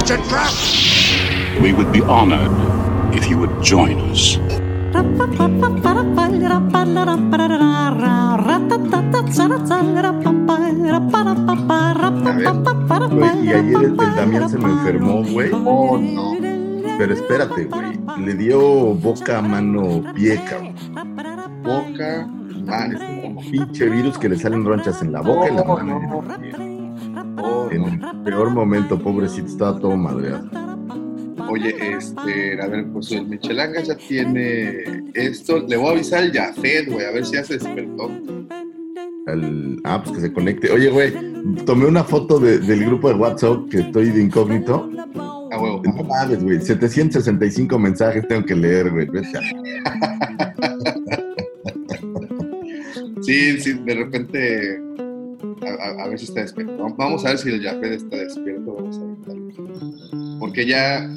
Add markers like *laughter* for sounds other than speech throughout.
It's a trap! We would be honored if you would join us. Güey, y ayer el, el Damián se me enfermó, güey. Oh, no. Pero espérate, güey. Le dio boca, mano, pie, cabrón. Boca, man, Pinche virus que le salen ronchas en la boca y la mano. en el pie. Oh, En no. el peor momento, pobrecito, estaba todo madreado. Oye, este, a ver, pues el Michelanga ya tiene esto. Le voy a avisar al Jafet, güey, a ver si ya se despertó. Al- ah, pues que se conecte. Oye, güey, tomé una foto de- del grupo de WhatsApp que estoy de incógnito. Ah, huevo. No mames, güey. 765 mensajes tengo que leer, güey. Vete a- *laughs* *laughs* Sí, sí, de repente. A, ver si está despierto. Vamos- a ver si el Jafet está despierto. Vamos a ver. Porque ya.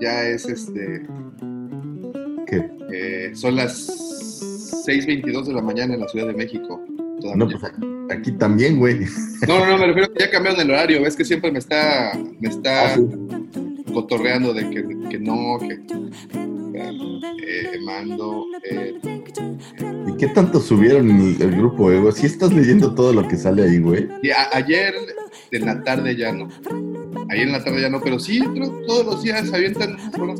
Ya es este. ¿Qué? eh, son las 6:22 de la mañana en la Ciudad de México. todavía. No, pues aquí también, güey. No, no, no, me refiero a que ya cambiaron el horario. Ves que siempre me está, me está Ah, sí. cotorreando de que, que no, que eh, mando. eh, ¿Y qué tanto subieron el, el grupo, Ego? Si estás leyendo todo lo que sale ahí, güey. a- ayer en la tarde ya no. Ayer en la tarde ya no, pero sí, todos los días avientan unas.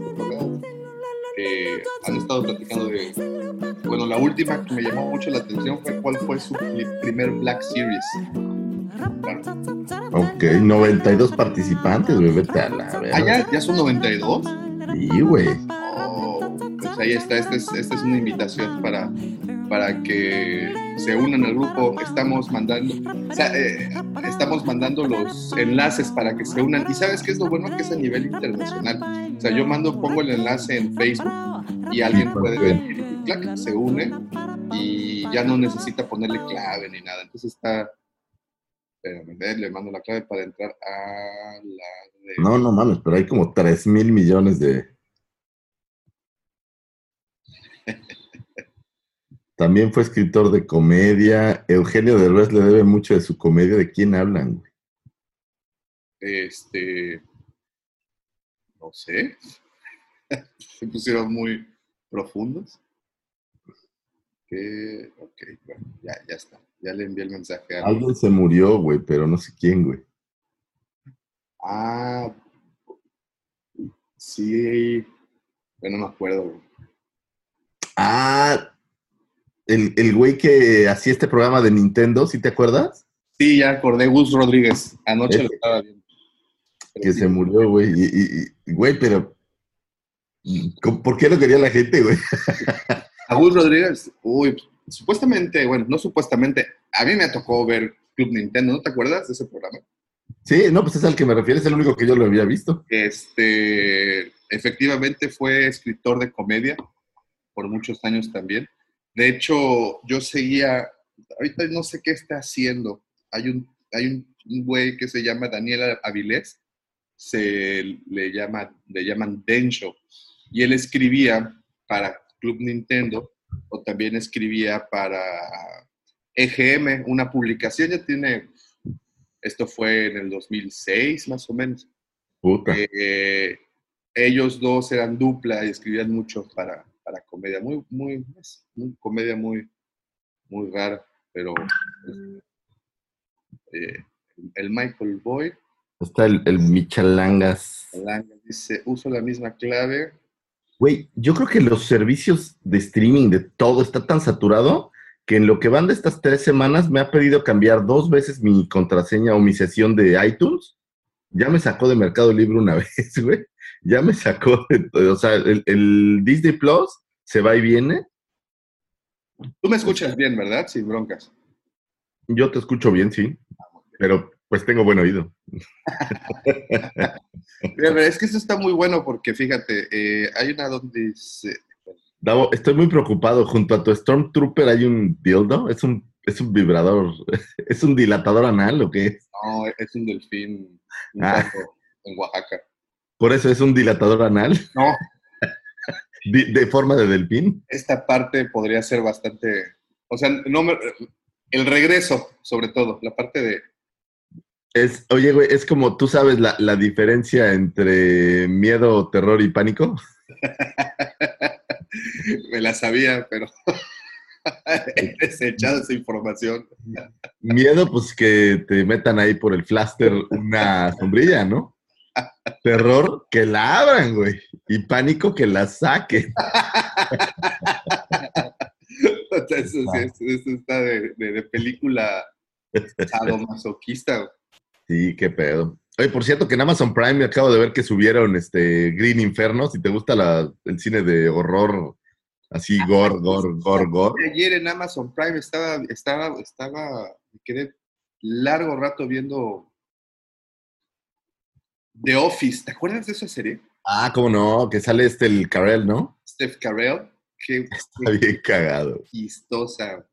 Eh, han estado platicando de. Bueno, la última que me llamó mucho la atención fue cuál fue su pri- primer Black Series. Claro. Ok, 92 participantes, güey. Vete a la Ah, verga. ya, ya son 92. Sí, güey. Oh, pues ahí está, esta es, una invitación para, para que se unan al grupo. Estamos mandando, o sea, eh, estamos mandando los enlaces para que se unan. Y sabes qué es lo bueno que es a nivel internacional. O sea, yo mando, pongo el enlace en Facebook y alguien puede ver y clac, se une y ya no necesita ponerle clave ni nada. Entonces está, espérame, le mando la clave para entrar a la de... No, no mames, pero hay como 3 mil millones de. También fue escritor de comedia. Eugenio Derbez le debe mucho de su comedia. ¿De quién hablan? güey? Este, no sé, *laughs* se pusieron muy profundos. Que, ok, bueno, ya, ya está. Ya le envié el mensaje a Alguien se murió, güey, pero no sé quién, güey. Ah, sí, bueno, no me acuerdo. güey. Ah, el, el güey que hacía este programa de Nintendo, ¿sí te acuerdas? Sí, ya acordé, Gus Rodríguez. Anoche lo estaba viendo. Pero Que sí, se murió, güey. Y, güey, pero. ¿cómo- ¿Por qué lo quería la gente, güey? A Gus Rodríguez, uy, supuestamente, bueno, no supuestamente, a mí me tocó ver Club Nintendo, ¿no te acuerdas de ese programa? Sí, no, pues es al que me refiero, es el único que yo lo había visto. Este, efectivamente fue escritor de comedia por muchos años también. De hecho, yo seguía, ahorita no sé qué está haciendo. Hay un, hay un, un güey que se llama Daniel Avilés, se le, llama, le llaman Densho, y él escribía para Club Nintendo o también escribía para EGM, una publicación, ya tiene, esto fue en el 2006 más o menos. Puta. Eh, ellos dos eran dupla y escribían mucho para, para comedia, muy, muy, es muy- comedia muy, muy rara, pero eh, el Michael Boyd Está el, el Michalangas. Langa, dice, uso la misma clave. Güey, yo creo que los servicios de streaming de todo está tan saturado que en lo que van de estas tres semanas me ha pedido cambiar dos veces mi contraseña o mi sesión de iTunes. Ya me sacó de Mercado Libre una *laughs* vez, güey. Ya me sacó, de- o sea, el, el Disney Plus se va y viene. Tú me escuchas bien, ¿verdad? Sin broncas. Yo te escucho bien, sí. Pero Pues tengo buen oído. Mira, es que eso está muy bueno porque fíjate, eh, hay una donde dice, Davo, estoy muy preocupado. Junto a tu Stormtrooper hay un dildo. Es un, es un vibrador. *laughs* ¿Es un dilatador anal o qué? es? no, es un delfín un Ah. en Oaxaca. Por eso es un dilatador anal. No, De forma de delfín. esta parte podría ser bastante, o sea, no me- el regreso, sobre todo, la parte de, Es, oye, güey, es como tú sabes la, la diferencia entre miedo, terror y pánico. *laughs* me la sabía, pero *laughs* he desechado esa información. Miedo, pues que te metan ahí por el flaster una sombrilla, ¿no? Terror, que la abran, güey. Y pánico, que la saquen. *laughs* Eso, sí, eso- eso está de, de- de película sadomasoquista. güey. Sí, qué pedo. Oye, por cierto, que en Amazon Prime acabo de ver que subieron este Green Inferno. Si te gusta la- el cine de horror, así, gore, gore, gore, gore. Ayer en Amazon Prime estaba, estaba, estaba, me quedé largo rato viendo The Office. ¿Te acuerdas de esa serie? Ah, cómo no, que sale este el Carell, ¿no? Steph Carell. Qué *laughs* Está bien cagado. chistosa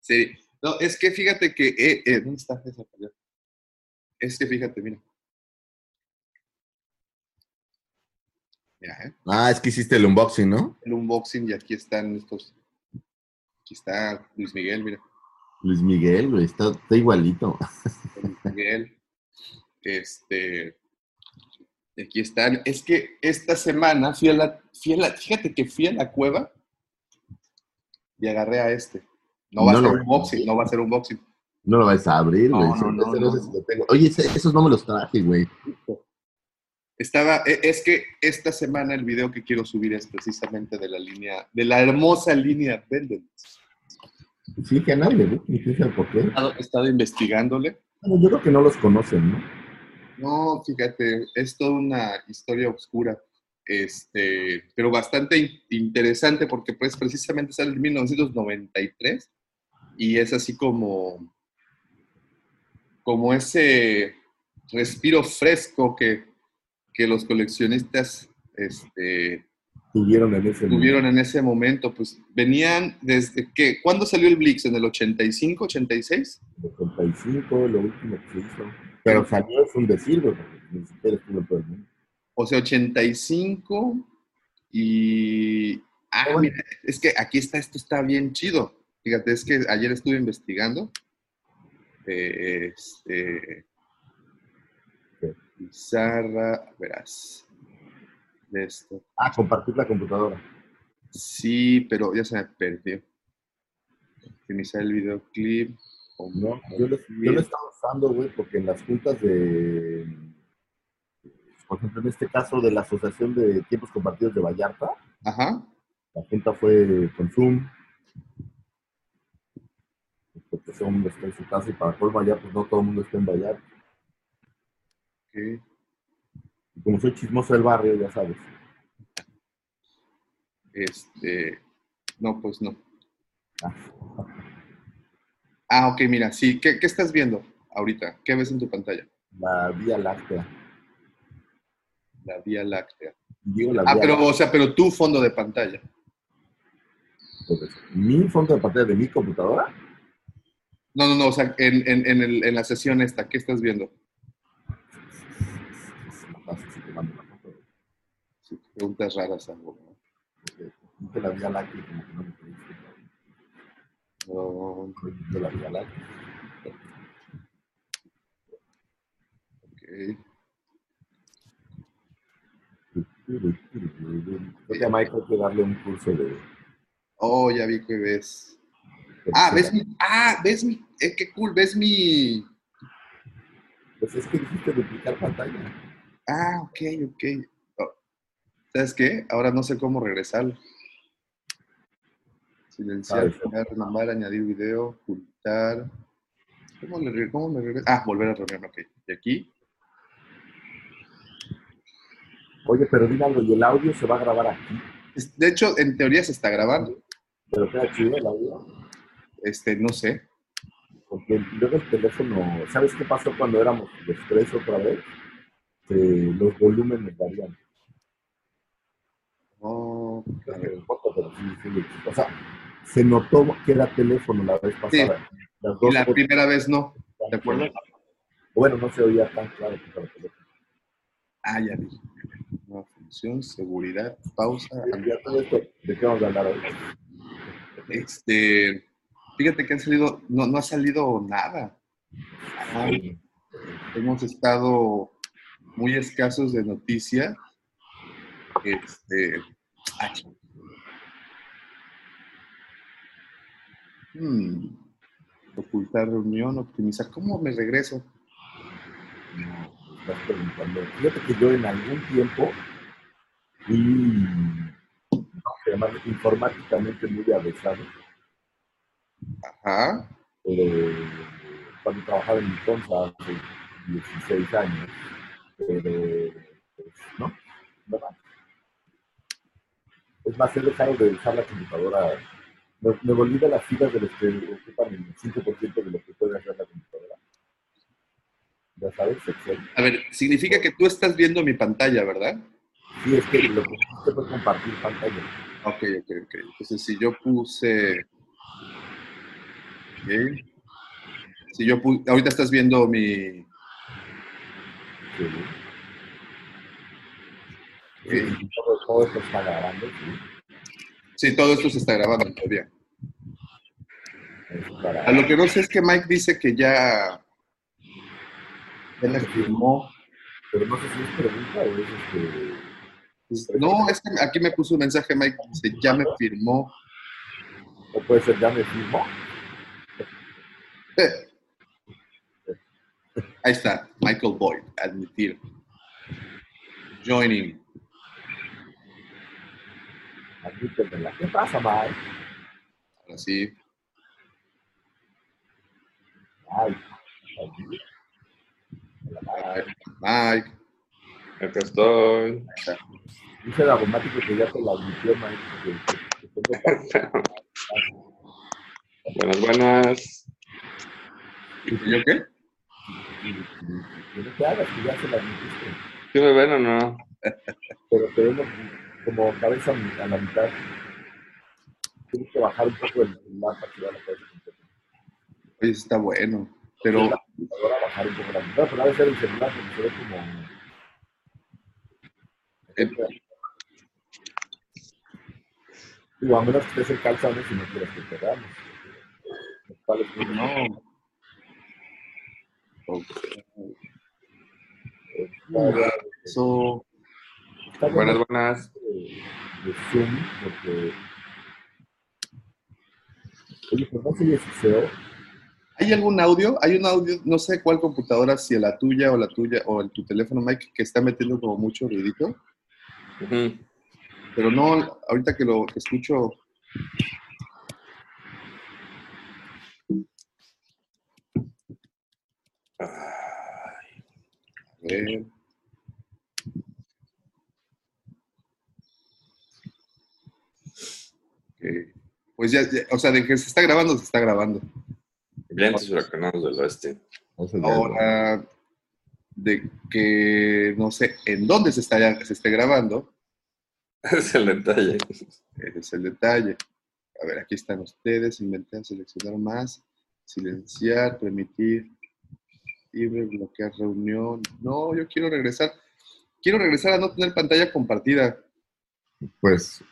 serie. No, es que fíjate que, eh, eh, ¿dónde está esa película? Es que fíjate, mira. Mira, ¿eh? Ah, es que hiciste el unboxing, ¿no? El unboxing y aquí están estos. Aquí está Luis Miguel, mira. Luis Miguel, güey, está, está igualito. Luis Miguel. Este. Aquí están. Es que esta semana fui a la, fui a la- fíjate que fui a la cueva y agarré a este. No va No a ser ves. unboxing, no va a ser unboxing. No lo vas a abrir, No, güey. no, no, no. sé si lo tengo. Oye, esos no me los traje, güey. Estaba, e- es que esta semana el video que quiero subir es precisamente de la línea, de la hermosa línea Vendel. Sí, que a nadie ni sabe por qué. He estado, he estado investigándole. Bueno, yo creo que no los conocen, ¿no? No, fíjate, es toda una historia oscura, este, pero bastante in- interesante porque pues precisamente sale en 1993 y es así como, como ese respiro fresco que, que los coleccionistas este, Tuvieron en ese tuvieron en ese momento, pues venían desde que, ¿cuándo salió el Blix? ¿En el 85, 86? momento, 85, lo último que hizo. Pero salió es un decir, porque ni siquiera estuvo en todo el mundo. O sea, 85 y... Ah, bueno. mira, es que aquí está, esto está bien chido. Fíjate, es que ayer estuve investigando. eh, este... Pizarra, verás. De esto. Ah, compartir la computadora. Sí, pero ya se me perdió. Optimizar el videoclip. No, yo lo, yo lo estaba usando, güey, porque en las juntas de, por ejemplo, en este caso de la Asociación de Tiempos Compartidos de Vallarta, Ajá. la junta fue con Zoom, porque el mundo está en su casa y para colmo allá, pues no todo el mundo está en Vallarta. Y como soy chismoso del barrio, ya sabes. Este, no, pues no. Ah, *laughs* ok, mira, sí. ¿Qué, qué estás viendo ahorita? ¿Qué ves en tu pantalla? La Vía Láctea. La Vía Láctea. Digo la Ah, Vía pero, Láctea, o sea, pero tu fondo de pantalla. entonces, mi fondo de pantalla de mi computadora, No, no, no, o sea, en, en, en, el- en la sesión esta, ¿qué estás viendo? Sí, preguntas raras algo, ¿no? porque la Vía Láctea como que no me Estoy viendo la Vía Láctea. ok. Creo que a Michael hay que darle un curso de. Oh, ya vi que ves. Ah, ves mi. Ah, ves mi. Eh, qué cool, ves mi. Pues es que dijiste duplicar pantalla. Ah, ok, ok. Oh, ¿Sabes qué? Ahora no sé cómo regresar. Silenciar, renombar, añadir video, ocultar. ¿Cómo le, cómo le regreso? Ah, volver a reunión, ok. Y aquí. Oye, pero dime algo, y el audio se va a grabar aquí. De hecho, en teoría se está grabando. Pero queda chido el audio. Este, no sé. Porque luego el teléfono, ¿sabes qué pasó cuando éramos los tres otra vez? Que los volúmenes varían. Oh, sí, sí, O sea, se notó que era teléfono la vez pasada. Las y la primera vez no. ¿De acuerdo? Bueno, no se oía tan claro que era teléfono. Ah, ya vi. Nueva función, seguridad, pausa. Ya todo esto, ¿de qué vamos a hablar hoy? Este, fíjate que han salido, no, no ha salido nada. Ay, Hemos estado muy escasos de noticias. Este, ay. Hmm. Ocultar reunión, optimizar. ¿Cómo me regreso? no, estás preguntando. Fíjate que yo en algún tiempo fui, llamarlo informáticamente muy avesado. Ajá. pero cuando trabajaba en mi consa hace 16 años, pero pues, no, no más. Es más, he dejado de usar la computadora, me, me volví de las filas de los que ocupan el 5% de lo que puede hacer la computadora. Ya sabes, Excel. A ver, significa que tú estás viendo mi pantalla, ¿verdad? Sí, es que lo que hiciste fue compartir pantalla. Ok, ok, ok. Entonces, si yo puse. Ok. Si yo puse. Ahorita estás viendo mi. Sí. Y todo, todo esto está grabando, sí. Sí, todo esto se está grabando todavía. A lo que no sé es que Mike dice que ya. Ya me firmó. Pero no sé si es pregunta o es este. Pues, No, es que aquí me puso un mensaje Mike. Dice, ya me firmó. O puede ser ya me firmó. Eh. Ahí está, Michael Boyd, admitir. Joining. Admítemela. ¿Qué pasa, Mike? Ahora sí. Ay, ay. Mike. Acá estoy. Dice el aromático que ya te la admitió, Mike. Buenas, buenas. ¿Y yo qué? no te hagas, que ya se la admitiste. ¿Sí me ven o no? Pero te vemos como cabeza a la mitad. Tienes que bajar un poco el celular para que vea la cabeza completa. Oye, está bueno. Pero computadora bajar un poco la mitad, pero debe ser el celular porque se ve como. Digo, a menos que estés en calzones y no quieras que te veamos. No. Eso. Buenas, buenas. de, de Zoom porque. Oye, no SEO. ¿Hay algún audio? Hay un audio, no sé cuál computadora, si la tuya o la tuya o el, tu teléfono, Mike, que está metiendo como mucho ruidito. Pero no, ahorita que lo escucho. A ver. Pues ya, ya, o sea, de que se está grabando, se está grabando. Vientos huracanados del oeste. Ahora, de que no sé en dónde se, está, se esté grabando, *laughs* Es el detalle. ese es el detalle. A ver, aquí están ustedes, inventar, seleccionar más, silenciar, permitir, libre, bloquear reunión. No, yo quiero regresar. Quiero regresar a no tener pantalla compartida. Pues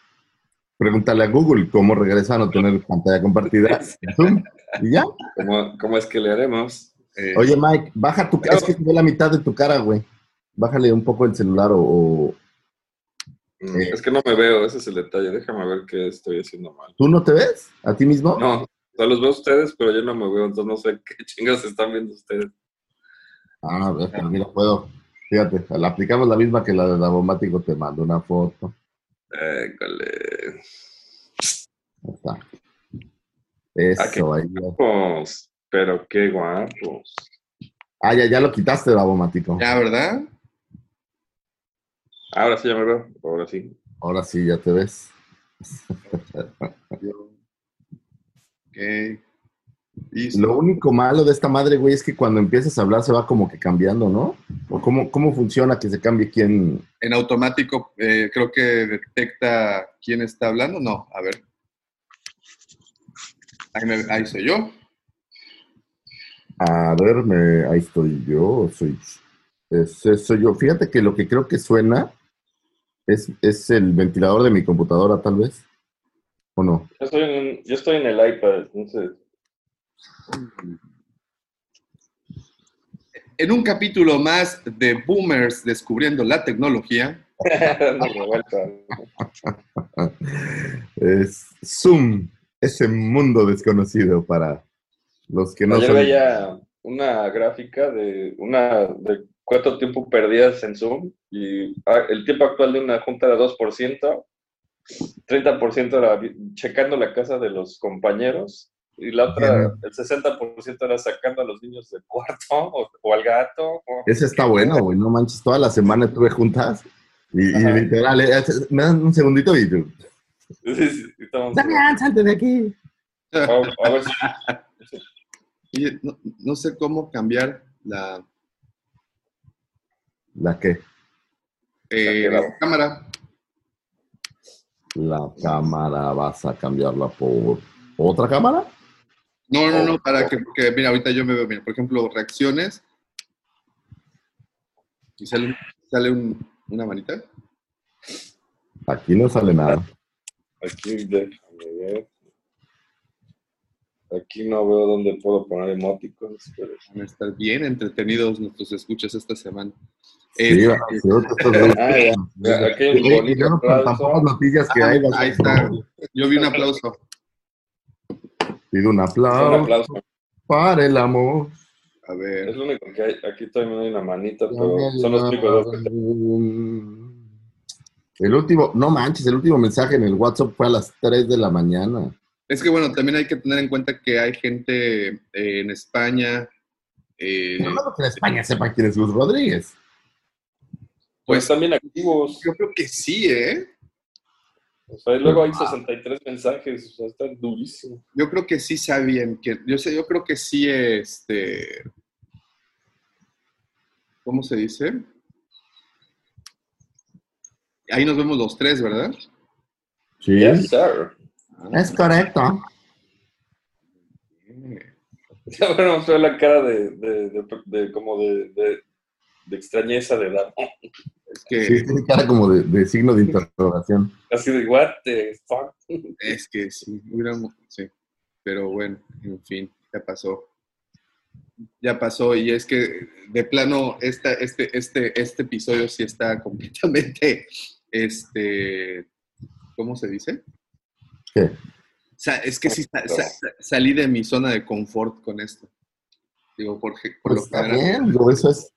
pregúntale a Google cómo regresa a no tener pantalla compartida *laughs* Zoom y ya. ¿Cómo, cómo es que le haremos? Eh, Oye, Mike, baja tu Es que se ve la mitad de tu cara, güey. Bájale un poco el celular o. o- Mm, Eh. Es que no me veo, ese es el detalle. Déjame ver qué estoy haciendo mal. ¿Tú no te ves? ¿A ti mismo? No, o sea, los veo a ustedes, pero yo no me veo, entonces no sé qué *laughs* chingas están viendo ustedes. Ah, a ver, mira, puedo. Fíjate, le aplicamos la misma que la de Davomático, te mando una foto. École. Ahí está. Eso, Ah, ahí. Guapos, pero qué guapos. Ah, ya, ya lo quitaste, Davomático. ya, ¿verdad? Ahora sí ya me veo, ahora sí. Ahora sí, ya te ves. Ok. Lo único malo de esta madre, güey, es que cuando empiezas a hablar se va como que cambiando, ¿no? ¿O cómo, cómo funciona que se cambie quién? en automático eh, creo que detecta quién está hablando. No, a ver. Ahí, me- ahí soy yo. A ver, me, ahí estoy yo, soy, ese soy yo. Fíjate que lo que creo que suena es, es el ventilador de mi computadora, tal vez. ¿O no? Yo estoy en, yo estoy en el iPad, entonces. En un capítulo más de Boomers descubriendo la tecnología. *laughs* Es Zoom, ese mundo desconocido para los que no Ayer son- veía una gráfica de una de cuánto tiempo perdías en Zoom y ah, el tiempo actual de una junta era 2%, 30% era checando la casa de los compañeros y la otra, el 60% era sacando a los niños del cuarto *laughs* o, o al gato. o- Ese está bueno, güey, no manches, toda la semana estuve juntas y, literal, eh, me dan un segundito y tú, Sí, salte de aquí. a, a ver si- *laughs* oye, no, no sé cómo cambiar la ¿La qué? eh, La que- cámara. La cámara, vas a cambiarla por otra cámara. No, no, no, Oh, para que, porque mira, ahorita yo me veo, mira, por ejemplo, reacciones. Y sale, sale un- una manita. Aquí no sale nada. Aquí déjame ver. Aquí no veo dónde puedo poner emoticons, pero Van a estar bien entretenidos nuestros escuchas esta semana. Sí, Eh, *laughs* Ah, noticias que Ah, hay, ahí está. yo vi un aplauso. Pido un Un aplauso aplauso. para el amor. A Es ver. lo único que hay. Aquí también hay una manita, pero son los únicos dos que. El último, no manches, el último mensaje en el WhatsApp fue a las 3 de la mañana. Es que bueno, también hay que tener en cuenta que hay gente eh, en España. eh, No creo que en España sepa quién es Gus Rodríguez. Pues también activos. yo creo que sí, ¿eh? O sea, y luego hay 63 mensajes. O sea, está durísimo. Yo creo que sí sabían que. Yo sé, yo creo que sí, este. ¿Cómo se dice? Ahí nos vemos los tres, ¿verdad? Sí, Yes, sir. es correcto. Ya *laughs* bueno, fue la cara de, de, de, de- como de, de, de extrañeza de edad. Es que, Sí, tiene cara como de, de signo de interrogación. Así de, what the fuck? es que sí, hubiéramos- sí. Pero bueno, en fin, ya pasó. Ya pasó, y es que de plano, esta, este, este, este episodio sí está completamente, este, ¿cómo se dice? ¿Qué? O sea, es que sí sa- sa- salí de mi zona de confort con esto. Digo, por, ge- por Pues lo está general. bien, eso es.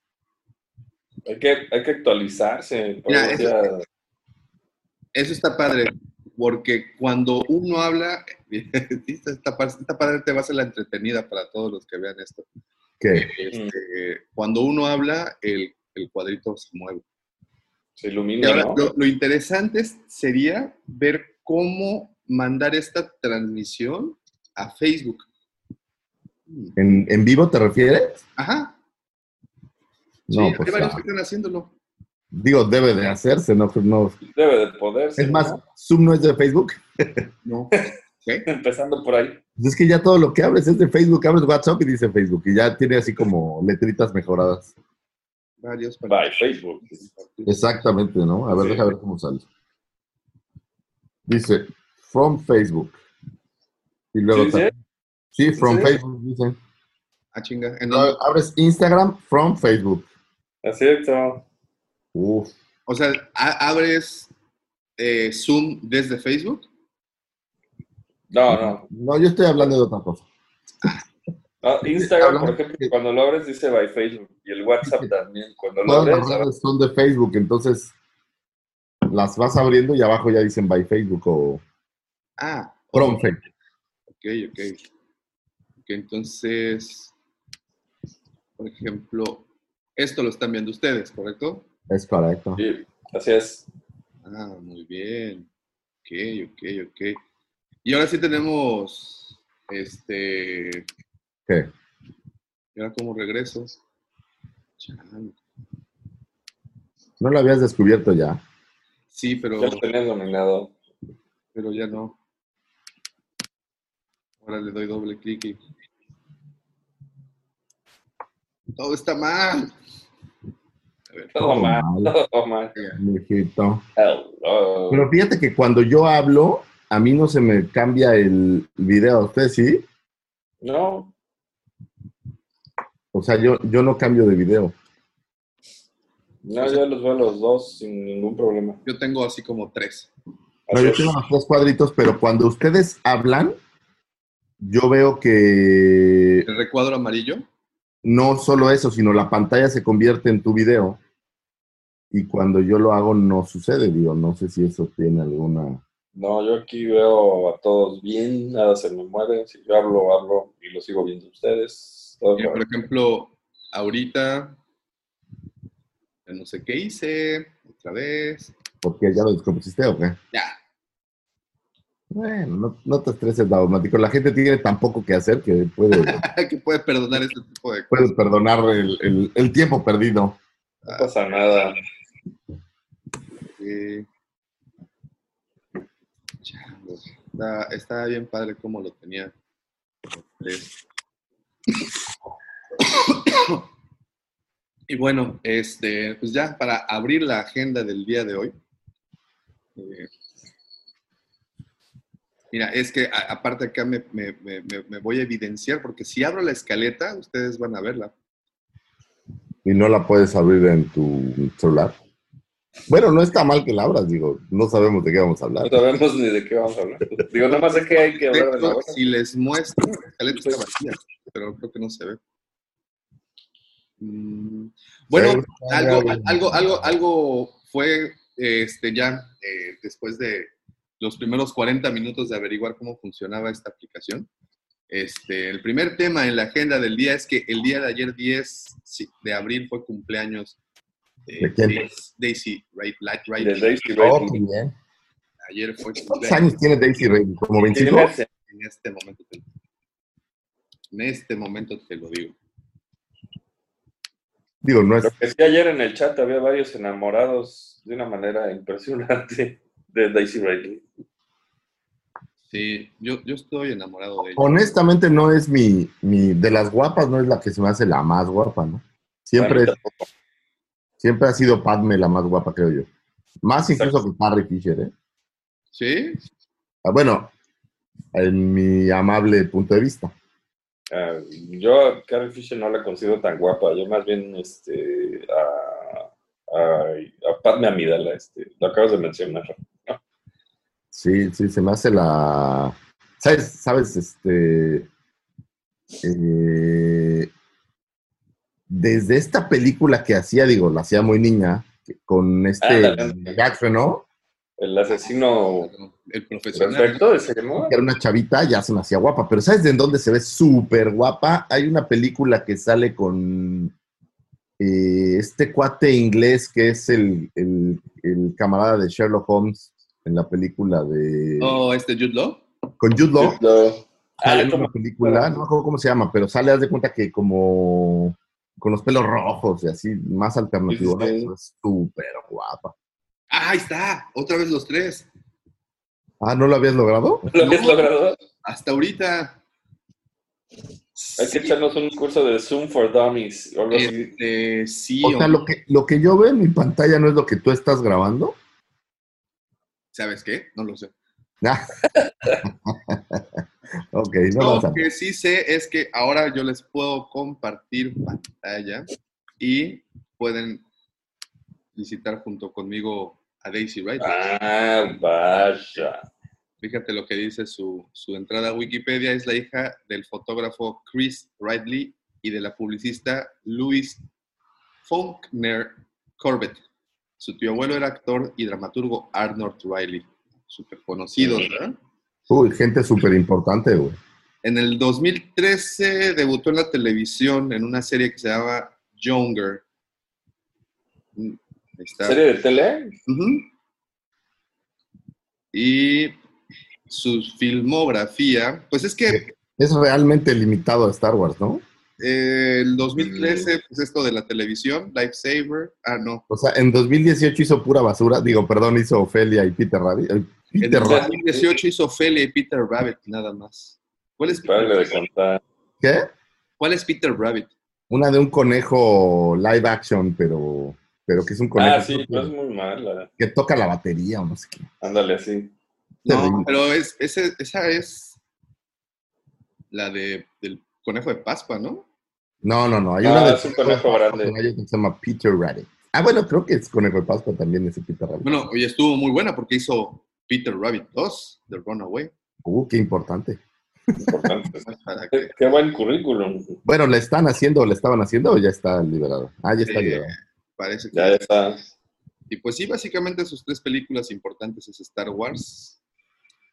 Hay que, hay que actualizarse. Mira, eso eso- ya- Eso está padre, porque cuando uno habla, *laughs* esta, esta parte te va a ser la entretenida para todos los que vean esto. ¿Qué? Este, Cuando uno habla, el, el cuadrito se mueve. se Y ilumina, ahora, ¿no? lo, lo interesante sería ver cómo mandar esta transmisión a Facebook. ¿En, en vivo te refieres? Ajá. Sí, No, hay pues. varios ah, que están haciéndolo. digo, debe de hacerse, no, no. Debe de poder. Es más, Zoom no es de Facebook. *laughs* No. *laughs* ¿Qué? Empezando por ahí. Pues es que ya todo lo que abres es de Facebook, abres WhatsApp y dice Facebook, y ya tiene así como letritas mejoradas. Varios. By Facebook. Exactamente, ¿no? A ver, Sí. deja ver cómo sale. Dice, from Facebook. Y luego ¿Sí, sí? sí, from ¿Sí? Facebook, dice. Ah, chinga. ¿En dónde? Abres Instagram from Facebook. Es cierto. Uf. O sea, abres eh, Zoom desde Facebook. No, no. No, yo estoy hablando de otra cosa. No, Instagram, por ejemplo, cuando lo abres dice by Facebook. Y el WhatsApp también. Cuando lo Todas abres, las redes son de Facebook, entonces las vas abriendo y abajo ya dicen by Facebook o Ah, from Facebook. ok, ok. Ok, entonces, por ejemplo, esto lo están viendo ustedes, ¿correcto? Es correcto. sí, así es. Ah, muy bien. Ok, ok, ok. Y ahora sí tenemos, este, ¿Qué? Mira cómo regreso. Chale. ¿No lo habías descubierto ya? Sí, pero, Ya lo tenías dominado. pero ya no. Ahora le doy doble clic y... Todo está mal. Todo mal, mal. *laughs* todo mal. Pero fíjate que cuando yo hablo, a mí no se me cambia el video. ¿A ustedes sí? No, O sea, yo, yo no cambio de video. no, yo los veo los dos sin ningún problema. yo tengo así como tres. No, yo tengo los tres cuadritos, pero cuando ustedes hablan, yo veo que El recuadro amarillo. No solo eso, sino la pantalla se convierte en tu video. Y cuando yo lo hago no sucede, digo, no sé si eso tiene alguna... No, yo aquí veo a todos bien, nada se me mueve. Si yo hablo, hablo y lo sigo viendo ustedes. Todo Mira, bien. por ejemplo, ahorita, no sé qué hice, otra vez. Porque ya lo descompusiste o qué? Ya, Bueno, no, no te estreses, Daumático. La gente tiene tan poco que hacer que puede, *laughs* que puede perdonar este tipo de cosas. puedes perdonar el, el- el tiempo perdido. No pasa nada. Chale, Está, está bien padre como lo tenía. Y bueno, este, pues ya para abrir la agenda del día de hoy. eh, mira, es que a- aparte acá me, me- me- voy a evidenciar porque si abro la escaleta, ustedes van a verla. Y no la puedes abrir en tu celular. Bueno, no está mal que la abras, digo, no sabemos de qué vamos a hablar. No sabemos ni de qué vamos a hablar. Digo, nada más es que hay que hablar de la si les muestro, la escaleta está vacía, pero creo que no se ve. Mm, Bueno, algo- algo, algo, algo fue este, ya eh, después de los primeros 40 minutos de averiguar cómo funcionaba esta aplicación. Este, el primer tema en la agenda del día es que el día de ayer, 10 sí, de abril, fue cumpleaños de. Daisy- Wright. Wright- Wright. De Daisy Oh, Ridley. qué bien. Ayer fue ¿Cuántos cumpleaños. años tiene Daisy Ridley? ¿Como 25? Tiene ese- En este momento te, en este momento te lo digo. Digo, no es... Lo que sí, ayer en el chat había varios enamorados de una manera impresionante de Daisy Ridley. Sí, yo, yo estoy enamorado de ella. Honestamente no es mi, mi... De las guapas no es la que se me hace la más guapa, ¿no? Siempre, mí siempre ha sido Padme la más guapa, creo yo. Más incluso que Carrie Fisher, ¿eh? ¿Sí? Ah, Bueno, en mi amable punto de vista. Ah, yo a Carrie Fisher no la considero tan guapa, yo más bien este, a, a, a Padme Amidala, este, lo acabas de mencionar. Sí, sí, se me hace la... ¿Sabes? ¿Sabes? Este... eh, desde esta película que hacía, digo, la hacía muy niña, con este. Jackson, ¿no? El asesino El profesional. perfecto. Que era una chavita, ya se me hacía guapa, pero ¿sabes de en dónde se ve súper guapa? Hay una película que sale con eh, este cuate inglés que es el, el- el camarada de Sherlock Holmes en la película de... Oh, este Jude Law. Con Jude Law. Sale Ah, una película, no me acuerdo cómo se llama, pero sale, haz de cuenta que como con los pelos rojos y así, más alternativo, ¿no? Sí, sí. Es súper guapa. Ah, ahí está. Otra vez los tres. Ah, ¿no lo habías logrado? ¿Lo habías No. logrado? Hasta ahorita. Hay que echarnos un curso de Zoom for Dummies o algo así. Este, sí, O sea, lo que, lo que yo veo en mi pantalla no es lo que tú estás grabando. ¿Sabes qué? No lo sé. Ah. *laughs* ok, no Lo que sí sé es que ahora yo les puedo compartir pantalla y pueden visitar junto conmigo a Daisy Wright. Ah, vaya. Fíjate lo que dice su, su entrada a Wikipedia. Es la hija del fotógrafo Chris Ridley y de la publicista Louis Faulkner Corbett. Su tío abuelo era actor y dramaturgo Arnold Riley. Súper conocido, ¿verdad? Uy, gente súper importante, güey. En el 2013 debutó en la televisión en una serie que se llama Younger. Mm, está. ¿Serie de tele? Y su filmografía, pues es que Es realmente limitado a Star Wars, ¿no? Eh, el 2013, pues esto de la televisión, Lifesaver. Ah, no. O sea, en 2018 hizo pura basura. Digo, perdón, hizo Ofelia y Peter Rabbit. En Peter el Rabbit. 2018 hizo Ophelia y Peter Rabbit, nada más. ¿Cuál es Peter, de contar. ¿Qué? ¿Cuál es Peter Rabbit? Una de un conejo live action, pero, pero que es un conejo Ah, sí, que, no es muy mala. que toca la batería o no sé qué. Ándale así. No, pero es, ese- esa es la de, del conejo de Pascua, ¿no? No, no, no. Hay Ah, una de es un conejo grande. Que se llama Peter Rabbit. Ah, bueno, creo que es Conejo de Pascua también ese Peter Rabbit. Bueno, y estuvo muy buena porque hizo Peter Rabbit 2, The Runaway. Uh, qué importante. Importante. *laughs* Qué, qué buen currículum. Bueno, ¿la están haciendo o la estaban haciendo o ya está liberado? Ah, ya está eh, liberado. parece que Ya está. Y pues sí, básicamente sus tres películas importantes es Star Wars,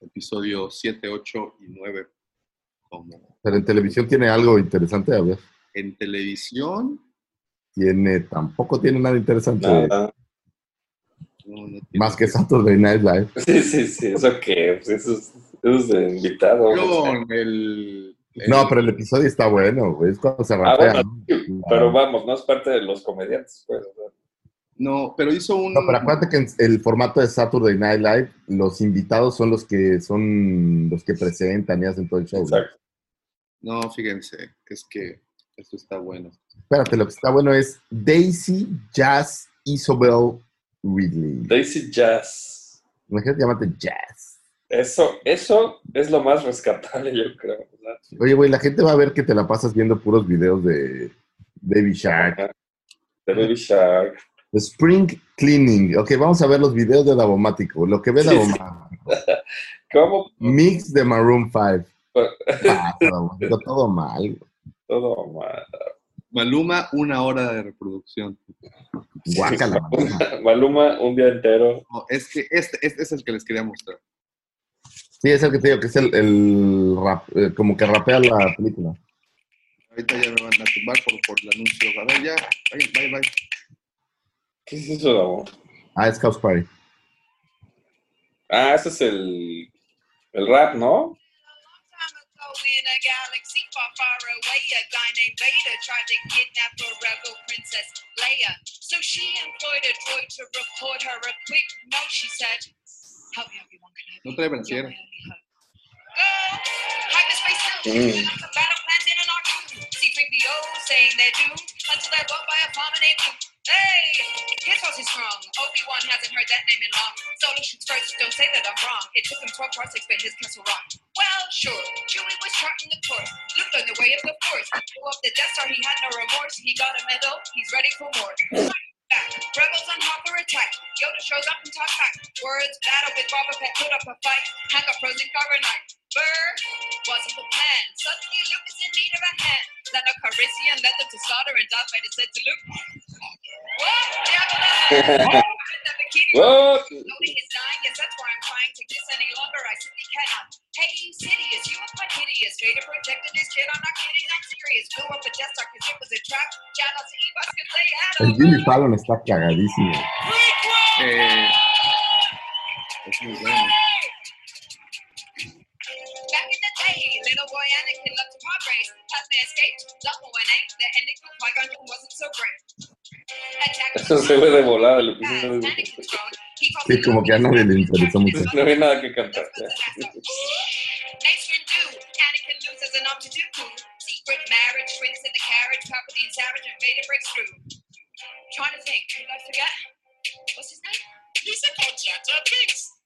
episodio 7, 8 y 9. Como Pero en televisión tiene algo interesante, a ver. en televisión, Tiene, tampoco tiene nada interesante. Nada. no, no tiene- Más que Saturday Night Live. *laughs* Sí, sí, sí. ¿Eso qué? Pues eso, es, eso es de invitado. Con el, el- No, pero el episodio está bueno, güey. Es cuando se Ah, bueno, ¿no? Pero vamos, no es parte de los comediantes, pues. No, pero hizo un... No, pero acuérdate que en el formato de Saturday Night Live, los invitados son los que son los que presentan y hacen todo el show. ¿no? Exacto. No, fíjense, es que esto está bueno. Espérate, lo que está bueno es Daisy Jazz Isabel Ridley. Daisy Jazz. Imagínate llamarte Jazz. Eso, eso es lo más rescatable, yo creo. ¿verdad? Oye, güey, la gente va a ver que te la pasas viendo puros videos de Baby Shark. De Baby Shark. Spring Cleaning. Ok, vamos a ver los videos de Davomático. Lo que ve. Davomático. *laughs* ¿Cómo? Mix de Maroon 5. *laughs* Ah, todo mal. Todo mal. Maluma, una hora de reproducción. Guácala, Maluma. *laughs* Maluma, un día entero. No, es que este, este es el que les quería mostrar. Sí, es el que te digo, que es el, el rap, eh, como que rapea la película. Ahorita ya me van a tumbar por, por el anuncio. A ver, ya. Bye, bye, bye. ¿Qué es eso, Davo? Ah, es House Party. Ah, ese es el, el rap, ¿no? time ago in a galaxy far, far away, a guy named Vader tried to kidnap a rebel princess Leia. So she employed a droid to record her a quick note. She said, "Help me, Kenobi. No trae You're brasier. my only hope." Go, hyperspace two. Mm. Some battle plans in an R2. C-3PO saying they're doomed until they're bought by a farmer named Luke. Hey, his force is strong. Obi-Wan hasn't heard that name in long. Solo shoots first, don't say that I'm wrong. It took him 12 parts to spin his castle rock. Well, sure, Chewie was charting the course. Luke learned the way of the Force. Blew up the Death Star, he had no remorse. He got a medal, he's ready for more. Back. Rebels on Hopper attack. Yoda shows up and talks back. Words battle with Boba Fett, put up a fight. Hank got frozen carbonite. Burr wasn't the plan. Suddenly Luke is in need of a hand. Then a Carisian led them to slaughter, and Darth Vader said to Luke, *laughs* What? Diablo! the bikini What? Loading is dying, yes, that's why I'm trying to kiss any longer. I simply cannot. Hey, you Sidious, you were quite hideous. Vader protected his kid, I'm not kidding, I'm serious. Blew up a Death Star because it was a trap. Shout out to Evox because they had El Jimmy Fallon está cagadísimo. Eh, es muy bueno. Back in the day, little boy Anakin loved to pod race. Padme escaped, Dumbo and Aang. The ending for Qui-Gon wasn't so great. Attack Eso se ve de volada el As episodio. Anakin's grown, he calls Sí, como que a nadie le interesó mucho. No había nada que cantar. ya. Nice and do. Anakin loses an arm to Dooku. Secret marriage shrinks in the carriage. Palpatine savage and Vader breaks through. Trying to think. Did I forget? What's his name? Lisa called Jar Jar Binks.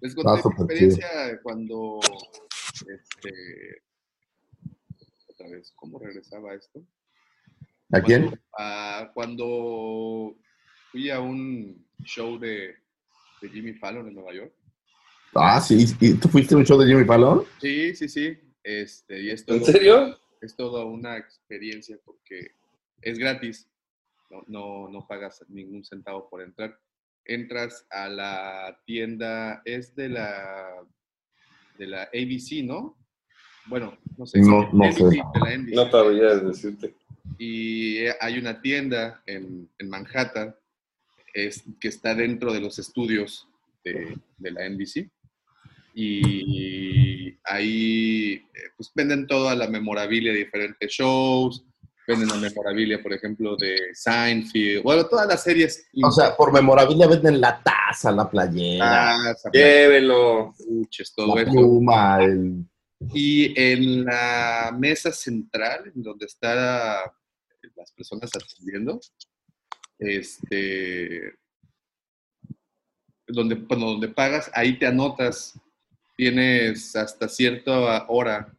Les conté mi experiencia cuando, este, otra vez, ¿cómo regresaba esto? ¿A quién? Cuando, ah, cuando fui a un show de, de Jimmy Fallon en Nueva York. Ah, sí. ¿Y tú fuiste a un show de Jimmy Fallon? Sí, sí, sí. Este, y es ¿En serio? es toda una experiencia porque es gratis, no, no, no pagas ningún centavo por entrar. Entras a la tienda, es de la de la ABC, ¿no? Bueno, no sé. No- no sé. De la NBC. No sabría decirte. Y eh, hay una tienda en, en Manhattan es, que está dentro de los estudios de, de la NBC. Y ahí eh, pues venden toda la memorabilia de diferentes shows, venden la memorabilia, por ejemplo, de Seinfeld, bueno, todas las series. O sea, por memorabilia venden la taza, la playera, Ah, esa- Llévelo. peluches, todo la eso. pluma, el... Y en la mesa central, en donde están las personas atendiendo, este, donde, bueno, donde pagas, ahí te anotas, tienes hasta cierta hora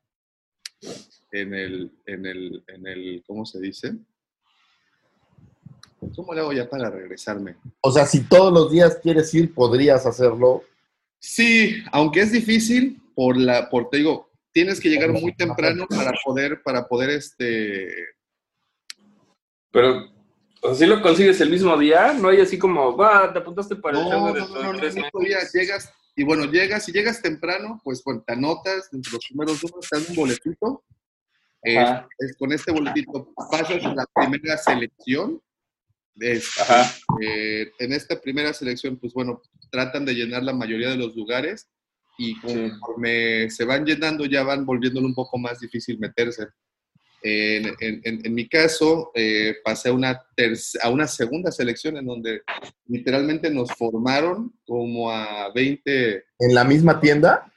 en el, en el, en el, ¿cómo se dice? ¿Cómo le hago ya para regresarme? O sea, si todos los días quieres ir, podrías hacerlo. Sí, aunque es difícil, por la, por te digo, tienes que llegar muy temprano para poder, para poder este, Pero, o sea, ¿sí lo consigues el mismo día? No hay así como, va, te apuntaste para el No, show no, de no, no, no, no meses". podías, llegas, y bueno, llegas, y llegas temprano, pues bueno, te anotas, entre los primeros números te dan un boletito, Ajá. es- con este boletito pasas a la primera selección, Este, Ajá. eh, en esta primera selección, pues bueno, tratan de llenar la mayoría de los lugares, y conforme se van llenando ya van volviéndolo un poco más difícil meterse. En, en- en- en mi caso, eh, pasé a una, a una segunda selección en donde literalmente nos formaron como a 20, ¿En la misma tienda?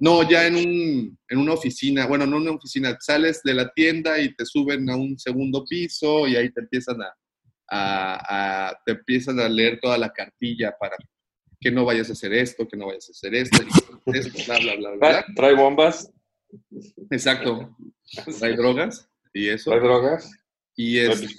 No, ya en, un, en una oficina, bueno, no una oficina, sales de la tienda y te suben a un segundo piso y ahí te empiezan a, a- a- te empiezan a leer toda la cartilla para que no vayas a hacer esto, que no vayas a hacer esto, esto, bla, bla, bla, bla. Trae- Trae bombas, Exacto. Hay drogas y eso. trae drogas. Y, ¿Trae este,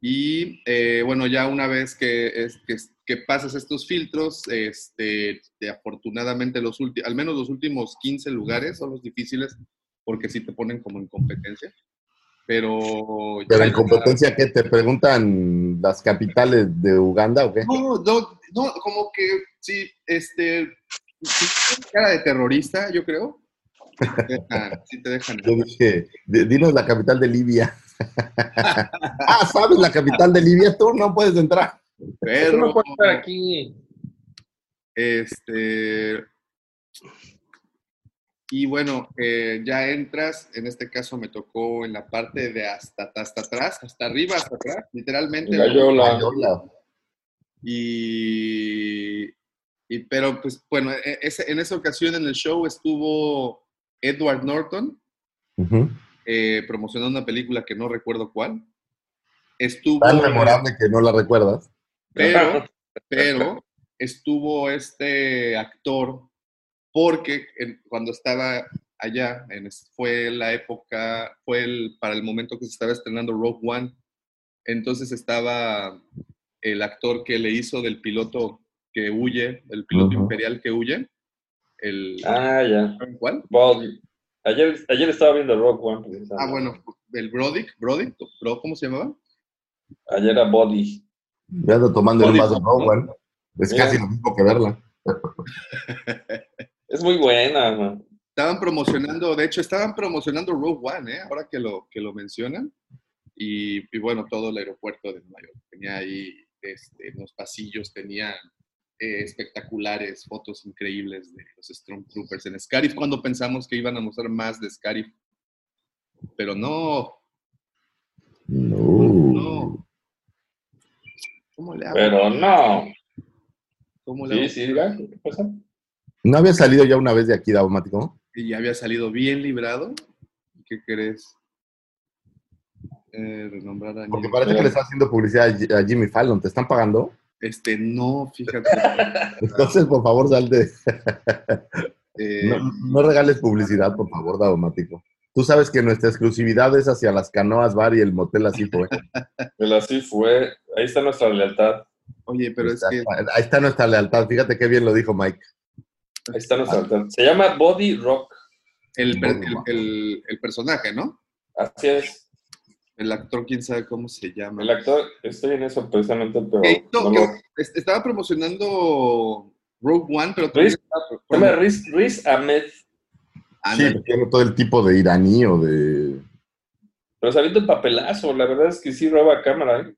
y eh, bueno, ya una vez que, es, que, que pasas estos filtros, este, de afortunadamente los al menos los últimos 15 lugares son los difíciles porque sí te ponen como en competencia. Pero... ¿Pero en competencia qué? ¿Te preguntan las capitales de Uganda o qué? No, no, no, como que sí, este, sí, cara de terrorista, yo creo. Dejan, sí te dejan. Yo dije, "D- dinos la capital de Libia. *laughs* ah, ¿sabes la capital de Libia? Tú no puedes entrar. No Perro. estar aquí. Este. Y bueno, eh, ya entras, en este caso me tocó en la parte de hasta, hasta atrás, hasta arriba, hasta atrás, literalmente. Gallola. Gallola. Y, y- pero pues bueno, e- ese- en esa ocasión en el show estuvo Edward Norton eh, promocionando una película que no recuerdo cuál. Estuvo, Tan memorable que no la recuerdas. Pero, *laughs* pero estuvo este actor porque en- cuando estaba allá, en, fue la época, fue el, para el momento que se estaba estrenando Rogue One, entonces estaba el actor que le hizo del piloto que huye, el piloto imperial que huye, el... Ah, ya. ¿Cuál? Body. Ayer, ayer estaba viendo Rock One. precisamente. Ah, bueno, el Brodick, Brodick, Bro- ¿cómo se llamaba? Ayer era Body. Ya ando tomando el vaso. One. Es Mira. casi lo mismo que verla. *laughs* Es muy buena, man. Estaban promocionando, de hecho, estaban promocionando Rogue One, ¿eh? ahora que lo, que lo mencionan. Y, y bueno, todo el aeropuerto de Nueva York. Tenía ahí, este, en los pasillos, tenía eh, espectaculares, fotos increíbles de los Stormtroopers en Scarif, cuando pensamos que iban a mostrar más de Scarif. Pero no, No. no. ¿Cómo le hago? Pero no. ¿Cómo le Sí, hago? sí, diga, ¿qué pasa? ¿No había salido ya una vez de aquí, Daumático? Y ya había salido bien librado. ¿Qué crees? Eh, renombrar a Porque parece que le está haciendo publicidad a Ji- a Jimmy Fallon. ¿Te están pagando? Este, no, fíjate. *laughs* Entonces, por favor, sal de... *laughs* Eh, No, no regales publicidad, por favor, Daumático. Tú sabes que nuestra exclusividad es hacia las canoas bar y el motel así fue. Pero así fue. Ahí está nuestra lealtad. Oye, pero es que Ahí está nuestra lealtad. Fíjate qué bien lo dijo Mike. Ahí está nuestra lealtad. Se llama Body Rock. el, per- el, el- el personaje, ¿no? Así es. El actor, quién sabe cómo se llama. El actor, estoy en eso precisamente, pero no lo- estaba promocionando Rogue One, pero Riz, también se llama Riz, Riz Ahmed. Ándale. Sí, tiene todo el tipo de iraní o de... Pero se avienta un papelazo. La verdad es que sí roba cámara. ¿eh?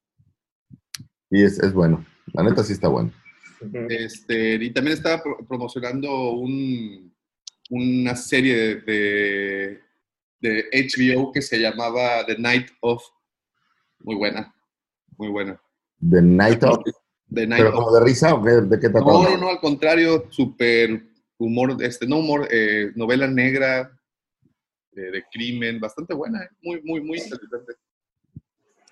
Y es, es bueno. La neta sí está bueno. Este, y también estaba pro- promocionando un, una serie de, de HBO que se llamaba The Night of. Muy buena, muy buena. ¿De Night Of? The Night ¿Pero of. como de risa o qué? ¿De qué trata? No, no, no, al contrario, súper humor, este, no humor, eh, novela negra, eh, de crimen, bastante buena, eh, muy, muy, muy interesante.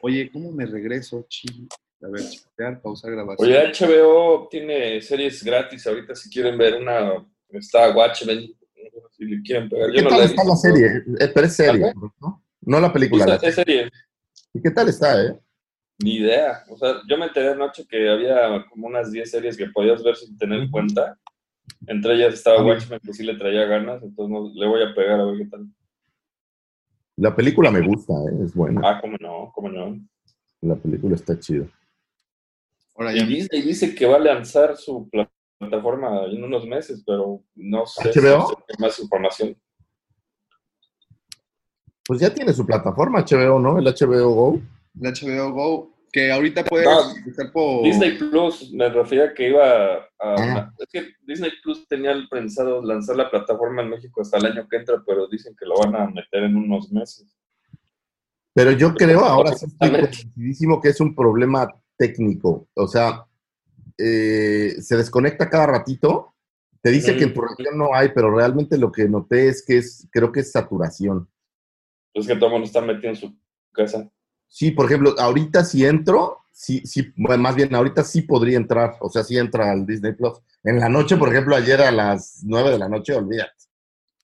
Oye, ¿cómo me regreso? Chi? A ver, chatear, pausar grabación. Oye, HBO tiene series gratis ahorita si quieren ver una. Está Watchmen. Si le quieren pegar. ¿Qué Yo no tal la está la serie? Eh, Pero es serie. ¿no? No la película. la Es, serie. ¿Y qué tal está, eh? Ni idea. O sea, yo me enteré anoche que había como unas 10 series que podías ver sin tener en cuenta. Entre ellas estaba. Watchmen, que sí le traía ganas, entonces no- le voy a pegar a ver qué tal. La película me gusta, ¿eh? Es buena. Ah, cómo no, cómo no. La película está chida. Ahora Y ya. Disney dice que va a lanzar su pla- plataforma en unos meses, pero no sé ¿HBO? si más información. Pues ya tiene su plataforma HBO, ¿no? El HBO Go. El HBO Go, que ahorita puede No, por... Disney Plus, me refería que iba a... Ah. Es que Disney Plus tenía pensado lanzar la plataforma en México hasta el año que entra, pero dicen que lo van a meter en unos meses. Pero yo creo, ahora sí estoy Exactamente. convencidísimo que es un problema técnico. O sea, eh, se desconecta cada ratito. Te dice que en región no hay, pero realmente lo que noté es que es, creo que es saturación. Es que todo el mundo está metido en su casa. Sí, por ejemplo, ahorita si entro, sí, sí, bueno, más bien ahorita sí podría entrar, o sea, sí entra al Disney Plus. En la noche, por ejemplo, ayer a las 9 de la noche, olvídate.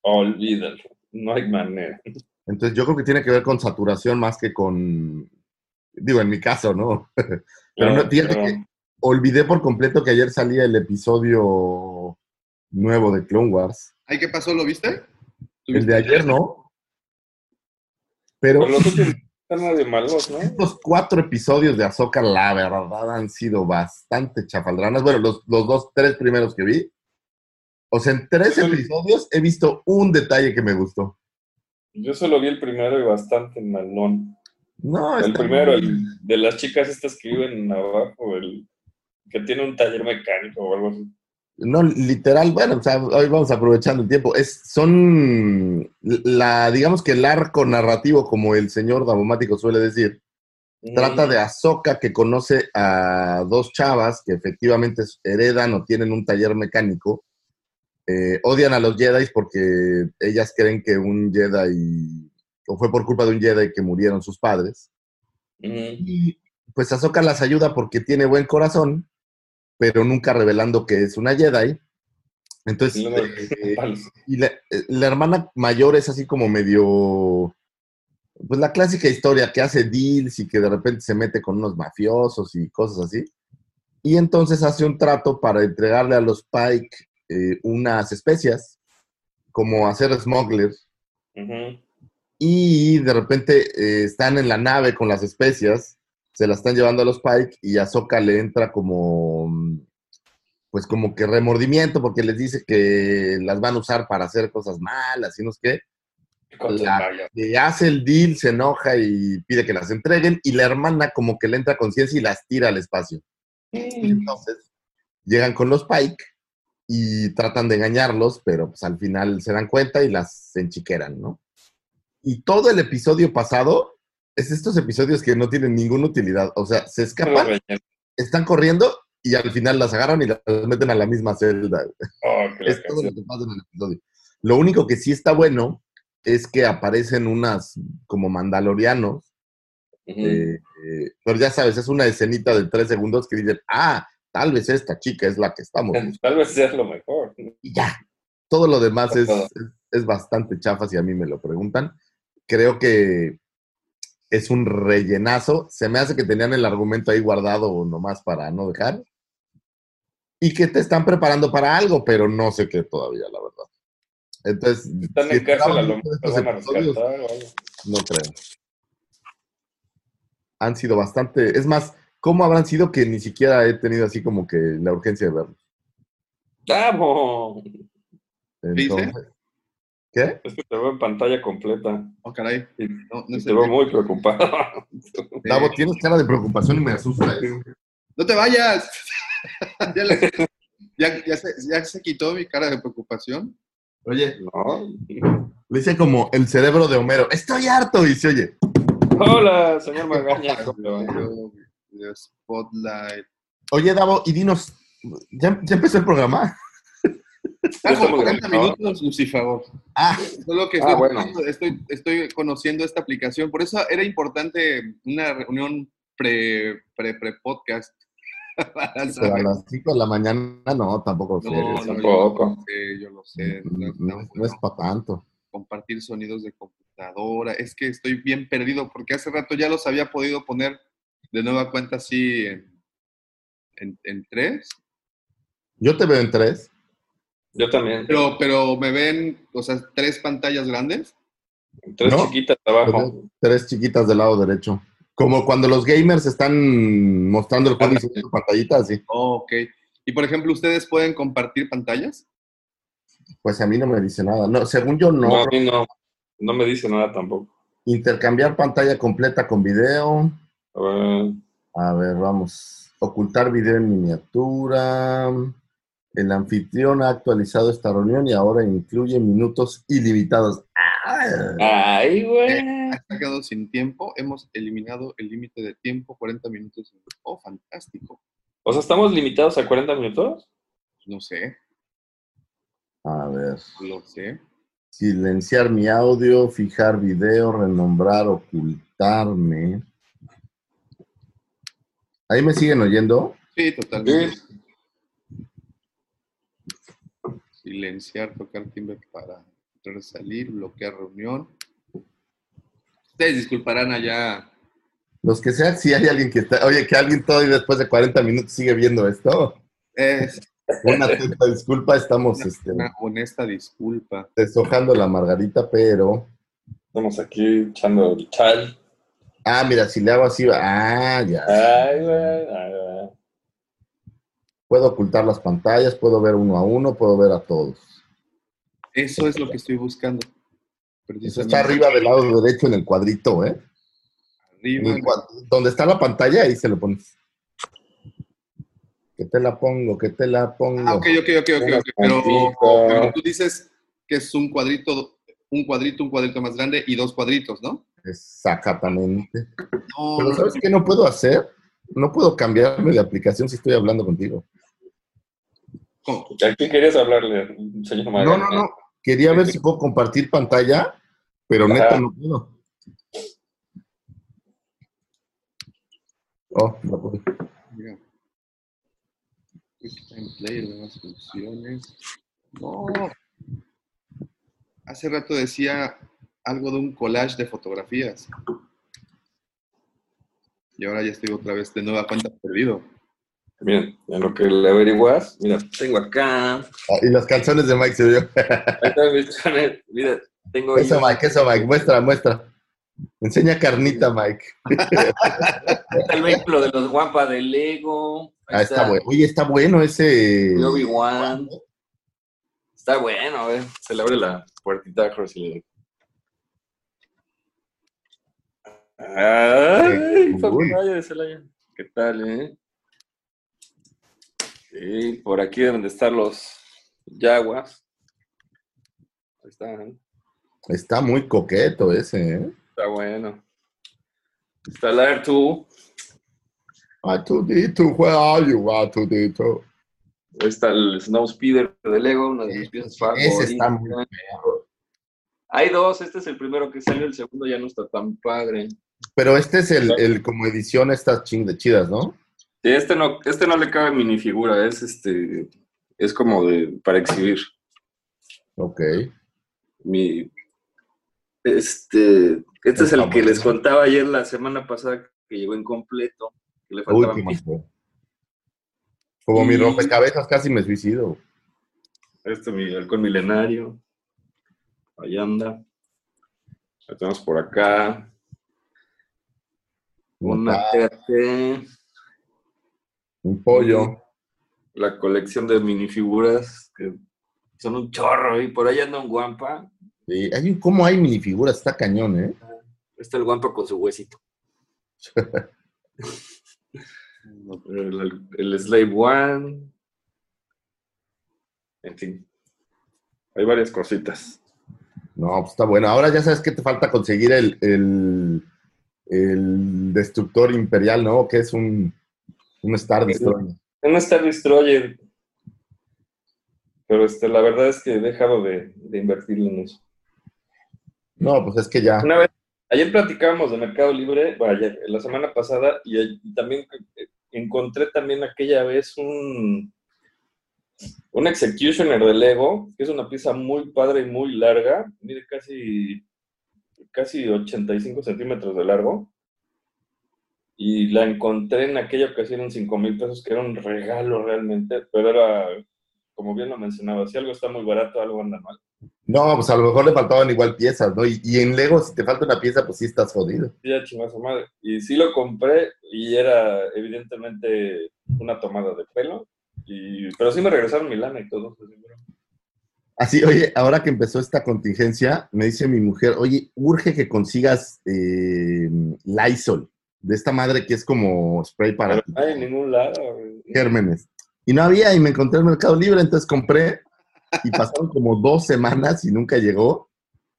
Olvídalo, no hay manera. Entonces yo creo que tiene que ver con saturación más que con, digo, en mi caso, ¿no? Pero no, fíjate pero- que olvidé por completo que ayer salía el episodio nuevo de Clone Wars. Ay, ¿qué pasó? ¿Lo viste? ¿Tú El de ayer no. Pero pero los *laughs* malos, ¿no? estos cuatro episodios de Ahsoka, la verdad, han sido bastante chafaldranas. Bueno, los, los dos, tres primeros que vi. O sea, en tres episodios he visto un detalle que me gustó. Yo solo vi el primero y bastante malón. No, El primero, bien. el de las chicas estas que viven abajo, el que tiene un taller mecánico o algo así. No, literal, bueno, o sea, hoy vamos aprovechando el tiempo. Es, son la, digamos que el arco narrativo, como el señor Davomático suele decir, trata de Ahsoka que conoce a dos chavas que efectivamente heredan o tienen un taller mecánico. Eh, odian a los Jedi porque ellas creen que un Jedi, o fue por culpa de un Jedi que murieron sus padres. Y pues Ahsoka las ayuda porque tiene buen corazón, pero nunca revelando que es una Jedi. Entonces, No, eh, *laughs* y la, eh, la hermana mayor es así como medio, pues la clásica historia que hace deals y que de repente se mete con unos mafiosos y cosas así. Y entonces hace un trato para entregarle a los Pike eh, unas especias, como hacer smuggler. Ujú. Y de repente eh, están en la nave con las especias, se las están llevando a los Pike y Ahsoka le entra como, pues como que remordimiento porque les dice que las van a usar para hacer cosas malas y no sé qué. La que hace el deal se enoja y pide que las entreguen y la hermana como que le entra conciencia y las tira al espacio. Entonces llegan con los Pike y tratan de engañarlos, pero pues al final se dan cuenta y las enchiqueran, ¿no? Y todo el episodio pasado es estos episodios que no tienen ninguna utilidad. O sea, se escapan, están corriendo y al final las agarran y las meten a la misma celda. Oh, Es todo lo que pasa en el episodio. Lo único que sí está bueno es que aparecen unas como mandalorianos eh, eh, pero ya sabes, es una escenita de tres segundos que dicen, ah, tal vez esta chica es la que estamos. *laughs* Tal vez sea lo mejor. Y ya. Todo lo demás es, es, es bastante chafa si a mí me lo preguntan. Creo que es un rellenazo. Se me hace que tenían el argumento ahí guardado nomás para no dejar. Y que te están preparando para algo, pero no sé qué todavía, la verdad. Entonces, Están si en cárcel a lo no creo. Han sido bastante. Es más, ¿cómo habrán sido que ni siquiera he tenido así como que la urgencia de verlos? ¡Vamos! Entonces, ¿Qué? Es que te veo en pantalla completa Oh, caray. y, No, no, y sé. te veo muy preocupado. *laughs* Davo, tienes cara de preocupación y me asusta. eso. ¡No te vayas! *laughs* ya, le- ya- ya se, ya se quitó mi cara de preocupación. Oye, ¿No? le dice como el cerebro de Homero. Estoy harto y se oye. Hola, señor Magaña. *laughs* Spotlight. Oye, Davo, y dinos, ¿ya, ya empezó el programa? Ah, como estamos 40 grabando. minutos, Lucifer. Ah, Solo que Ah, estoy, bueno. estoy, estoy conociendo esta aplicación. Por eso era importante una reunión pre, pre, pre podcast. *laughs* Para pero a las 5 de la mañana no, tampoco. No, eso. yo tampoco. lo sé, yo lo sé. No, no, no, no- no es para tanto. compartir sonidos de computadora. Es que estoy bien perdido porque hace rato ya los había podido poner de nueva cuenta así en, en, en tres. Yo te veo en tres. Yo también. Pero, pero me ven, o sea, tres pantallas grandes. Tres ¿No? chiquitas abajo. Tres chiquitas del lado derecho. Como cuando los gamers están mostrando el juego y subiendo pantallita, así. Oh, ok. Y por ejemplo, ¿ustedes pueden compartir pantallas? Pues a mí no me dice nada. No, según yo No, no. a mí no. No me dice nada tampoco. Intercambiar pantalla completa con video. A ver, A ver, vamos. Ocultar video en miniatura. El anfitrión ha actualizado esta reunión y ahora incluye minutos ilimitados. Ay, güey. Ha quedado sin tiempo. Hemos eliminado el límite de tiempo, 40 minutos. Oh, fantástico. O sea, ¿estamos limitados a 40 minutos? No sé, A ver. lo sé. Silenciar mi audio, fijar video, renombrar, ocultarme. ¿Ahí me siguen oyendo? Sí, totalmente. Sí. Silenciar, tocar timbre para entrar, salir, bloquear reunión. Ustedes disculparán allá. Los que sean, si hay alguien que está, oye, que alguien todavía después de 40 minutos sigue viendo esto. Es Una atenta disculpa, estamos este, una honesta disculpa. deshojando la margarita, pero. Estamos aquí echando el chal. Ah, mira, si le hago así, va- ah, ya. Ay, güey. ay, güey. Puedo ocultar las pantallas, puedo ver uno a uno, puedo ver a todos. Eso es lo que estoy buscando. Eso está arriba del lado derecho en el cuadrito, ¿eh? Arriba. donde está la pantalla, ahí se lo pones. Que te la pongo, que te la pongo. Ah, ok, ok, ok, ok. ok. Pero, pero tú dices que es un cuadrito, un cuadrito, un cuadrito más grande y dos cuadritos, ¿no? Exactamente. No, Pero no, ¿sabes qué no puedo hacer? No puedo cambiarme de aplicación si estoy hablando contigo. ¿A quién querías hablarle, señor No, no, no. Quería ver si puedo compartir pantalla, pero neta Ajá. no puedo. Oh, no puedo. Mira. Quick Time Play, nuevas funciones. No. Hace rato decía algo de un collage de fotografías. Y ahora ya estoy otra vez de nueva cuenta perdido. Bien, en lo que le averiguas, mira, tengo acá. Ah, y las canciones de Mike se vio. Ahí está channel. Mira, tengo ahí Eso, Mike, eso, Mike. Muestra, muestra. Enseña carnita, Mike. el vehículo de los guampa de Lego. Ahí Ah, está bueno. Oye, está bueno ese. Obi-Wan. Está bueno, a ver. Se le abre la puertita, creo si le Ay, de Celaya. ¿Qué tal, eh? Sí, por aquí deben de estar los yaguas. Ahí están. Está muy coqueto ese, ¿eh? Está bueno. Está el Air 2. Artudito, where are you, Artudito? Ahí está el Snow Speeder de Lego, una de mis piezas favoritas. Ese está muy Hay dos, este es el primero que salió, el segundo ya no está tan padre. Pero este es el, el como edición estas ching de chidas, ¿no? Sí, este no, este no le cabe minifigura, es este, es como de, para exhibir. Ok. Mi, este, este es el que les contaba ayer la semana pasada que llegó incompleto, que le faltaban. Como mi rompecabezas casi me suicido. Este mi halcón milenario. Ahí anda. Lo tenemos por acá. Una TAT, un pollo. la colección de minifiguras que son un chorro y por ahí anda un guampa. Sí, hay ¿Cómo hay minifiguras? Está cañón, ¿eh? Este el guampa con su huesito. *laughs* el, el Slave One. En fin. Hay varias cositas. No, pues está bueno. Ahora ya sabes que te falta conseguir el, el, el destructor imperial, ¿no? Que es un, un Star Destroyer. Un Star Destroyer. Pero este, la verdad es que he dejado de, de invertir en eso. No, pues es que ya. Una vez, ayer platicábamos de Mercado Libre, bueno, ayer, la semana pasada, y, y también eh, encontré también aquella vez un, un Executioner de Lego, que es una pieza muy padre y muy larga, mide casi, casi 85 centímetros de largo. Y la encontré en aquella ocasión en 5 mil pesos, que era un regalo realmente, pero era, como bien lo mencionaba, si algo está muy barato, algo anda mal. No, pues a lo mejor le faltaban igual piezas, ¿no? Y, y en Lego, si te falta una pieza, pues sí estás jodido. Sí, ya madre. Y sí lo compré y era evidentemente una tomada de pelo. Y, pero sí me regresaron mi lana y todo. pues. Así, oye, ahora que empezó esta contingencia, me dice mi mujer, oye, urge que consigas eh, Lysol, de esta madre que es como spray para Pero no hay en ningún lado. güey. gérmenes. Y no había, y me encontré en Mercado Libre, entonces compré, y pasaron como dos semanas y nunca llegó.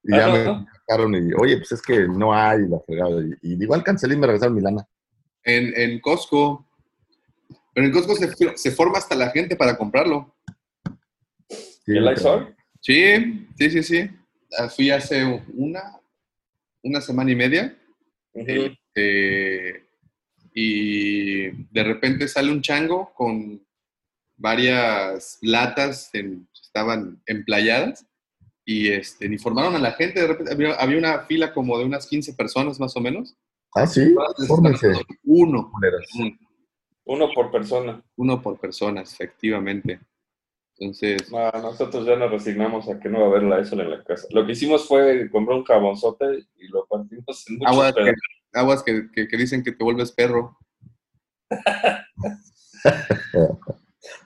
Y Ah, ya ¿no? me sacaron y, oye, pues es que no hay la fregada. Y, y igual cancelé y me regresaron mi lana. En, en Costco. Pero en Costco se, se forma hasta la gente para comprarlo. Sí, ¿El Lysol? Sí, sí, sí, sí. Ah, Fui hace una, una semana y media. Este, y de repente sale un chango con varias latas, en- estaban emplayadas, y este, informaron a la gente. De repente había, había una fila como de unas 15 personas más o menos. Ah, sí, fórmense. Uno, Uno por persona. uno por persona, efectivamente. Entonces, No, nosotros ya nos resignamos a que no va a haber la Lysol en la casa. Lo que hicimos fue comprar un jabonzote y lo partimos en muchos aguas, que, aguas que, que- que dicen que te vuelves perro.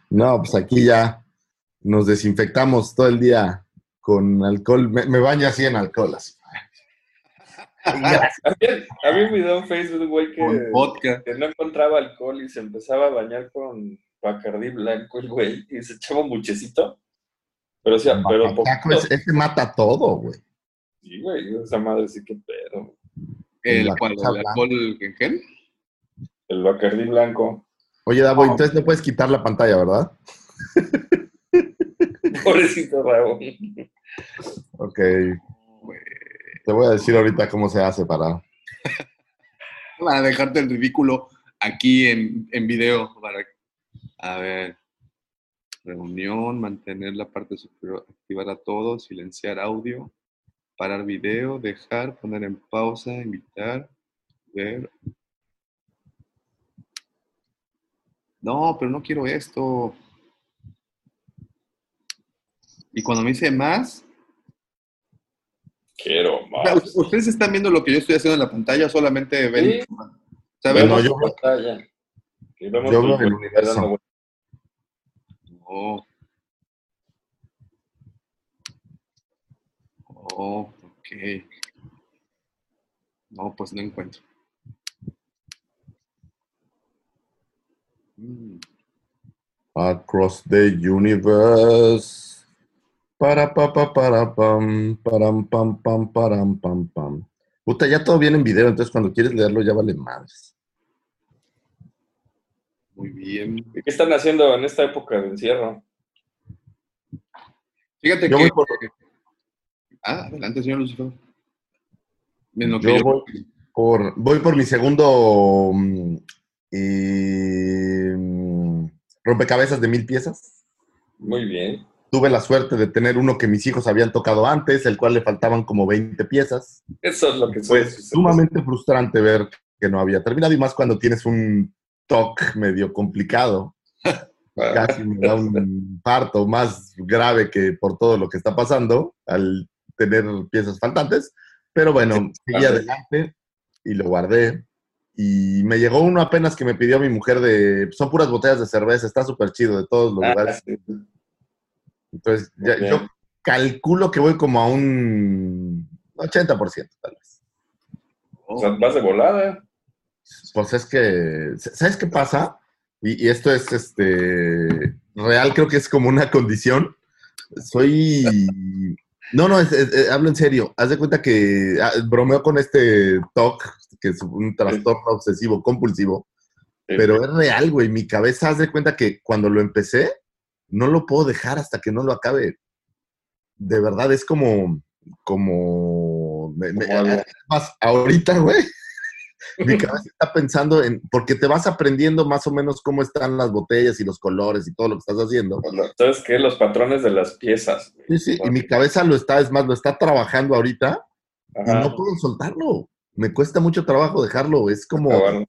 No, pues aquí ya nos desinfectamos todo el día con alcohol. Me, me baño así en alcohol. Así. Había, un video en Facebook, güey, Con que, que no encontraba alcohol y se empezaba a bañar con Bacardí blanco el güey y se echaba un buchecito. Pero o sea, pero es- ese mata todo, güey. Sí, güey, esa madre sí que pedo. El, cosa el alcohol en gel. El Bacardí blanco. Oye, Davo, entonces no puedes quitar la pantalla, ¿verdad? *laughs* Pobrecito Raúl. Ok. Te voy a decir ahorita cómo se hace para. *laughs* Para dejarte el ridículo aquí en, en video. Para, a ver. Reunión, mantener la parte superior, activar a todos, silenciar audio, parar video, dejar, poner en pausa, invitar, ver. No, pero no quiero esto. Y cuando me dice más, Quiero o sea, más. ¿ustedes están viendo lo que yo estoy haciendo en la pantalla solamente ven? Sí. O sea, ven- No, Vemos yo- pantalla. Yo veo el universo. Oh. Oh, ok. No, pues no encuentro. Mm, Across the universe. Para pa pa para pam, param pam pam param pam pam. Puta, ya todo viene en video, entonces cuando quieres leerlo ya vale madres. Muy bien. ¿Y ¿Qué están haciendo en esta época de encierro? Fíjate Yo que. voy por, Ah, adelante, señor Lucifer. Yo yo- voy por, voy por mi segundo mm, eh, rompecabezas de mil piezas. Muy bien. Tuve la suerte de tener uno que mis hijos habían tocado antes, el cual le faltaban como 20 piezas. Eso es lo que suele Pues sumamente frustrante ver que no había terminado y más cuando tienes un TOC medio complicado. Ah, Casi me da un parto más grave que por todo lo que está pasando al tener piezas faltantes. Pero bueno, seguí adelante y lo guardé. Y me llegó uno apenas que me pidió mi mujer de... Son puras botellas de cerveza, está súper chido de todos los ah, lugares. sí. Entonces, ya- yo calculo que voy como a un 80% tal vez. O sea, vas de volada. Pues es que, ¿sabes qué pasa? Y, y esto es este real, creo que es como una condición. Soy. No, no, es- es- es- hablo en serio. Haz de cuenta que ah, bromeo con este TOC, que es un trastorno obsesivo compulsivo, Sí. pero es real, güey. Mi cabeza, haz de cuenta que cuando lo empecé, no lo puedo dejar hasta que no lo acabe. De verdad, es como. Como. me- me- más, ahorita, güey. Mi *laughs* cabeza está pensando en, porque te vas aprendiendo más o menos cómo están las botellas y los colores y todo lo que estás haciendo. ¿Sabes qué? Los patrones de las piezas. Sí, sí, y mi cabeza lo está, es más, lo está trabajando ahorita y no puedo soltarlo. Me cuesta mucho trabajo dejarlo. Es como, Ah, bueno.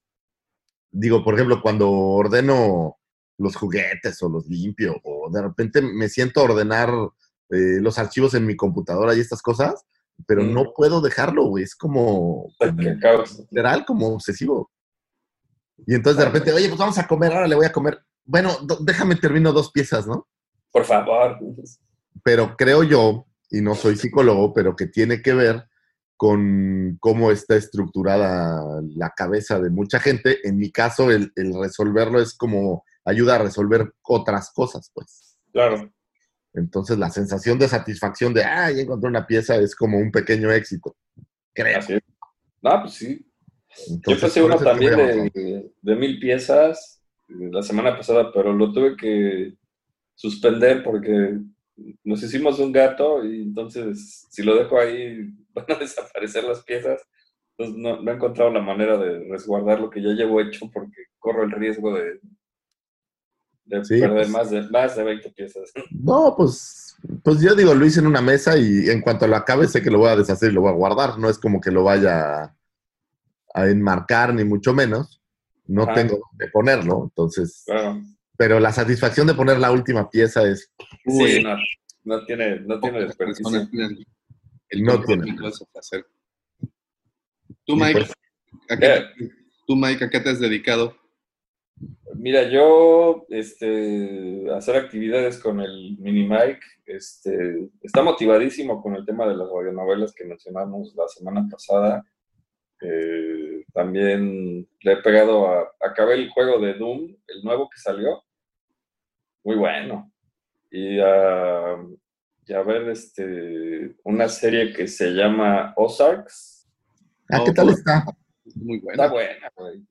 digo, por ejemplo, cuando ordeno los juguetes o los limpio, o de repente me siento a ordenar eh, los archivos en mi computadora y estas cosas, pero Mm. no puedo dejarlo, güey. Es como, *laughs* literal, como obsesivo. Y entonces de repente, oye, pues vamos a comer, ahora le voy a comer. Bueno, déjame termino dos piezas, ¿no? Por favor. Pero creo yo, y no soy psicólogo, pero que tiene que ver con cómo está estructurada la cabeza de mucha gente. En mi caso, el, el resolverlo es como ayuda a resolver otras cosas, pues. Claro. Entonces la sensación de satisfacción de, ah, ya encontré una pieza es como un pequeño éxito. Creo. Así es. No, pues sí. Yo Entonces, pasé por uno también de mil piezas eh, la semana pasada, pero lo tuve que suspender porque nos hicimos un gato y entonces si lo dejo ahí *laughs* van a desaparecer las piezas. Entonces no, no he encontrado la manera de resguardar lo que ya llevo hecho porque corro el riesgo de, de Sí, perder pues. más, de, más de 20 piezas. No, pues, pues yo digo, lo hice en una mesa y en cuanto lo acabe sé que lo voy a deshacer y lo voy a guardar. No es como que lo vaya a, enmarcar, ni mucho menos. No Ajá. tengo dónde ponerlo, entonces. Claro. Pero la satisfacción de poner la última pieza es. Sí, no, no tiene, no tiene desperdicio. el No tiene. de. Tú, Mike, pues, ¿a qué, Eh. tú, Mike, ¿a qué te has dedicado? Mira, yo, este, hacer actividades con el mini Mike, este, está motivadísimo con el tema de las radionovelas que mencionamos la semana pasada. Eh, también le he pegado a, acabé el juego de Doom, el nuevo que salió, muy bueno. Y a, y a ver, este, una serie que se llama Ozarks, ah, ¿qué tal está? Muy Está bueno. buena, güey.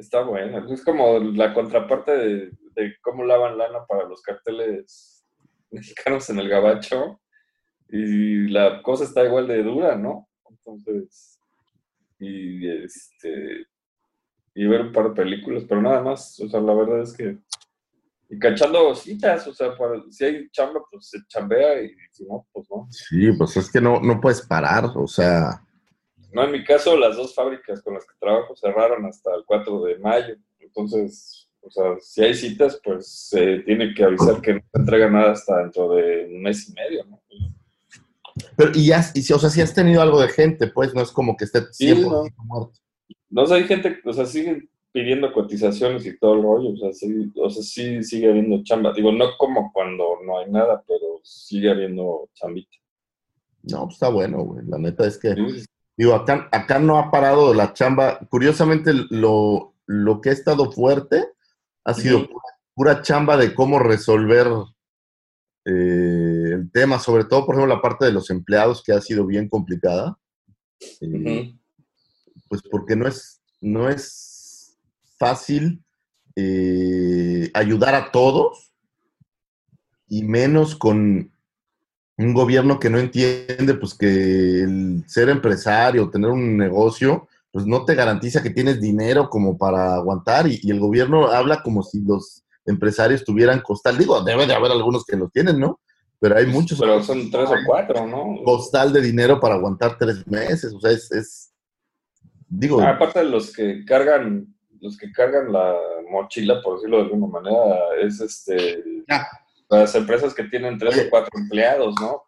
Está buena. Es como la contraparte de, cómo lavan lana para los carteles *laughs* mexicanos en el gabacho. Y la cosa está igual de dura, ¿no? Entonces, y este, y ver un par de películas, pero nada más. O sea, la verdad es que. Y cachando citas, o sea, si hay chamba, pues se chambea y si no, pues no. Sí, pues es que no, no puedes parar, o sea. No, en mi caso, las dos fábricas con las que trabajo cerraron hasta el 4 de mayo. Entonces, o sea, si hay citas, pues se tiene que avisar que no se entrega nada hasta dentro de un mes y medio, ¿no? Pero, y ya, y si, o sea, si has tenido algo de gente, pues no es como que esté Sí, 100% muerto. No sé, hay gente, o sea, siguen pidiendo cotizaciones y todo el rollo, o sea, sí, o sea, sí sigue habiendo chamba. Digo, no como cuando no hay nada, pero sigue habiendo chambita. No, pues está bueno, güey. La neta es que. Sí, Digo, acá, acá no ha parado la chamba. Curiosamente, lo, lo que ha estado fuerte ha sido pura, pura chamba de cómo resolver eh, el tema, sobre todo, por ejemplo, la parte de los empleados, que ha sido bien complicada. Eh. Pues porque no es, no es fácil eh, ayudar a todos y menos con un gobierno que no entiende pues que el ser empresario, tener un negocio, pues no te garantiza que tienes dinero como para aguantar y, y el gobierno habla como si los empresarios tuvieran costal. Digo, debe de haber algunos que lo tienen, ¿no? Pero hay muchos Pero son tres o cuatro, ¿no? costal de dinero para aguantar tres meses. O sea, es, es- digo, Ah, aparte de los que cargan, los que cargan la mochila, por decirlo de alguna manera, es este. Las empresas que tienen tres o cuatro empleados, ¿no?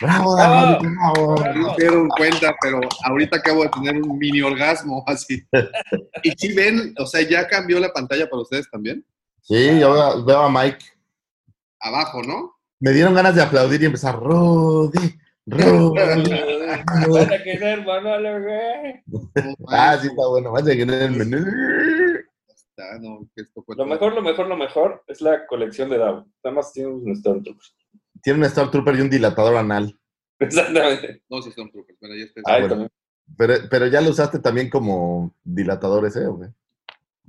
bravo, ¡Ah! David, bravo. No se dieron cuenta, pero ahorita acabo de tener un mini orgasmo *laughs* así. Y si ven, o sea, ya cambió la pantalla para ustedes también. Sí, yo veo- a Mike. Abajo, ¿no? Me dieron ganas de aplaudir y empezar, Rodi, Rodi. Van a querer, Manolo, güey. ah, sí, está bueno. Vaya a el menú. Está, no, que esto fue Lo todo. mejor, lo mejor, lo mejor es la colección de Dao. Nada más tiene un Stormtroopers. Tiene un Star Trooper y un dilatador anal. *laughs* Exactamente. No, sí son troopers, pero ya está. Bueno. también. Pero, pero ya lo usaste también como dilatador ese, ¿o qué?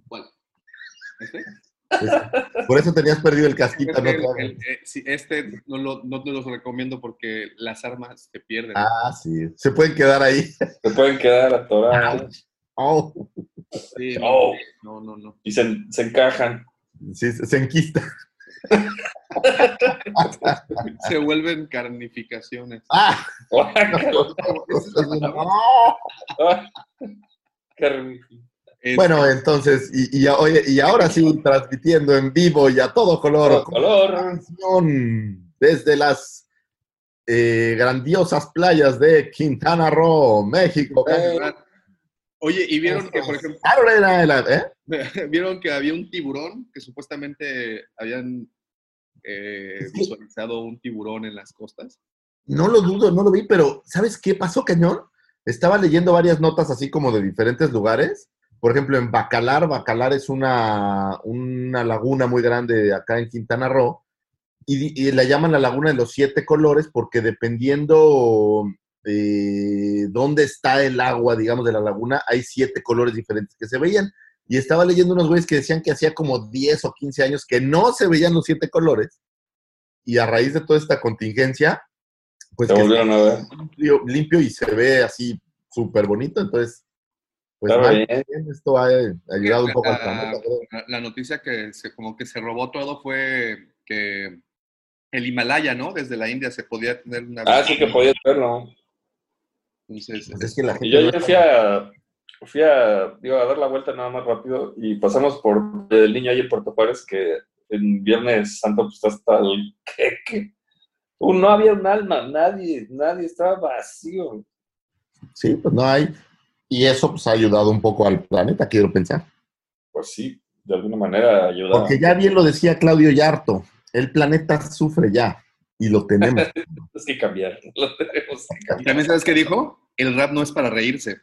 ¿Cuál? ¿Este? Por eso tenías perdido el casquito, Es ¿no? que el- el- eh, sí, este no, lo, no te los recomiendo porque las armas se pierden. Ah, sí. Se pueden quedar ahí. Se pueden quedar atorados Oh, Sí, no, Oh. no, no, no. y se, se encajan. sí, se se enquista. Se vuelven carnificaciones. ¡Ah! *laughs* Bueno, entonces, y, y, oye, y ahora sí, transmitiendo en vivo y a todo color, Todo color. desde las eh, grandiosas playas de Quintana Roo, México. Oye, y vieron que, por ejemplo, Carolina, ¿eh? *laughs* vieron que había un tiburón que supuestamente habían eh, visualizado un tiburón en las costas. No lo dudo, no lo vi, pero ¿sabes qué pasó, cañón? Estaba leyendo varias notas así como de diferentes lugares. Por ejemplo, en Bacalar, Bacalar es una, una laguna muy grande acá en Quintana Roo, y la llaman la laguna de los siete colores porque dependiendo eh, dónde está el agua, digamos, de la laguna, hay siete colores diferentes que se veían. Y estaba leyendo unos güeyes que decían que hacía como 10 o 15 años que no se veían los siete colores. Y a raíz de toda esta contingencia, pues Se que volvieron a ver. limpio, limpio y se ve así súper bonito. Entonces, pues mal, bien. esto ha ayudado un poco al La, planeta. creo. la- la noticia que se, como que se robó todo fue que el Himalaya, ¿no? Desde la India se podía tener una... Ah, sí que podías verlo. Entonces, Pues es que la gente Y yo no fui a, fui a, digo, a dar la vuelta nada más rápido y pasamos por el niño ahí en Puerto Juárez que en Viernes Santo pues está hasta el queque. Uh, no había un alma, nadie, nadie, estaba vacío. Sí, pues no hay. Y eso pues ha ayudado un poco al planeta, quiero pensar. Pues sí, de alguna manera ayudaba. Porque ya bien lo decía Claudio Yarto, el planeta sufre ya y lo tenemos. *laughs* Es que cambiar, lo tenemos que ¿Y cambiar. también sabes qué dijo? El rap no es para reírse.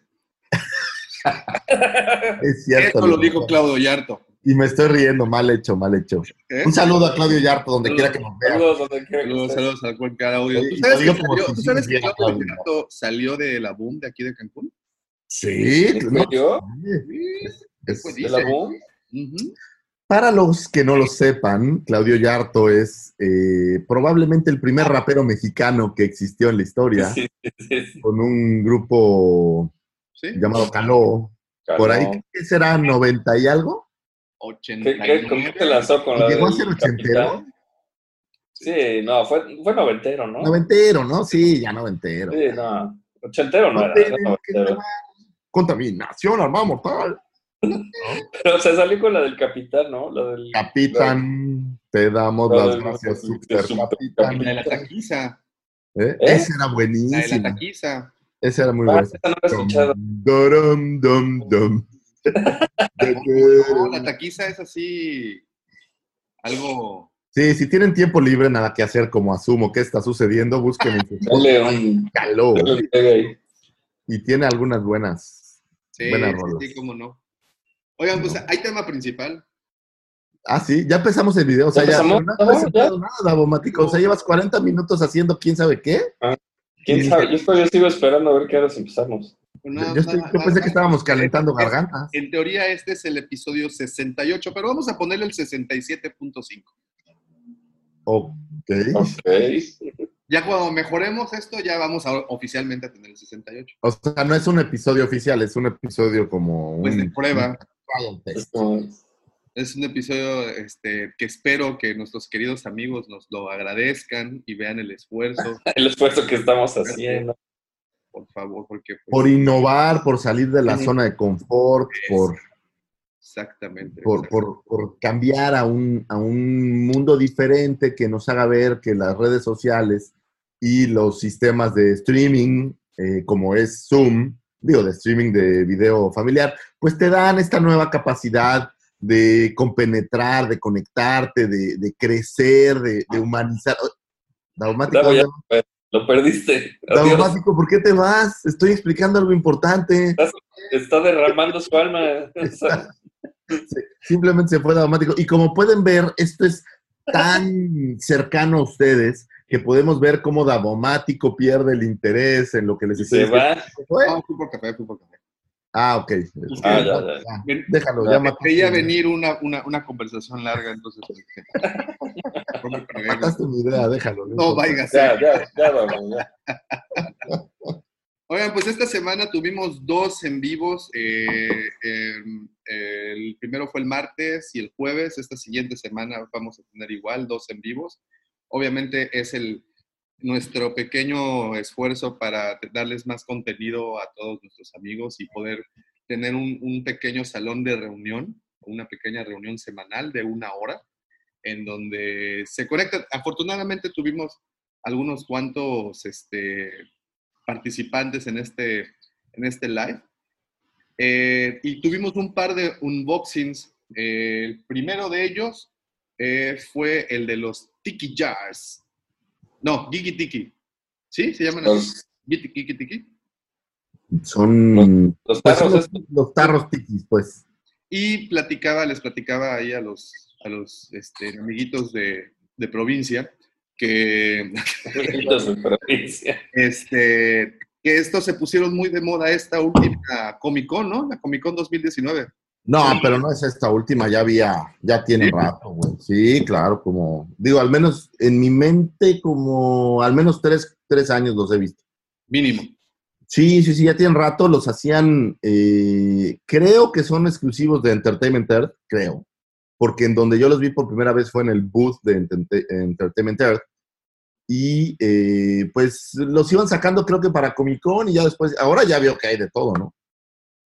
*laughs* es cierto. Eso lo dijo Claudio Yarto. Y me estoy riendo, mal hecho, mal hecho. ¿Eh? Un saludo a Claudio Yarto, donde quiera que nos vea. Saludos donde quiera que Saludos, estés. saludos al Cuenca Audio. Sí, ¿Tú sabes, que salió, si tú sí sabes que Claudio Claudio. Yarto salió de la boom de aquí de Cancún? Sí, ¿En no? Sí. Pues ¿De la boom? Ujú. Para los que no lo sepan, Claudio Yarto es eh, probablemente el primer rapero mexicano que existió en la historia, Sí, sí, sí. con un grupo ¿Sí? llamado Caló. Por ahí. ¿qué será? ¿90 y algo? ¿Qué, qué, ¿Con qué te 89. lanzó con la ¿Llegó a ser ochentero? Sí, no, fue, fue noventero, ¿no? Noventero, ¿no? Sí, ya noventero. Sí, no. Ochentero no era, era noventero. Contaminación, armada mortal. Pero se salió con la del capitán, ¿no? La del... Capitán, te damos La las del- gracias, super super capitán. La de la taquiza. ¿Eh? ¿Eh? Ese era La de la buenísimo. taquiza. Ese era muy Ah, bueno. esa no la he escuchado. No, la taquiza es así. Algo. Sí, si tienen tiempo libre, nada que hacer, como asumo que está sucediendo, busquen en su *laughs* Dale un... ahí. Y tiene algunas buenas. Sí, Buenas sí, sí, cómo no. Oigan, pues hay tema principal. Ah, sí, ya empezamos el video. O sea, ¿Ya no has presentado nada, Davomático. O sea, llevas 40 minutos haciendo quién sabe qué. ¿Quién sabe? Yo todavía sigo esperando a ver qué horas empezamos. Pues Yo, nada, yo estoy- nada, yo pensé nada. que estábamos calentando gargantas. En teoría, este es el episodio 68, pero vamos a ponerle el 67.5. Ok. Ok. Ya cuando mejoremos esto, ya vamos a, oficialmente a tener el 68. O sea, no es un episodio oficial, es un episodio como Pues de un prueba. Es un episodio este, que espero que nuestros queridos amigos nos lo agradezcan y vean el esfuerzo, *laughs* el esfuerzo que estamos haciendo. por favor, porque pues, Por innovar, por salir de la zona de confort, por, exactamente. por, exactamente. por, por cambiar a un, a un mundo diferente que nos haga ver que las redes sociales y los sistemas de streaming, eh, como es Zoom, digo, de streaming de video familiar, pues te dan esta nueva capacidad de compenetrar, de conectarte, de, de crecer, de, de humanizar. Daumático, Davo, ya ¿dónde- Lo perdiste. Daumático, ¿por qué te vas? Estoy explicando algo importante. Está derramando su alma. *laughs* Sí, simplemente se fue Daumático. Y como pueden ver, esto es tan cercano a ustedes que podemos ver cómo Davomático pierde el interés en lo que les Se estoy va. ¿Se fue? No, fui por café, fui por café. Ah, ok. Ah, ya, ya. Ven- Déjalo, Ya, ya mataste, Veía venir una, una, una conversación larga, entonces mataste mi idea, déjalo. No vaya Ya, ya, ya, vamos, ya. Oigan, pues esta semana tuvimos dos en vivos. eh, em, el primero fue el martes y el jueves. Esta siguiente semana vamos a tener igual dos en vivos. Obviamente es el, nuestro pequeño esfuerzo para darles más contenido a todos nuestros amigos y poder tener un, un pequeño salón de reunión, una pequeña reunión semanal de una hora, en donde se conectan. Afortunadamente tuvimos algunos cuantos este, participantes en este, en este live. Eh, y tuvimos un par de unboxings. Eh, el primero de ellos eh, fue el de los Tiki Jars. No, Gigi Tiki. ¿Sí? ¿Se llaman así? Los, Gigi Gigi Tiki. Son los pues, tarros son los, tarros pues. Y platicaba, les platicaba ahí a los, a los este, amiguitos de, de provincia que *laughs* amiguitos de provincia. este, que estos se pusieron muy de moda esta última Comic Con, ¿no? La Comic Con 2019. No, pero no es esta última, ya había, ya tiene rato, güey. Sí, claro, como, digo, al menos en mi mente, como, al menos tres, tres años los he visto. Mínimo. Sí, sí, sí, ya tienen rato, los hacían, eh, creo que son exclusivos de Entertainment Earth, creo, porque en donde yo los vi por primera vez fue en el booth de Entente- Entertainment Earth, y eh, pues los iban sacando creo que para Comic Con y ya después, ahora ya veo que hay de todo, ¿no?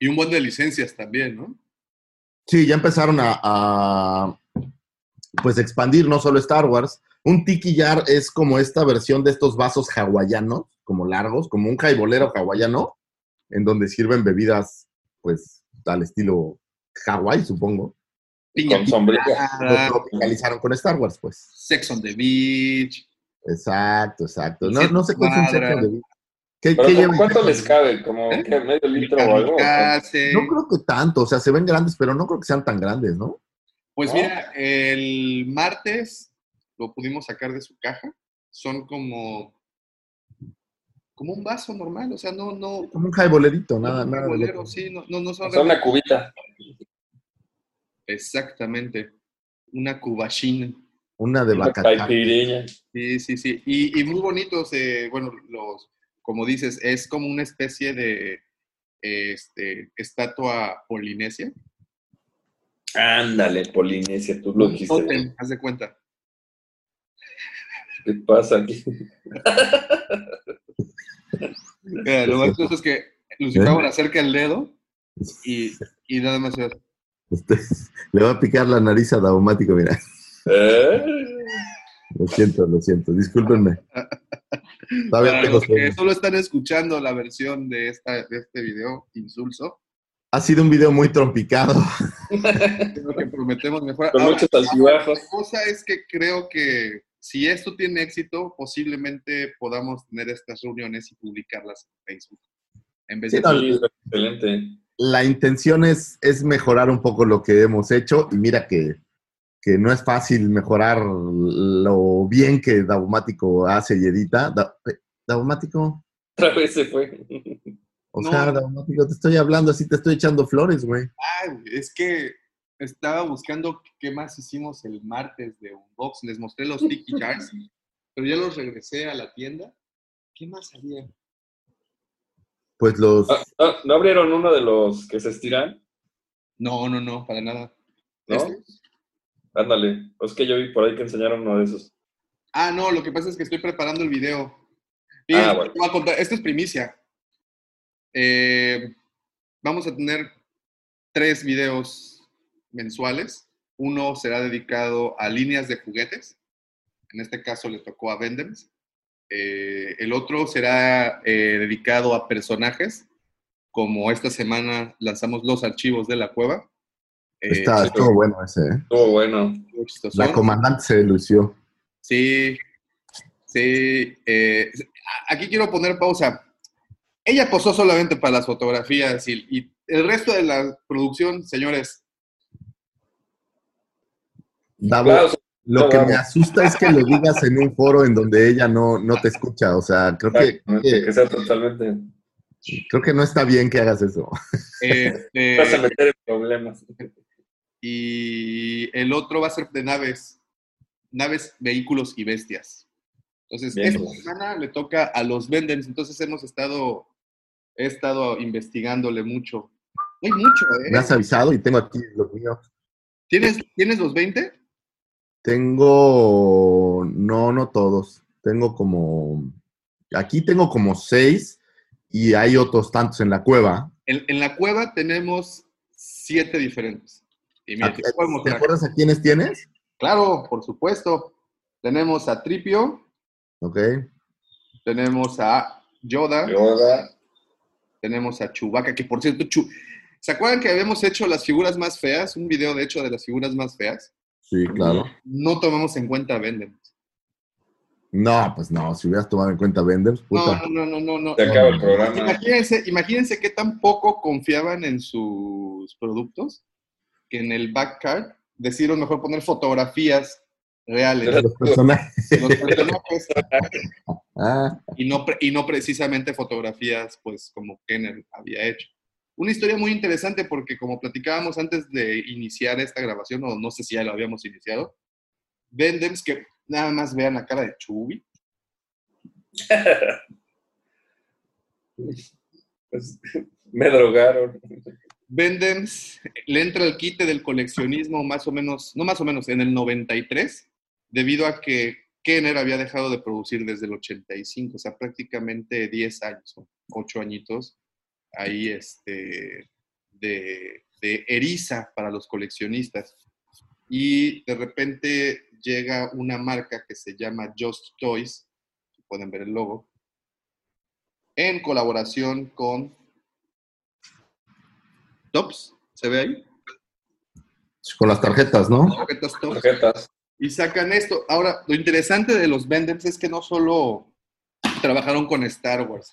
Y un buen de licencias también, ¿no? Sí, ya empezaron a, a, pues expandir no solo Star Wars. Un tiki jar es como esta versión de estos vasos hawaianos, como largos, como un jaibolero hawaiano, en donde sirven bebidas, pues, al estilo Hawái, supongo. Piña Con sombrilla. Tropicalizaron con Star Wars, pues. Sex on the Beach. Exacto, exacto. No, no es un cuadra. sexo de- ¿Qué, Pero qué ¿cu- lleva? ¿cuánto les cabe? ¿Como ¿Eh? que medio litro o algo? No creo que tanto, o sea, se ven grandes, pero no creo que sean tan grandes, ¿no? Pues ¿No? mira, el martes lo pudimos sacar de su caja. Son como, como un vaso normal, o sea, no, no, Como un jaibolerito, nada, un nada. de bolero, loco. sí, no, no, no son O sea, una cubita. exactamente una cubachina. Una de caipirinha. Sí, sí, sí. Y, y muy bonitos, eh, bueno, los, como dices, es como una especie de este, estatua polinesia. Ándale, Polinesia, tú lo dijiste. haz de cuenta. ¿Qué pasa aquí? *laughs* Mira, lo más curioso es que Lucifer acerca el dedo y, y nada más se- Este, *laughs* le va a picar la nariz a Daumático, mira. ¿Eh? Lo siento, lo siento, discúlpenme. *laughs* Para los que solo están escuchando la versión de, esta, de este video, insulso, Ha sido un video muy trompicado. creo que prometemos. Con Ahora, muchos altibajos. La cosa es que creo que si esto tiene éxito, posiblemente podamos tener estas reuniones y publicarlas en Facebook. En vez Sí, de no, Sí, excelente. La intención es, es mejorar un poco lo que hemos hecho y mira que, que no es fácil mejorar lo bien que Daumático hace y edita. Da- Daumático, Otra vez se fue. o No. sea, Daumático, te estoy hablando así, te estoy echando flores, güey. Ay, güey, es que estaba buscando qué más hicimos el martes de Unbox. Les mostré los Tiki Jars, *laughs* pero ya los regresé a la tienda. ¿Qué más había? Pues los. Ah, ¿No, no abrieron uno de los que se estiran? No, no, no, para nada. ¿No? ¿Este? Ándale. Es que yo vi por ahí que enseñaron uno de esos. Ah, no, lo que pasa es que estoy preparando el video. Y Ah, bueno. voy a contar, esto es primicia. Eh, vamos a tener tres videos mensuales. Uno será dedicado a líneas de juguetes. En este caso le tocó a Vendems. Eh, el otro será eh, dedicado a personajes, como esta semana lanzamos los archivos de la cueva. Eh, Está, sí, estuvo bueno ese, ¿eh? Estuvo bueno. La comandante se lució. Sí, sí. eh, aquí quiero poner pausa. Ella posó solamente para las fotografías y, y el resto de la producción, señores, Davo, Claro, lo no, que vamos. me asusta es que lo digas en un foro en donde ella no, no te escucha. O sea, creo que, creo que que, sea totalmente. creo que no está bien que hagas eso. este, *laughs* Vas a meter en problemas. Y el otro va a ser de naves, naves, vehículos y bestias. Entonces, Bien. esta semana le toca a los Vendems, entonces hemos estado, he estado investigándole mucho. Hay mucho, ¿eh? Me has avisado y tengo aquí los míos. ¿Tienes, ¿Tienes los 20? Tengo, no, no todos. Tengo como, aquí tengo como seis y hay otros tantos en la cueva. En, en la cueva tenemos siete diferentes. Y mira, te puedo ¿Te mostrar. acuerdas a quiénes tienes? Claro, por supuesto. Tenemos a Tripio, Ok. tenemos a Yoda, Yoda. tenemos a Chewbacca, que por cierto, Chu- ¿se acuerdan que habíamos hecho las figuras más feas? Un video, de hecho, de las figuras más feas. Sí, claro. No tomamos en cuenta a Vendem. No, pues no, si hubieras tomado en cuenta Vendors, No, puta. no, no, no, no, no. Se acaba el programa. Imagínense, imagínense qué tan poco confiaban en sus productos que en el back card decidieron mejor poner fotografías reales De los personajes. los personajes *laughs* Ah, y no, y no precisamente fotografías pues como Kenner había hecho. Una historia muy interesante porque como platicábamos antes de iniciar esta grabación, o no sé si ya lo habíamos iniciado, Vendems, que nada más vean la cara de Chubby, *laughs* Pues, me drogaron. Vendems le entra el quite del coleccionismo más o menos, no más o menos, en el 93, debido a que Kenner había dejado de producir desde el 85, o sea, prácticamente 10 años, o 8 añitos, ahí este, de, de eriza para los coleccionistas. Y de repente llega una marca que se llama Just Toys, pueden ver el logo, en colaboración con Tops, ¿se ve ahí? con las tarjetas, ¿no? Tarjetas Tops. Tarjetas. Y sacan esto. Ahora, lo interesante de los Vendems es que no solo trabajaron con Star Wars.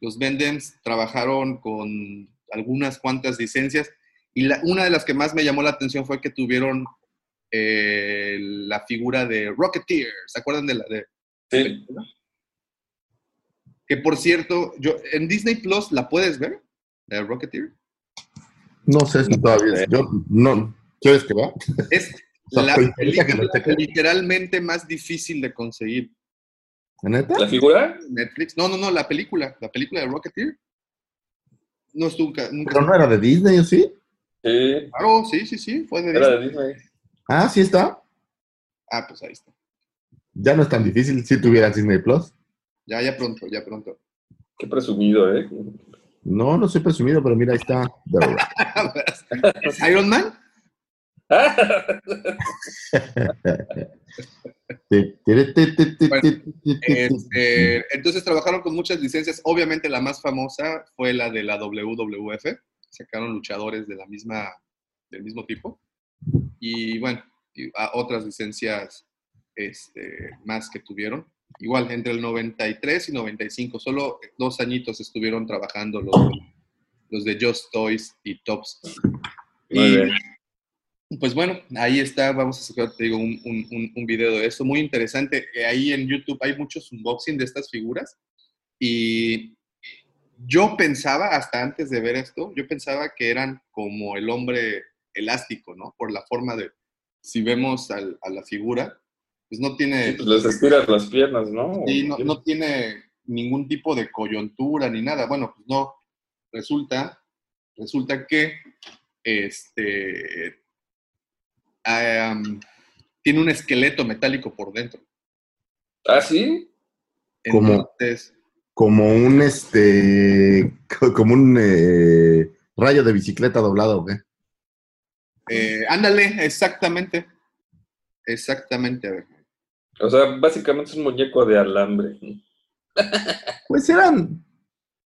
Los Vendems trabajaron con algunas cuantas licencias. Y la- una de las que más me llamó la atención fue que tuvieron eh, la figura de Rocketeer. ¿Se acuerdan de la de Sí. Que por cierto, yo en Disney Plus la puedes ver, la de Rocketeer. No sé si todavía. Yo no. ¿Quieres que va? Es *laughs* O sea, la que película cheque. literalmente más difícil de conseguir. ¿Neta? ¿La figura? Netflix. No, no, no, la película, la película de Rocketeer. No estuvo nunca. nunca- Pero no era de Disney, ¿o sí? Sí, Claro, sí, sí, sí, fue de era Disney. de Disney. Ah, sí está. Ah, pues ahí está. Ya no es tan difícil si tuvieras Disney Plus. Ya, ya pronto, ya pronto. Qué presumido, ¿eh? No, no soy presumido, pero mira, ahí está. De verdad. ¿Es *laughs* Iron Man? Este, entonces trabajaron con muchas licencias. Obviamente la más famosa fue la de la WWF. Sacaron luchadores de la misma, del mismo tipo. Y bueno, y a otras licencias este, más que tuvieron. Igual, entre el 93 y 95, solo dos añitos estuvieron trabajando los, los de Just Toys y Tops. Muy Y, bien. Pues bueno, ahí está, vamos a sacar, te digo, un, un, un- video de esto, muy interesante. Eh, Ahí en YouTube hay muchos unboxing de estas figuras y yo pensaba, hasta antes de ver esto, yo pensaba que eran como el hombre elástico, ¿no? Por la forma de, si vemos al- a la figura, pues no tiene, Pues les estiras las piernas, ¿no? sí, no, no tiene ningún tipo de coyuntura ni nada. Bueno, pues no. Resulta, resulta que este am, tiene un esqueleto metálico por dentro. ¿Ah, sí? Entonces, Como un este. co- Como un eh, rayo de bicicleta doblado, ¿o qué? eh, ándale, exactamente. Exactamente, a ver. O sea, básicamente es un muñeco de alambre. Pues eran.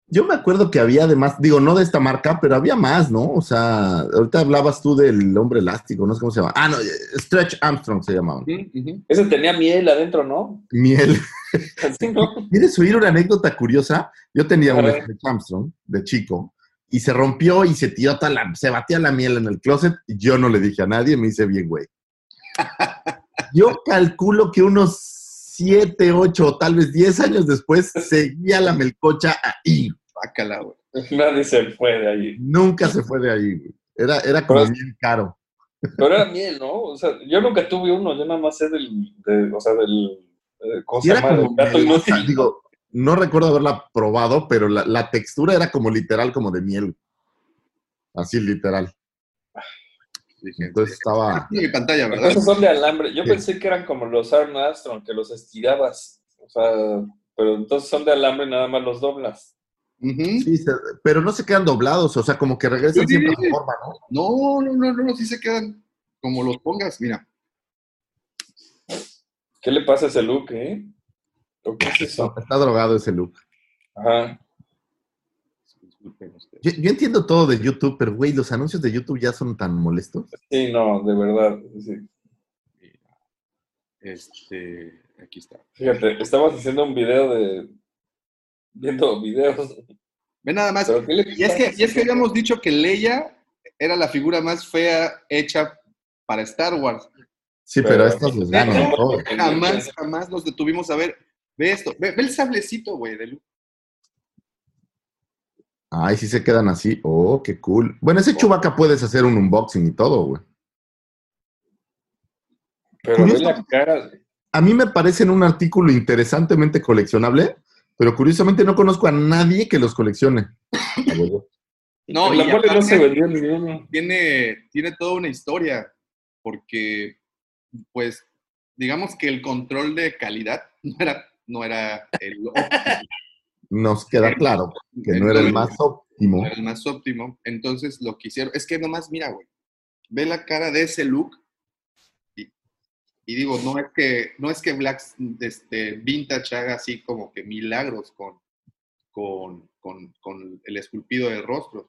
Yo me acuerdo que había además, digo, no de esta marca, pero había más, ¿no? O sea, ahorita hablabas tú del hombre elástico, no sé cómo se llama. Ah, no, eh, Stretch Armstrong se ujú. Ese tenía miel adentro, ¿no? Miel. *laughs* Así, ¿no? ¿Quieres oír una anécdota curiosa? Yo tenía un. Stretch Armstrong de chico y se rompió y se tiró toda la, se batía la miel en el closet y yo no le dije a nadie, me hice bien, güey. *laughs* Yo calculo que unos 7, 8 o tal vez 10 años después seguía la melcocha ahí. Bácala, güey. Nadie se fue de ahí. Nunca se fue de ahí, güey. Era, era como Pero- bien caro. Pero era miel, ¿no? O sea, yo nunca tuve uno, yo nada más sé del, de, o sea, del, eh, ¿cómo Sí, se era como gato inútil. digo, no recuerdo haberla probado, pero la, la textura era como literal, como de miel. Así literal. Dije, Entonces estaba. Mi pantalla, ¿verdad? Esos son de alambre. Yo Sí. pensé que eran como los Arm Armstrong, que los estirabas. O sea, pero entonces son de alambre y nada más los doblas. Sí, se- pero no se quedan doblados, o sea, como que regresan Sí. siempre a su forma, ¿no? No, no, no, no, no, sí se quedan como los pongas. Mira, ¿Qué le pasa a ese look, eh? ¿O qué es *laughs* eso? Está drogado ese look. Ajá. Yo, yo entiendo todo de YouTube, pero güey, los anuncios de YouTube ya son tan molestos. Sí, no, de verdad. sí. Este, aquí está. Fíjate, estamos haciendo un video de. viendo videos. Ve nada más. Pero ¿qué le Y es que, y es que habíamos dicho que Leia era la figura más fea hecha para Star Wars. Sí, pero, Pero- a estos les ganan todo. Jamás, jamás nos detuvimos a ver. Ve esto, ve, ve el sablecito, güey, de Luke. Ay, sí se quedan así. Oh, qué cool. Bueno, ese Chubaca puedes hacer un unboxing y todo, güey. Pero ve Curioso. la cara. A mí me parecen un artículo interesantemente coleccionable, pero curiosamente no conozco a nadie que los coleccione. *laughs* No, la y mole no se vendió ni uno. tiene, tiene toda una historia, porque, pues, digamos que el control de calidad *laughs* no era, no era el, óptimo, *laughs* Nos queda claro que no era el más óptimo. no era el más óptimo. Entonces, lo que hicieron, es que nomás, mira, güey, ve la cara de ese look, y, y digo, no es que, no es que Black este, Vintage haga así como que milagros con, con, con, con el esculpido de rostros,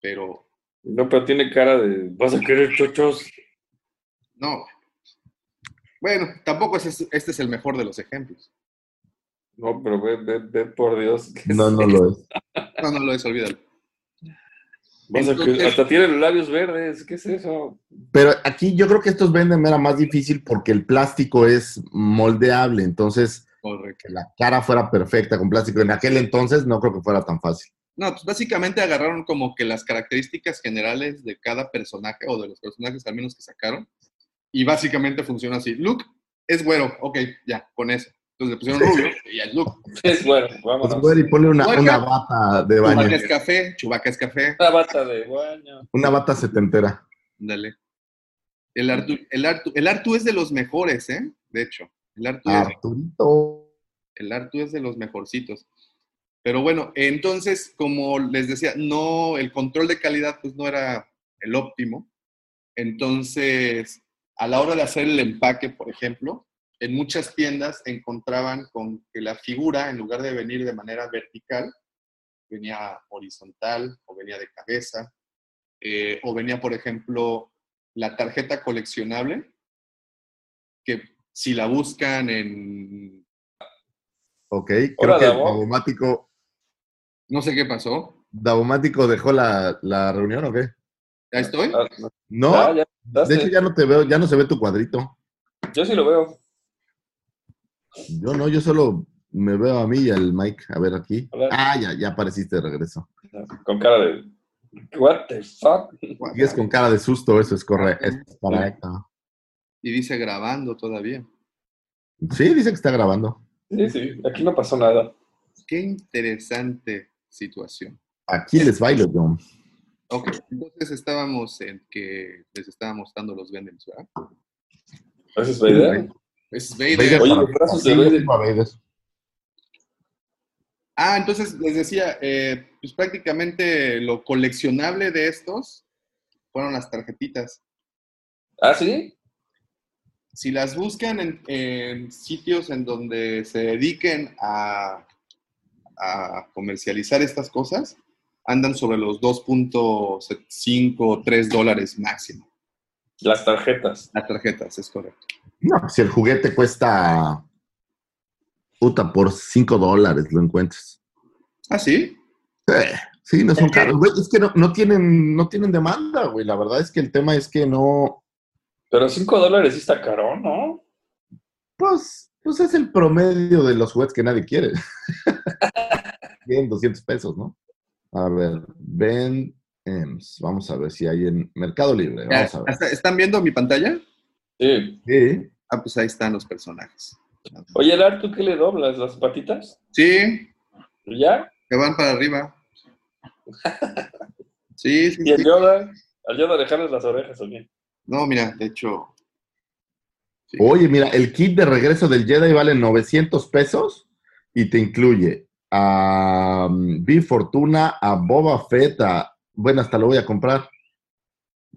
pero No, pero tiene cara de. ¿Vas a querer chochos? No. Bueno, tampoco es, este es el mejor de los ejemplos. No, pero ve, ve, ve por Dios. que No, no lo *laughs* es. No, no lo es, olvídalo. Entonces- hasta tiene los labios verdes. ¿Qué es eso? Pero aquí yo creo que estos venden era más difícil porque el plástico es moldeable, entonces Correcto. que la cara fuera perfecta con plástico. En aquel entonces no creo que fuera tan fácil. No, pues básicamente agarraron como que las características generales de cada personaje o de los personajes al menos que sacaron. Y básicamente funciona así. Luke es güero, ok, ya, con eso. Entonces le pusieron rubio y ya es Luke. Es bueno, Pues, vámonos. güey, y ponle una, una bata de baño, Chubaca es café, Chubaca es café. Una bata de baño. una bata setentera. Dale. El Artu, el, Artu, el Artu es de los mejores, ¿eh? De hecho. El Artu Ah. es Arturito. El Artu es de los mejorcitos. Pero bueno, entonces, como les decía, no, el control de calidad pues no era el óptimo. Entonces, a la hora de hacer el empaque, por ejemplo, en muchas tiendas encontraban con que la figura, en lugar de venir de manera vertical, venía horizontal o venía de cabeza, eh, o venía, por ejemplo, la tarjeta coleccionable, que si la buscan en Ok, creo Hola, que Davo. Davomático, No sé qué pasó. Davomático dejó la, la reunión o qué? ¿Ya estoy? Ah, no. No, Ah, ya, de hecho ya no te veo, ya no se ve tu cuadrito. Yo sí lo veo. Yo no, yo solo me veo a mí y al Mike. A ver aquí. Ah, ya, ya apareciste de regreso. Con cara de. What the fuck? Sigues con cara de susto, eso es correcto. Es correcto. Y dice grabando todavía. Sí, dice que está grabando. Sí, sí, aquí no pasó nada. Qué interesante situación. Aquí les bailo, John. Ok, entonces estábamos en que les estábamos dando los vendems, ¿verdad? Gracias, Vader. Es Vader. Vader Oye, los brazos de Vader. Ah, entonces les decía, eh, pues prácticamente lo coleccionable de estos fueron las tarjetitas. ¿Ah, sí? Si las buscan en, en sitios en donde se dediquen a, a comercializar estas cosas, andan sobre los 2.5 o 3 dólares máximo. Las tarjetas. Las tarjetas, es correcto. No, si el juguete cuesta. Puta, por 5 dólares lo encuentras. ¿Ah, sí? Eh, sí, no son caros. Güey, es que no, no tienen, no tienen demanda, güey. La verdad es que el tema es que no. Pero 5 dólares sí está caro, ¿no? Pues, pues es el promedio de los juguetes que nadie quiere. *laughs* 100, 200 pesos, ¿no? A ver, Ben Ems. Vamos a ver si hay en Mercado Libre. Vamos a ver. ¿Está- ¿Están viendo mi pantalla? Sí. Sí. Ah, pues ahí están los personajes. Oye, Lar, ¿tú qué le doblas? ¿Las patitas? Sí, ¿Y ¿Ya? que van para arriba. *laughs* Sí, sí, ¿Y el sí. Yoda? ¿Al Yoda dejarles las orejas o qué? No, mira, de hecho, sí. Oye, mira, el kit de regreso del Jedi vale 900 pesos y te incluye a um, B Fortuna, a Boba Fett, a, bueno, hasta lo voy a comprar,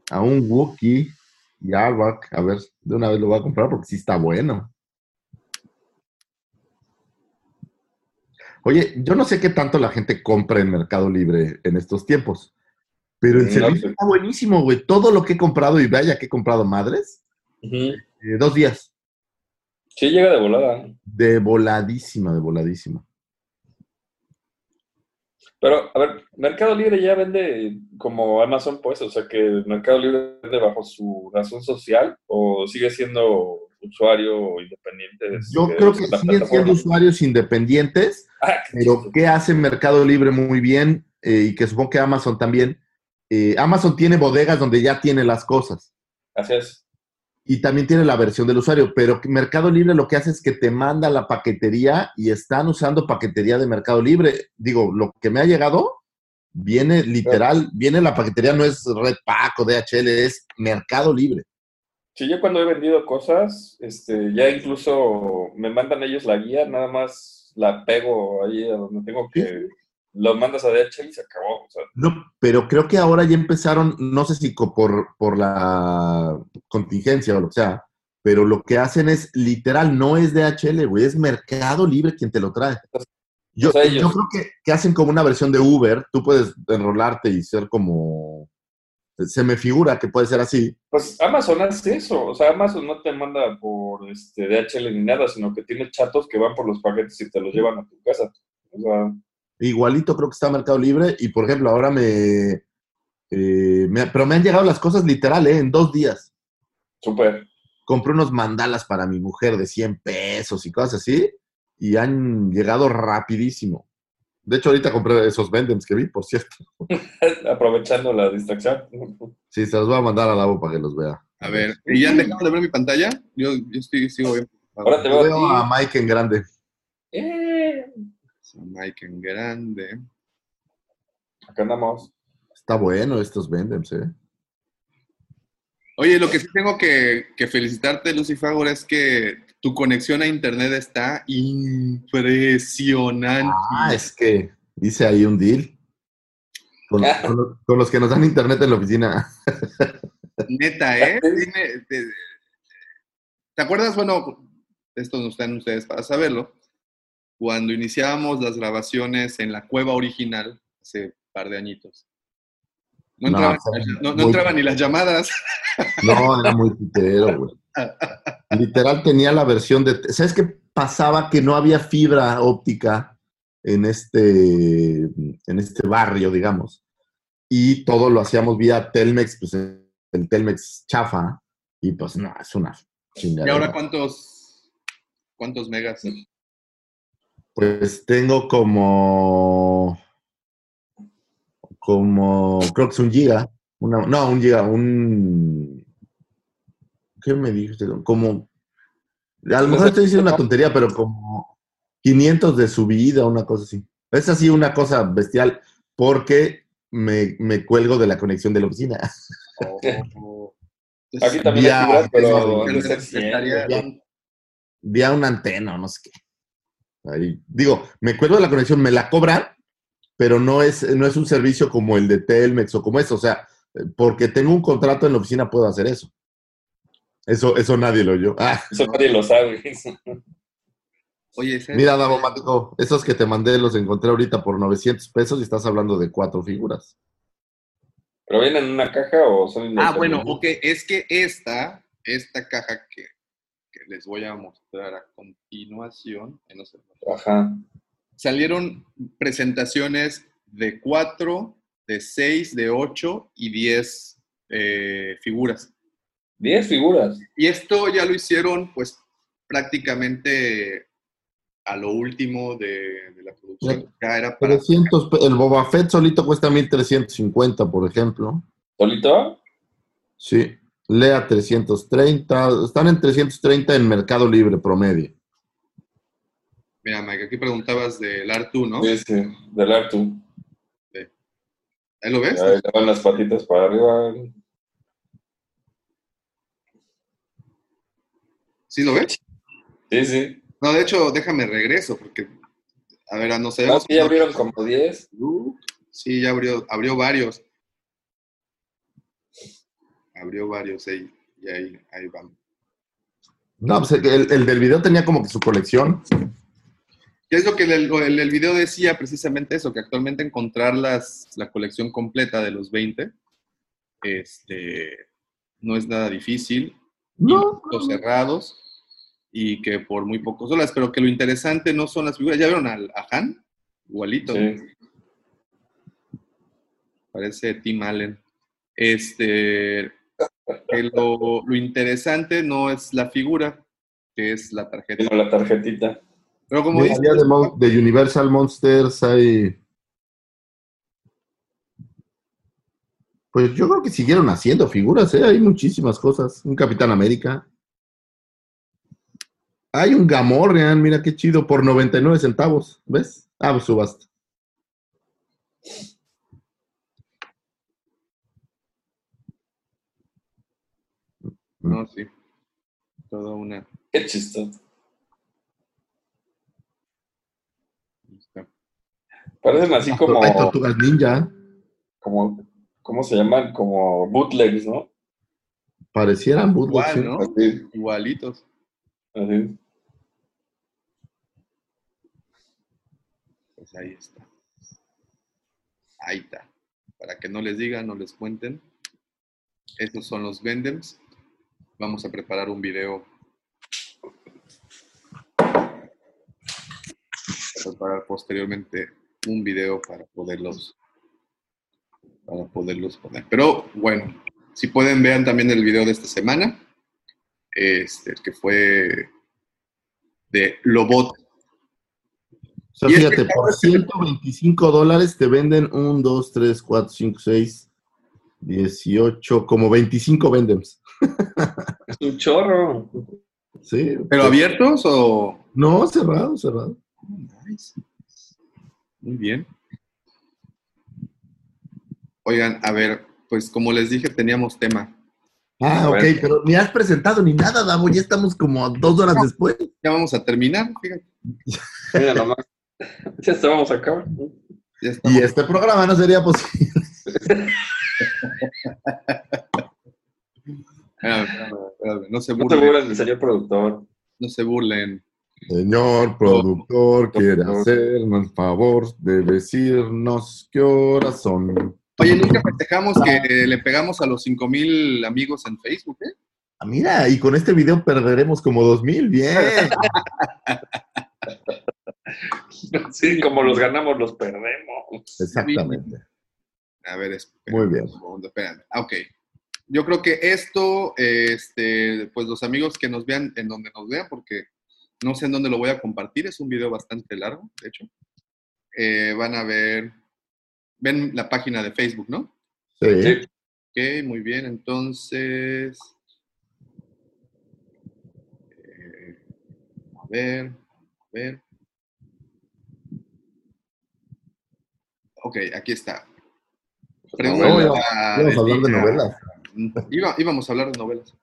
a un Wookiee y a Arvak. A ver, de una vez lo voy a comprar porque sí está bueno. Oye, yo no sé qué tanto la gente compra en Mercado Libre en estos tiempos, pero el No servicio está buenísimo, güey. Todo lo que he comprado y vaya que he comprado madres, eh, dos días. Sí, llega de volada. De voladísima, de voladísima. Pero, a ver, Mercado Libre ya vende como Amazon, pues, o sea que Mercado Libre vende bajo su razón social o sigue siendo usuario independiente. de- Yo creo que siguen siendo usuarios independientes, Ah, qué pero chistoso. que hace Mercado Libre muy bien eh, y que supongo que Amazon también. Eh, Amazon tiene bodegas donde ya tiene las cosas Así es. Y también tiene la versión del usuario, pero Mercado Libre lo que hace es que te manda la paquetería y están usando paquetería de Mercado Libre. Digo, lo que me ha llegado viene literal, viene la paquetería, no es Red Pack o DHL, es Mercado Libre. Sí, yo cuando he vendido cosas, este, ya incluso me mandan ellos la guía, nada más la pego ahí a donde tengo que, lo mandas a DHL y se acabó. O sea, No, pero creo que ahora ya empezaron, no sé si por, por la contingencia o lo que sea, pero lo que hacen es literal, no es DHL, güey, es Mercado Libre quien te lo trae. Yo, O sea, ellos- yo creo que, que hacen como una versión de Uber, tú puedes enrolarte y ser como, se me figura que puede ser así. Pues Amazon hace eso, o sea, Amazon no te manda por este, DHL ni nada, sino que tiene chatos que van por los paquetes y te los llevan a tu casa. O sea, Igualito creo que está Mercado Libre y por ejemplo ahora me, eh, me- pero me han llegado las cosas literal, ¿eh? En dos días. súper. compré unos mandalas para mi mujer de 100 pesos y cosas así, y han llegado rapidísimo. De hecho, ahorita compré esos vendems que vi, por cierto. *laughs* Aprovechando la distracción. Sí, se los voy a mandar a Lavo para que los vea. A ver, ¿y ya dejaron de ver mi pantalla? Yo, yo estoy, sigo bien. Ahora te veo veo a. Mike en grande. Mike en grande. acá andamos. Está bueno estos vendems, ¿eh? Oye, lo que sí tengo que, que felicitarte, Lucy Fagor, es que tu conexión a internet está impresionante. Ah, es que hice ahí un deal. Con, con los, con los que nos dan internet en la oficina. Neta, ¿eh? *laughs* Tiene- te, ¿te acuerdas? Bueno, esto no están ustedes para saberlo. Cuando iniciábamos las grabaciones en la cueva original, hace un par de añitos. No No, entraban, fue no- no muy- entraban ni las llamadas. No, era muy pitero, güey. Literal tenía la versión de... ¿Sabes qué pasaba? Que no había fibra óptica en este, en este barrio, digamos. Y todo lo hacíamos vía Telmex, pues el Telmex chafa. Y pues no, es una ¿Y chingadera. ahora cuántos, cuántos megas? Pues tengo como... Como... Creo que es un giga. Una, no, un giga, un... ¿Qué me dijiste? Como A lo mejor estoy diciendo una tontería, pero como 500 de subida, una cosa así. Es así una cosa bestial, porque me, me cuelgo de la conexión de la oficina. O- Aquí también Ya, hay pero Vía una antena, no sé qué. Ahí, digo, me cuelgo de la conexión, me la cobran, pero no es, no es un servicio como el de Telmex o como eso. O sea, porque tengo un contrato en la oficina puedo hacer eso. Eso, eso nadie lo oyó. Ah, Eso nadie lo sabe. Oye, ¿sabes? mira, Davo Mático, esos que te mandé los encontré ahorita por 900 pesos y estás hablando de cuatro figuras. ¿Pero vienen en una caja o son Ah, bueno, ok, es que esta, esta caja que les voy a mostrar a continuación, no sé, Ajá. salieron presentaciones de 4, de 6, de 8 y 10 eh, figuras. 10 figuras. Y esto ya lo hicieron pues prácticamente a lo último de, de la producción. Ya era para... 300, pe- el Boba Fett solito cuesta 1350, por ejemplo. ¿Solito? Sí. Lea 330. Están en 330 en Mercado Libre promedio. Mira, Mike, aquí preguntabas del Artu, ¿no? Sí, sí. Del Artu. ¿Ahí lo ves? Ahí le van las patitas para arriba. ¿Sí lo ves? Sí, sí. No, de hecho, déjame regreso porque, a ver, no sé. No, sí, ya abrieron como 10. Sí, ya abrió, abrió varios. Abrió varios ahí, y ahí, ahí van. No, pues el, el del video tenía como que su colección. ¿Qué es lo que el, el- el video decía precisamente eso? Que actualmente encontrar las, la colección completa de los 20 este, no es nada difícil. No. Los cerrados y que por muy pocos dólares, pero que lo interesante no son las figuras. ¿Ya vieron al, a Han? Igualito. Sí. Parece Tim Allen. Este, que lo, lo interesante no es la figura, que es la tarjeta. La tarjetita. Pero como dice, de, Mon- de Universal Monsters hay. Pues yo creo que siguieron haciendo figuras, ¿eh? Hay muchísimas cosas. Un Capitán América. Hay un Gamorrean, mira qué chido, por 99 centavos. ¿Ves? Ah, pues subasta. No, sí. Toda una. Qué chistoso. Parecen así como, Hay tortugas ninja. como, ¿cómo se llaman? Como bootlegs, ¿no? Parecieran bootlegs, Igual. ¿no? Así, Igualitos. así. Pues ahí está. Ahí está. Para que no les digan, no les cuenten. Estos son los Vendems. Vamos a preparar un video. Preparar posteriormente un video para poderlos para poderlos poner. Pero bueno, si pueden vean también el video de esta semana, este, que fue de Lobot. O sea, fíjate, por 125 dólares te venden 1, 2, 3, 4, 5, 6, 18, como 25 vendems. *laughs* Es un chorro. Sí. ¿Pero abiertos o...? No, cerrado, cerrado. Nice. Muy bien. Oigan, a ver, pues como les dije, teníamos tema. Ah, ok, pero ni has presentado ni nada, Davo. Ya estamos como dos horas después. Ya vamos a terminar, fíjate. Mira nomás. Ya estábamos acá. Ya estamos. Y este programa no sería posible. *laughs* No se No te burlen. señor productor. No se burlen. Señor productor, quiere hacernos el favor de decirnos qué horas son. Oye, nunca festejamos que le pegamos a los 5000 amigos en Facebook, ¿eh? Ah, mira, y con este video perderemos como dos mil. Bien. *laughs* Sí, como los ganamos, los perdemos. Exactamente. A ver, espérame. Muy bien. un segundo, espérame. Ah, Ok. Yo creo que esto, este, pues los amigos que nos vean en donde nos vean, porque no sé en dónde lo voy a compartir, es un video bastante largo, de hecho. Eh, van a ver, ven la página de Facebook, ¿no? Sí. Sí. Ok, muy bien, entonces. eh, ver, a ver. Ok, aquí está. Pregunta No, Vamos a hablar de novelas. *laughs* Iba- íbamos a hablar de novelas.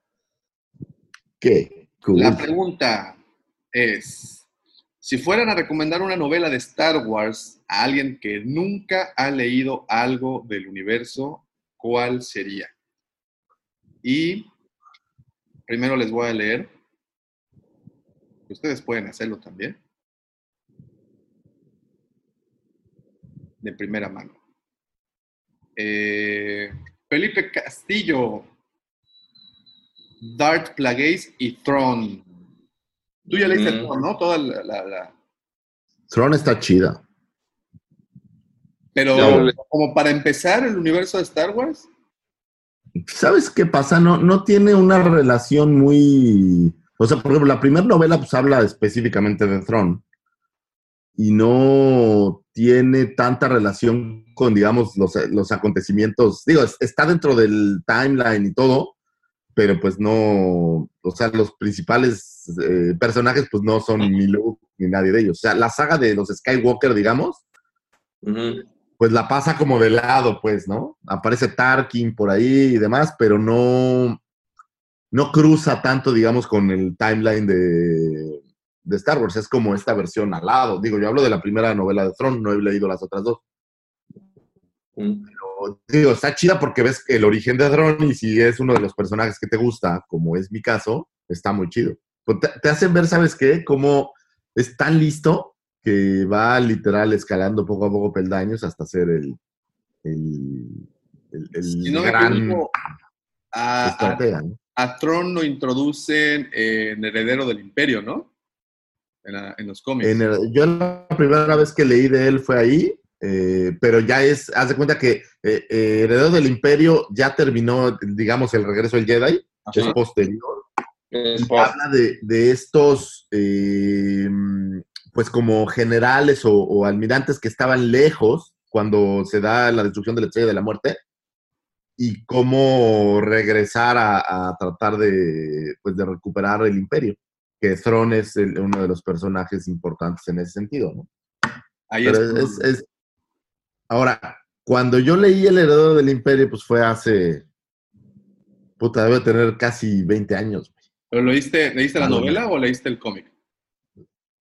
¿Qué? Cool. La pregunta es, si fueran a recomendar una novela de Star Wars a alguien que nunca ha leído algo del universo, ¿cuál sería? Y primero les voy a leer. Ustedes pueden hacerlo también. De primera mano. Eh, Felipe Castillo, Dart Plagueis y Tron. Tú ya leíste Mm. Tron, ¿no? Toda la, la- la- Tron está chida. Pero como para empezar el universo de Star Wars, ¿Sabes qué pasa? No, no tiene una relación muy. O sea, por ejemplo, la primera novela pues habla específicamente de Throne. Y no tiene tanta relación con, digamos, los, los acontecimientos. Digo, es- está dentro del timeline y todo, pero pues no. O sea, los principales eh, personajes, pues no son ni Luke ni nadie de ellos. O sea, la saga de los Skywalker, digamos, pues la pasa como de lado, pues, ¿no? Aparece Tarkin por ahí y demás, pero no, no cruza tanto, digamos, con el timeline de, de Star Wars. Es como esta versión al lado. Digo, yo hablo de la primera novela de Throne, no he leído las otras dos. Mm. Pero, digo, está chida porque ves el origen de Throne y si es uno de los personajes que te gusta, como es mi caso, está muy chido. Pues te, te hacen ver, ¿sabes qué? Cómo es tan listo que va literal escalando poco a poco peldaños hasta ser el, el, el, el si no gran equivoco, a, a, a Tron lo introducen en Heredero del Imperio, ¿no? En, la- en los cómics. En el- yo la primera vez que leí de él fue ahí, eh, pero ya es, haz de cuenta que eh, eh, Heredero del Imperio ya terminó, digamos, el regreso del Jedi, Ajá. es posterior. Es habla de, de estos, eh, pues como generales o, o almirantes que estaban lejos cuando se da la destrucción de la estrella de la muerte y cómo regresar a, a tratar de, pues de recuperar el imperio, que Thrawn es el- uno de los personajes importantes en ese sentido, ¿no? Ahí es- es, es- Ahora, cuando yo leí El Heredero del Imperio, pues fue hace... Puta, debe tener casi 20 años. ¿Pero lo leíste, leíste la no, novela no. o leíste el cómic?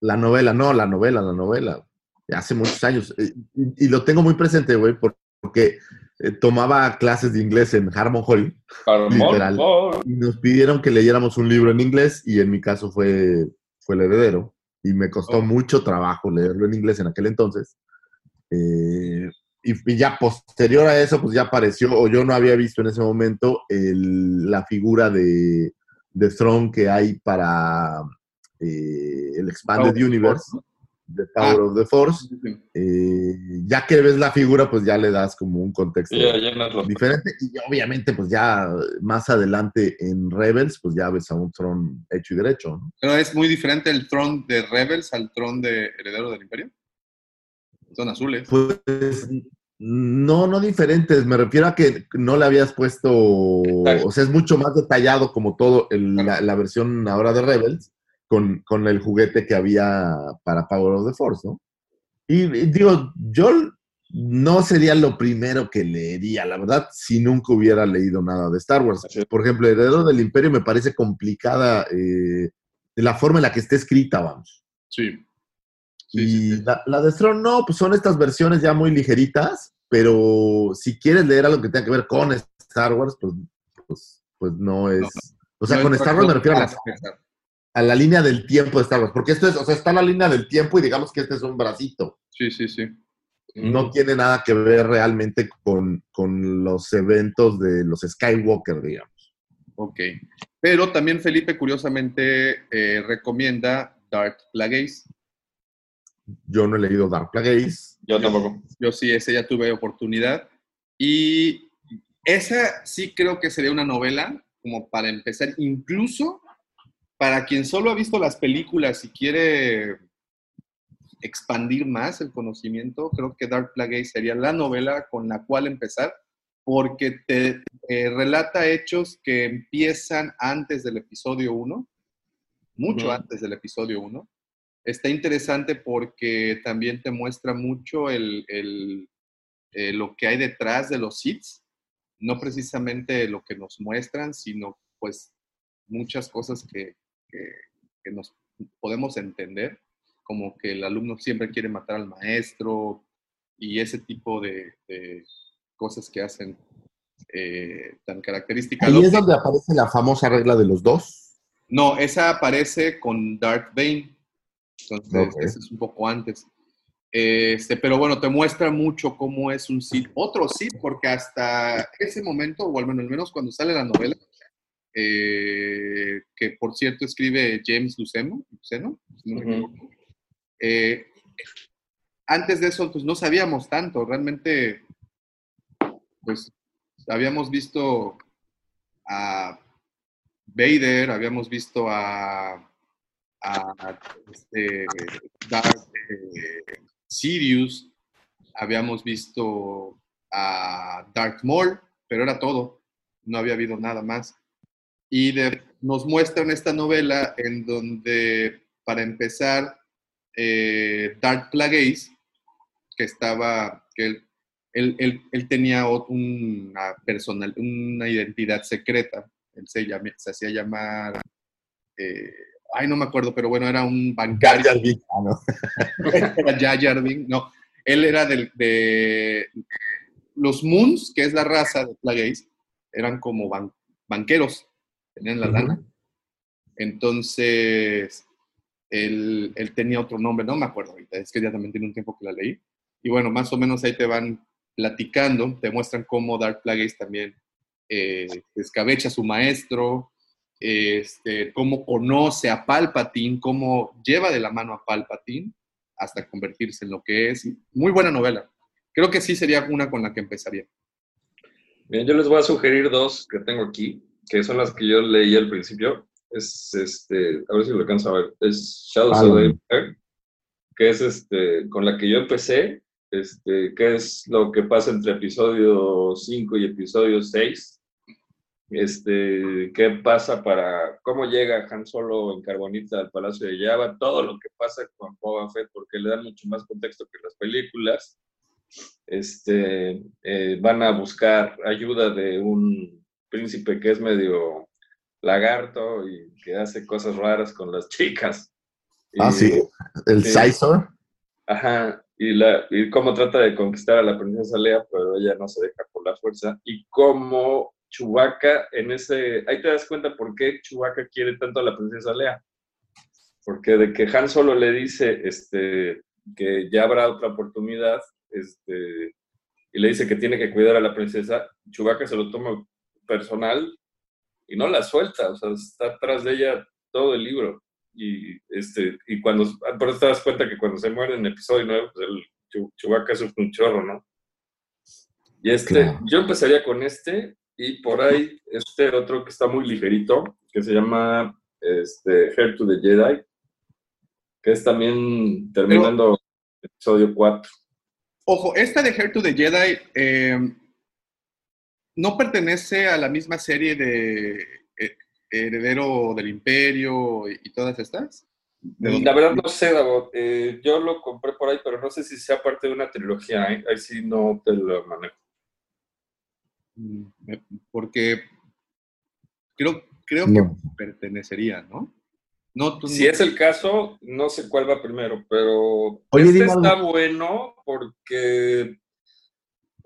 La novela, no, la novela, la novela. Hace muchos años. Y, y lo tengo muy presente, güey, por- porque eh, tomaba clases de inglés en Harmon Hall literal. oh. y nos pidieron que leyéramos un libro en inglés y en mi caso fue, fue El Heredero. Y me costó Oh. mucho trabajo leerlo en inglés en aquel entonces. Eh, y, y ya posterior a eso, pues ya apareció, o yo no había visto en ese momento, el- la figura de, de Throne que hay para eh, el Expanded Universe, The Power Ah. of the Force. Eh, ya que ves la figura, pues ya le das como un contexto diferente. Y obviamente, pues ya más adelante en Rebels, pues ya ves a un Throne hecho y derecho, ¿no? Pero es muy diferente el Tron de Rebels al Tron de Heredero del Imperio. Son azules. Pues no, no diferentes. Me refiero a que no le habías puesto, o sea, es mucho más detallado como todo el- la, la versión ahora de Rebels con, con el juguete que había para Power of the Force, ¿no? Y, y digo, yo no sería lo primero que leería, la verdad, si nunca hubiera leído nada de Star Wars. Por ejemplo, Heredero del Imperio me parece complicada eh, de la forma en la que está escrita, vamos. Sí. Sí, y sí, sí. La, la de Throne no, pues son estas versiones ya muy ligeritas, pero si quieres leer algo que tenga que ver con Star Wars, pues, pues, pues no es... O sea, No con Star Wars me refiero a la. A la línea del tiempo de Star Wars, porque esto es, o sea, está la línea del tiempo y digamos que este es un bracito. Sí, sí, sí. No tiene nada que ver realmente con, con los eventos de los Skywalker, digamos. Ok. Pero también Felipe, curiosamente, eh, recomienda Dark Plagueis. Yo no he leído Dark Plagueis. Yo tampoco. Yo sí, ese ya tuve oportunidad. Y esa sí creo que sería una novela como para empezar, incluso para quien solo ha visto las películas y quiere expandir más el conocimiento, creo que Dark Plagueis sería la novela con la cual empezar, porque te eh, relata hechos que empiezan antes del episodio 1, mucho Ujú. antes del episodio 1, está interesante porque también te muestra mucho el, el, eh, lo que hay detrás de los hits, no precisamente lo que nos muestran, sino pues muchas cosas que, que, que nos podemos entender, como que el alumno siempre quiere matar al maestro y ese tipo de, de cosas que hacen eh, tan características. Ahí es donde aparece la famosa regla de los dos. No, esa aparece con Darth Bane. Entonces, Ok. ese es un poco antes. Este, pero bueno, te muestra mucho cómo es un Sith. Otro Sith, porque hasta ese momento, o al menos, al menos cuando sale la novela, eh, que por cierto escribe James Luceno, Luceno, si no eh, antes de eso, pues no sabíamos tanto. Realmente, pues habíamos visto a Vader, habíamos visto a, a este, Darth eh, Sidious, habíamos visto a Darth Maul, pero era todo, no había habido nada más. Y de- nos muestran esta novela en donde, para empezar, eh, Darth Plagueis, que estaba, que él, él, él- él tenía una personal, una identidad secreta, él se, llama- se hacía llamar, eh, ay, no me acuerdo, pero bueno, era un bancario. Binks, ah, no. Jar Binks, no, él era del, de los Moons, que es la raza de Plagueis, eran como ban- banqueros, tenían la lana. Entonces, él, él tenía otro nombre, no me acuerdo ahorita, es que ya también tiene un tiempo que la leí. Y bueno, más o menos ahí te van platicando, te muestran cómo Dark Plagueis también eh, escabecha a su maestro, este, cómo conoce a Palpatine, cómo lleva de la mano a Palpatine hasta convertirse en lo que es. Muy buena novela. Creo que sí sería una con la que empezaría. Bien, yo les voy a sugerir dos que tengo aquí, que son las que yo leí al principio. Es este, a ver si lo alcanzo a ver. Es Shadows Ah, of the Empire, que es este, con la que yo empecé, este, que es lo que pasa entre episodio 5 y episodio 6. Este, qué pasa para, cómo llega Han Solo en Carbonita al Palacio de Java, todo lo que pasa con Boba Fett, porque le dan mucho más contexto que las películas este, eh, van a buscar ayuda de un príncipe que es medio lagarto y que hace cosas raras con las *laughs* chicas. Ah, Y- sí. El. Sizor. Ajá, y, la, y cómo trata de conquistar a la princesa Lea, pero ella no se deja por la fuerza. Y cómo Chewbacca en ese... Ahí te das cuenta por qué Chewbacca quiere tanto a la princesa Lea. Porque de que Han solo le dice este, que ya habrá otra oportunidad, este, y le dice que tiene que cuidar a la princesa, Chewbacca se lo toma personal y no la suelta, o sea, está atrás de ella todo el libro. Y, este, y cuando, por eso te das cuenta que cuando se muere en episodio 9, pues el Chewbacca es un chorro, ¿no? Y este, Claro. yo empezaría con este, y por ahí este otro que está muy ligerito, que se llama este, Hair to the Jedi, que es también terminando episodio 4. Ojo, esta de Hair to the Jedi eh, no pertenece a la misma serie de eh, Heredero del Imperio y, y todas estas. La verdad no sé, Davo. Eh, yo lo compré por ahí, pero no sé si sea parte de una trilogía. ¿eh? Ahí sí no te lo manejo. Mm, Porque creo, creo No. que pertenecería, ¿no? No, tú Si no- es el caso, no sé cuál va primero, pero Oye, este está bueno porque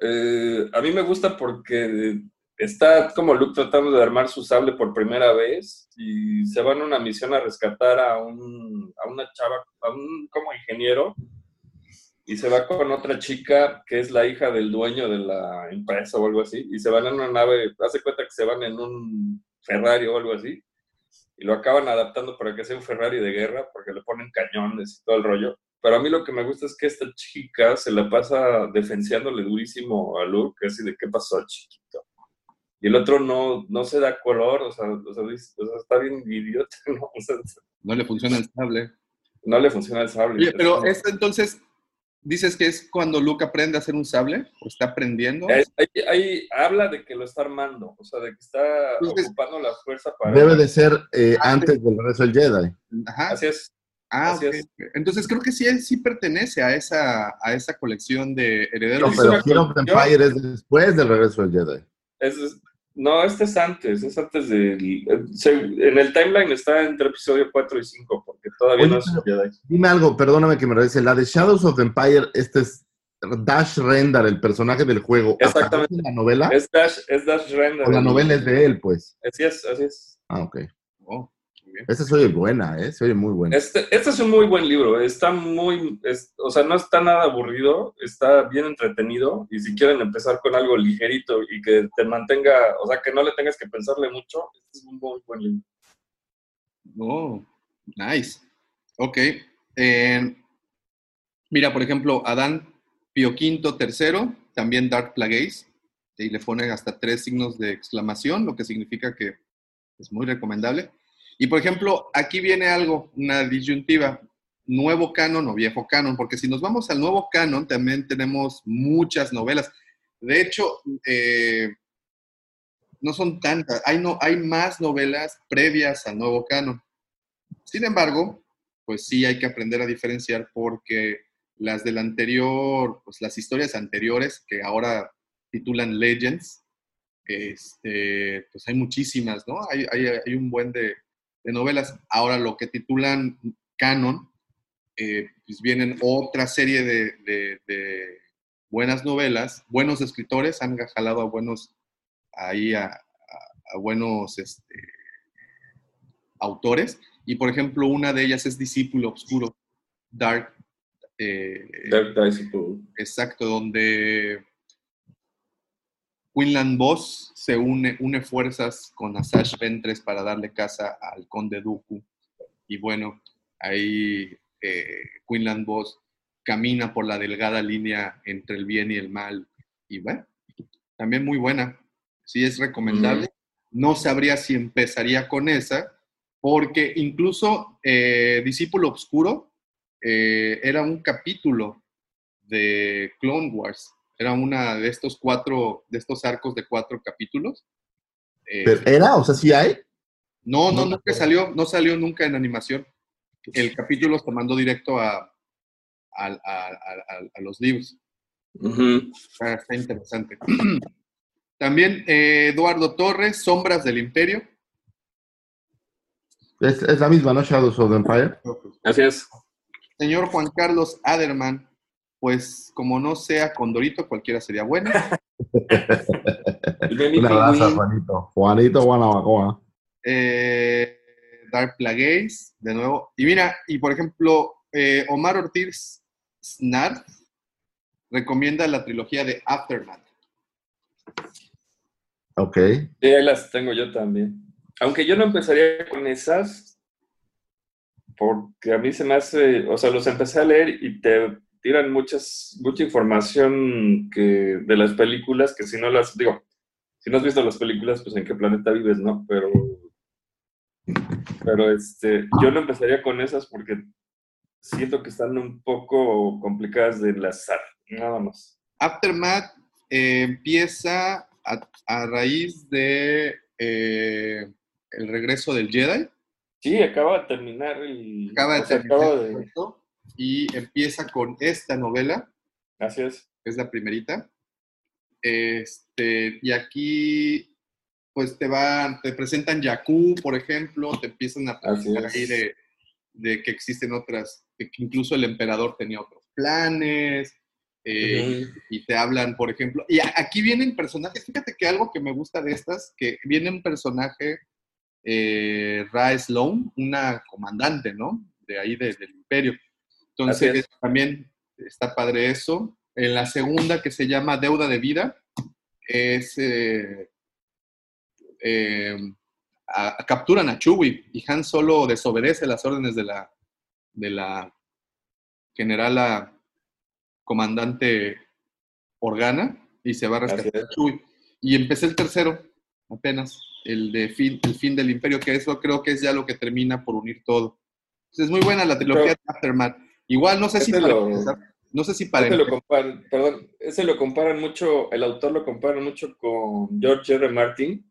eh, a mí me gusta porque está como Luke tratando de armar su sable por primera vez y se van a una misión a rescatar a, un, a una chava, a un como ingeniero y se va con otra chica que es la hija del dueño de la empresa o algo así y se van en una nave, hace cuenta que se van en un Ferrari o algo así y lo acaban adaptando para que sea un Ferrari de guerra, porque le ponen cañones y todo el rollo. Pero a mí lo que me gusta es que esta chica se la pasa defenciándole durísimo a Luke, así de qué pasó, chiquito. Y el otro no, no se da color, o sea, o sea, dice- o sea, está bien idiota, *laughs* ¿no? O sea, no le funciona el sable. no le funciona el sable. Oye, pero Es- entonces, dices que es cuando Luke aprende a hacer un sable, o está aprendiendo. Ahí, ahí- ahí habla de que lo está armando, o sea, de que está Entonces- ocupando la fuerza para... Debe de ser eh, antes del regreso del Jedi. Ajá. Así es. Ah, Así ok. es. Entonces creo que sí, sí pertenece a esa, a esa colección de No, herederos. es pero of Empire es después del regreso del Jedi. Es- no, este es antes, es antes del... se- en el timeline está entre episodio 4 y 5, porque todavía Oye, no es pero- Jedi. Dime algo, perdóname que me regrese. La de Shadows of Empire, este es Dash Rendar, el personaje del juego. Exactamente. ¿Aparece en la novela? Es Dash, es Dash Render. o la novela es de él, pues. Así es, así es. Ah, ok. Muy bien. Esa se oye buena, ¿eh? Se oye muy buena. Este, este es un muy buen libro, está muy, es- o sea, no está nada aburrido, está bien entretenido y si quieren empezar con algo ligerito y que te mantenga, o sea, que no le tengas que pensarle mucho, este es un muy buen libro. Oh, nice. Ok. Eh, mira, por ejemplo, Adán Pío V III, también Dark Plagueis, y le ponen hasta tres signos de exclamación, lo que significa que es muy recomendable. Y por ejemplo, aquí viene algo, una disyuntiva, nuevo canon o viejo canon, porque si nos vamos al nuevo canon, también tenemos muchas novelas. De hecho, eh, no son tantas, hay, no, hay más novelas previas al nuevo canon. Sin embargo, pues sí hay que aprender a diferenciar porque las del anterior, pues las historias anteriores que ahora titulan Legends, este, pues hay muchísimas, ¿no? Hay, hay, hay un buen de, de novelas. Ahora lo que titulan canon, eh, pues vienen otra serie de, de- de buenas novelas, buenos escritores han jalado a buenos, ahí a, a- a buenos este, autores. Y por ejemplo, una de ellas es Discípulo Obscuro, Dark. eh, Dark Disciple. Exacto, donde Quinlan Voss se une, une fuerzas con Asash Ventres para darle casa al conde Dooku. Y bueno, ahí eh, Quinlan Voss camina por la delgada línea entre el bien y el mal. Y bueno, también muy buena. Sí es recomendable. No sabría si empezaría con esa, porque incluso eh, Discípulo Obscuro eh, era un capítulo de Clone Wars. Era una de estos cuatro, de estos arcos de cuatro capítulos. Eh, Pero, ¿Era? O sea, sí hay. no, no, no. nunca salió, no salió nunca en animación. El capítulo se mandó directo a, a- a- a- a- a los libros. Ujú. Está, está interesante. *clears throat* También eh, Eduardo Torres, Sombras del Imperio. Es, es la misma, ¿no? Shadows of the Empire. Así es. Señor Juan Carlos Aderman, pues como no sea Condorito, cualquiera sería Baby *laughs* Un abrazo. Juanito. Juanito Guanabacoa. Eh, Dark Plagueis, de nuevo. Y mira, y por ejemplo, eh, Omar Ortiz Snart recomienda la trilogía de Aftermath. Ok. Sí, ahí las tengo yo también. Aunque yo no empezaría con esas, porque a mí se me hace, o sea, los empecé a leer y te tiran muchas, mucha información que, de las películas que si no las, digo, si no has visto las películas, pues en qué planeta vives, ¿no? Pero, pero este, yo no empezaría con esas porque siento que están un poco complicadas de enlazar, nada más. Aftermath eh, empieza a, a raíz de eh, el regreso del Jedi. Sí, acaba de terminar el... Acaba de terminar acaba de- y empieza con esta novela, Así es. la primerita. Este, y aquí, pues te van, te presentan Jakku, por ejemplo, te empiezan a es. ahí de, de que existen otras, de que incluso el emperador tenía otros planes, eh, y te hablan, por ejemplo, y aquí vienen personajes, fíjate que algo que me gusta de estas, que viene un personaje, eh, Ra Sloan, una comandante, ¿no? De ahí de- del imperio. Entonces, es. también está padre eso. En la segunda, que se llama Deuda de Vida, es... eh, eh, a- a- capturan a Chewie y Han Solo desobedece las órdenes de la, de la generala comandante Organa y se va a rescatar es. a Chewie. Y empecé el tercero, apenas, el de fin, el fin del imperio, que eso creo que es ya lo que termina por unir todo. Entonces, es muy buena la trilogía Pero- de Aftermath. Igual, no sé si para lo- empezar, no sé si para lo comparan, perdón, ese lo comparan mucho, el autor lo compara mucho con George R. Martin,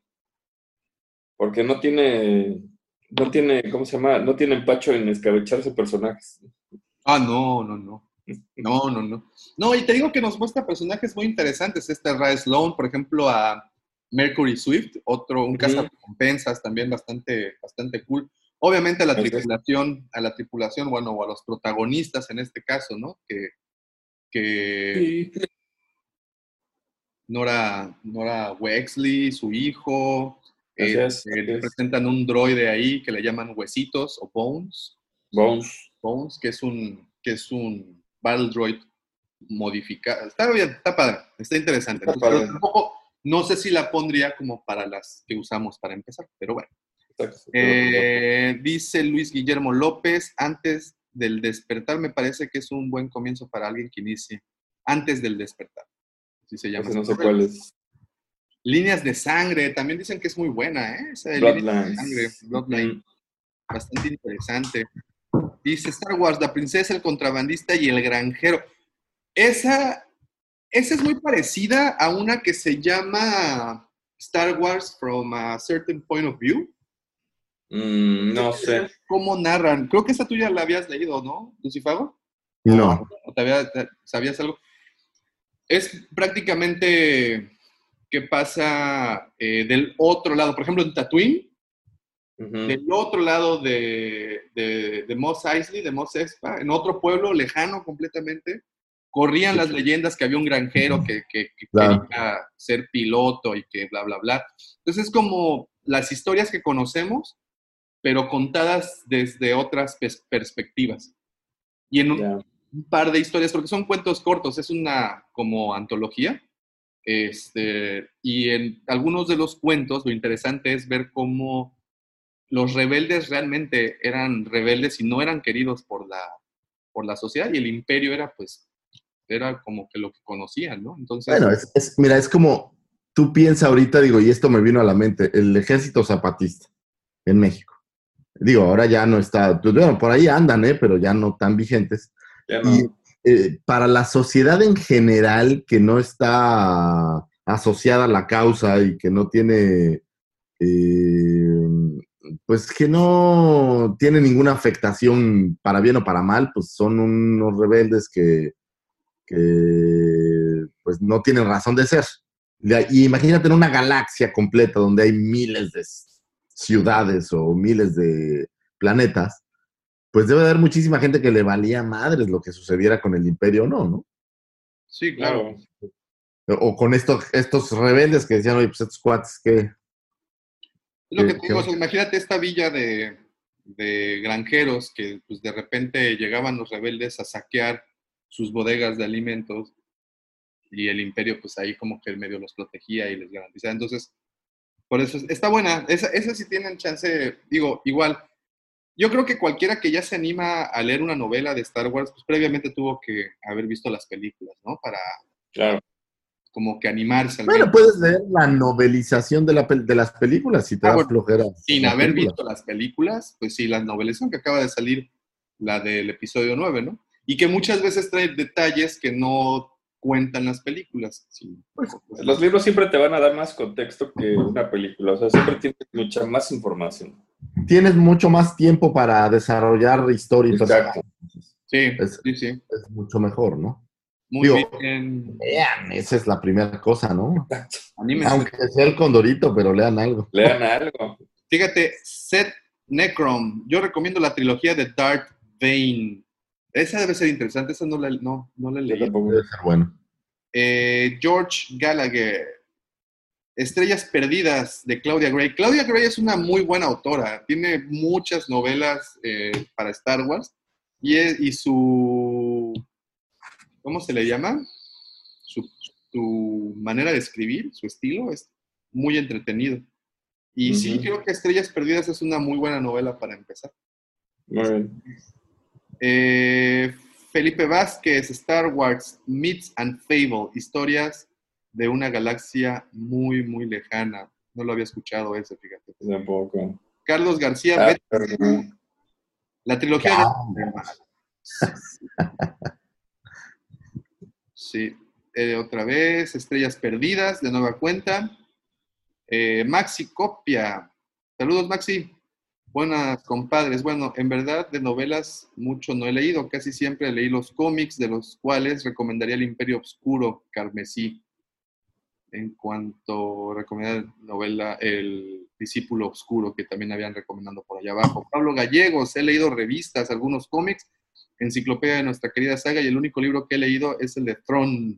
porque no tiene, no tiene, ¿cómo se llama? No tiene empacho en escabecharse personajes. Ah, no, no, no. No, no, no. No, y te digo que nos muestra personajes muy interesantes. Este Ray Sloan, por ejemplo, a Mercury Swift, otro, un Ujú. cazarrecompensas también bastante, bastante cool. Obviamente a la tripulación, a la tripulación, bueno, o a los protagonistas en este caso, ¿no? Que, que Sí. Nora, Nora Wexley, su hijo, eh, es, eh, presentan un droide ahí que le llaman Huesitos o Bones. Bones. Bones, que es un, que es un Battle Droid modificado. Está bien, está padre, está interesante. Está Entonces, pero tampoco, no sé si la pondría como para las que usamos para empezar, pero bueno. Eh, dice Luis Guillermo López, antes del despertar me parece que es un buen comienzo para alguien que inicie antes del despertar. Así se llama. No sé cuál es. Líneas de sangre, también dicen que es muy buena, ¿eh? Esa de líneas de Bloodlines. sangre, Bloodline Mm. bastante interesante. Dice Star Wars, la princesa, el contrabandista y el granjero. Esa, esa es muy parecida a una que se llama Star Wars from a certain point of view. Mm, no sé. ¿Cómo narran? Creo que esa tuya la habías leído, ¿no, Lucifago? No. ¿O te había- te- ¿Sabías algo? Es prácticamente qué pasa eh, del otro lado. Por ejemplo, en Tatooine, del otro lado de, de, de Mos Eisley, de Mos Espa, en otro pueblo lejano completamente, corrían las leyendas que había un granjero que, que- que Claro. quería ser piloto y que bla, bla, bla. Entonces es como las historias que conocemos, pero contadas desde otras pers- perspectivas. Y en un, Ya. un par de historias, porque son cuentos cortos, es una como antología. Este, y en algunos de los cuentos lo interesante es ver cómo los rebeldes realmente eran rebeldes y no eran queridos por la, por la sociedad y el imperio era pues, era como que lo que conocían, ¿no? Entonces, Bueno, es, es- mira, es como tú piensas ahorita, digo, y esto me vino a la mente, el ejército zapatista en México. Digo, ahora ya no está, pues, bueno, por ahí andan, ¿eh? pero ya no tan vigentes. Ya no. Y eh, para la sociedad en general que no está asociada a la causa y que no tiene, eh, pues que no tiene ninguna afectación para bien o para mal, pues son unos rebeldes que, que pues no tienen razón de ser. Y imagínate en una galaxia completa donde hay miles de ciudades o miles de planetas, pues debe haber muchísima gente que le valía madres lo que sucediera con el imperio o no, ¿no? sí, claro. O con estos, estos rebeldes que decían, oye, pues estos cuates que... Es lo que ¿Qué- te digo, qué? o sea, imagínate esta villa de, de granjeros que pues de repente llegaban los rebeldes a saquear sus bodegas de alimentos y el imperio pues ahí como que medio los protegía y les garantizaba. Entonces, por eso es- está buena. Esa, esa sí tienen chance, digo, igual. Yo creo que cualquiera que ya se anima a leer una novela de Star Wars, pues previamente tuvo que haber visto las películas, ¿no? Para Claro. como que animarse. al Bueno, puedes leer la novelización de, la pel- de las películas si te Ah, da bueno, flojera. sin haber películas. visto las películas, pues sí, la novelización que acaba de salir, la del episodio 9, ¿no? Y que muchas veces trae detalles que no cuentan las películas. Sí. Pues, Los libros siempre te van a dar más contexto que una película. O sea, siempre tienes mucha más información. Tienes mucho más tiempo para desarrollar historia y Exacto. Sí, Es- sí, sí. Es mucho mejor, ¿no? Muy Digo- bien. Vean, esa es la primera cosa, ¿no? Anímense. Aunque sea el condorito, pero lean algo. Lean algo. Fíjate, Seth Necrom. Yo recomiendo la trilogía de Darth Vane. Esa debe ser interesante. Esa no la, no, no la Yo leí. tampoco. Debe ser bueno. Eh, George Gallagher. Estrellas Perdidas de Claudia Gray. Claudia Gray es una muy buena autora. Tiene muchas novelas eh, para Star Wars. Y, es- y su. ¿Cómo se le llama? Su, su manera de escribir, su estilo, es muy entretenido. Y sí, creo que Estrellas Perdidas es una muy buena novela para empezar. Muy bien. Eh, Felipe Vázquez, Star Wars, Myths and Fable, historias de una galaxia muy, muy lejana. No lo había escuchado ese, fíjate. Tampoco. Carlos García, Ah, la trilogía de... *laughs* Sí, eh, otra vez, Estrellas Perdidas, de nueva cuenta. Eh, Maxi Copia. Saludos, Maxi. Buenas, compadres. Bueno, en verdad de novelas mucho no he leído. Casi siempre leí los cómics, de los cuales recomendaría El Imperio Obscuro, Carmesí. En cuanto recomendar novela El Discípulo Obscuro, que también habían recomendado por allá abajo. Pablo Gallegos, he leído revistas, algunos cómics, enciclopedia de nuestra querida saga, y el único libro que he leído es el de Throne.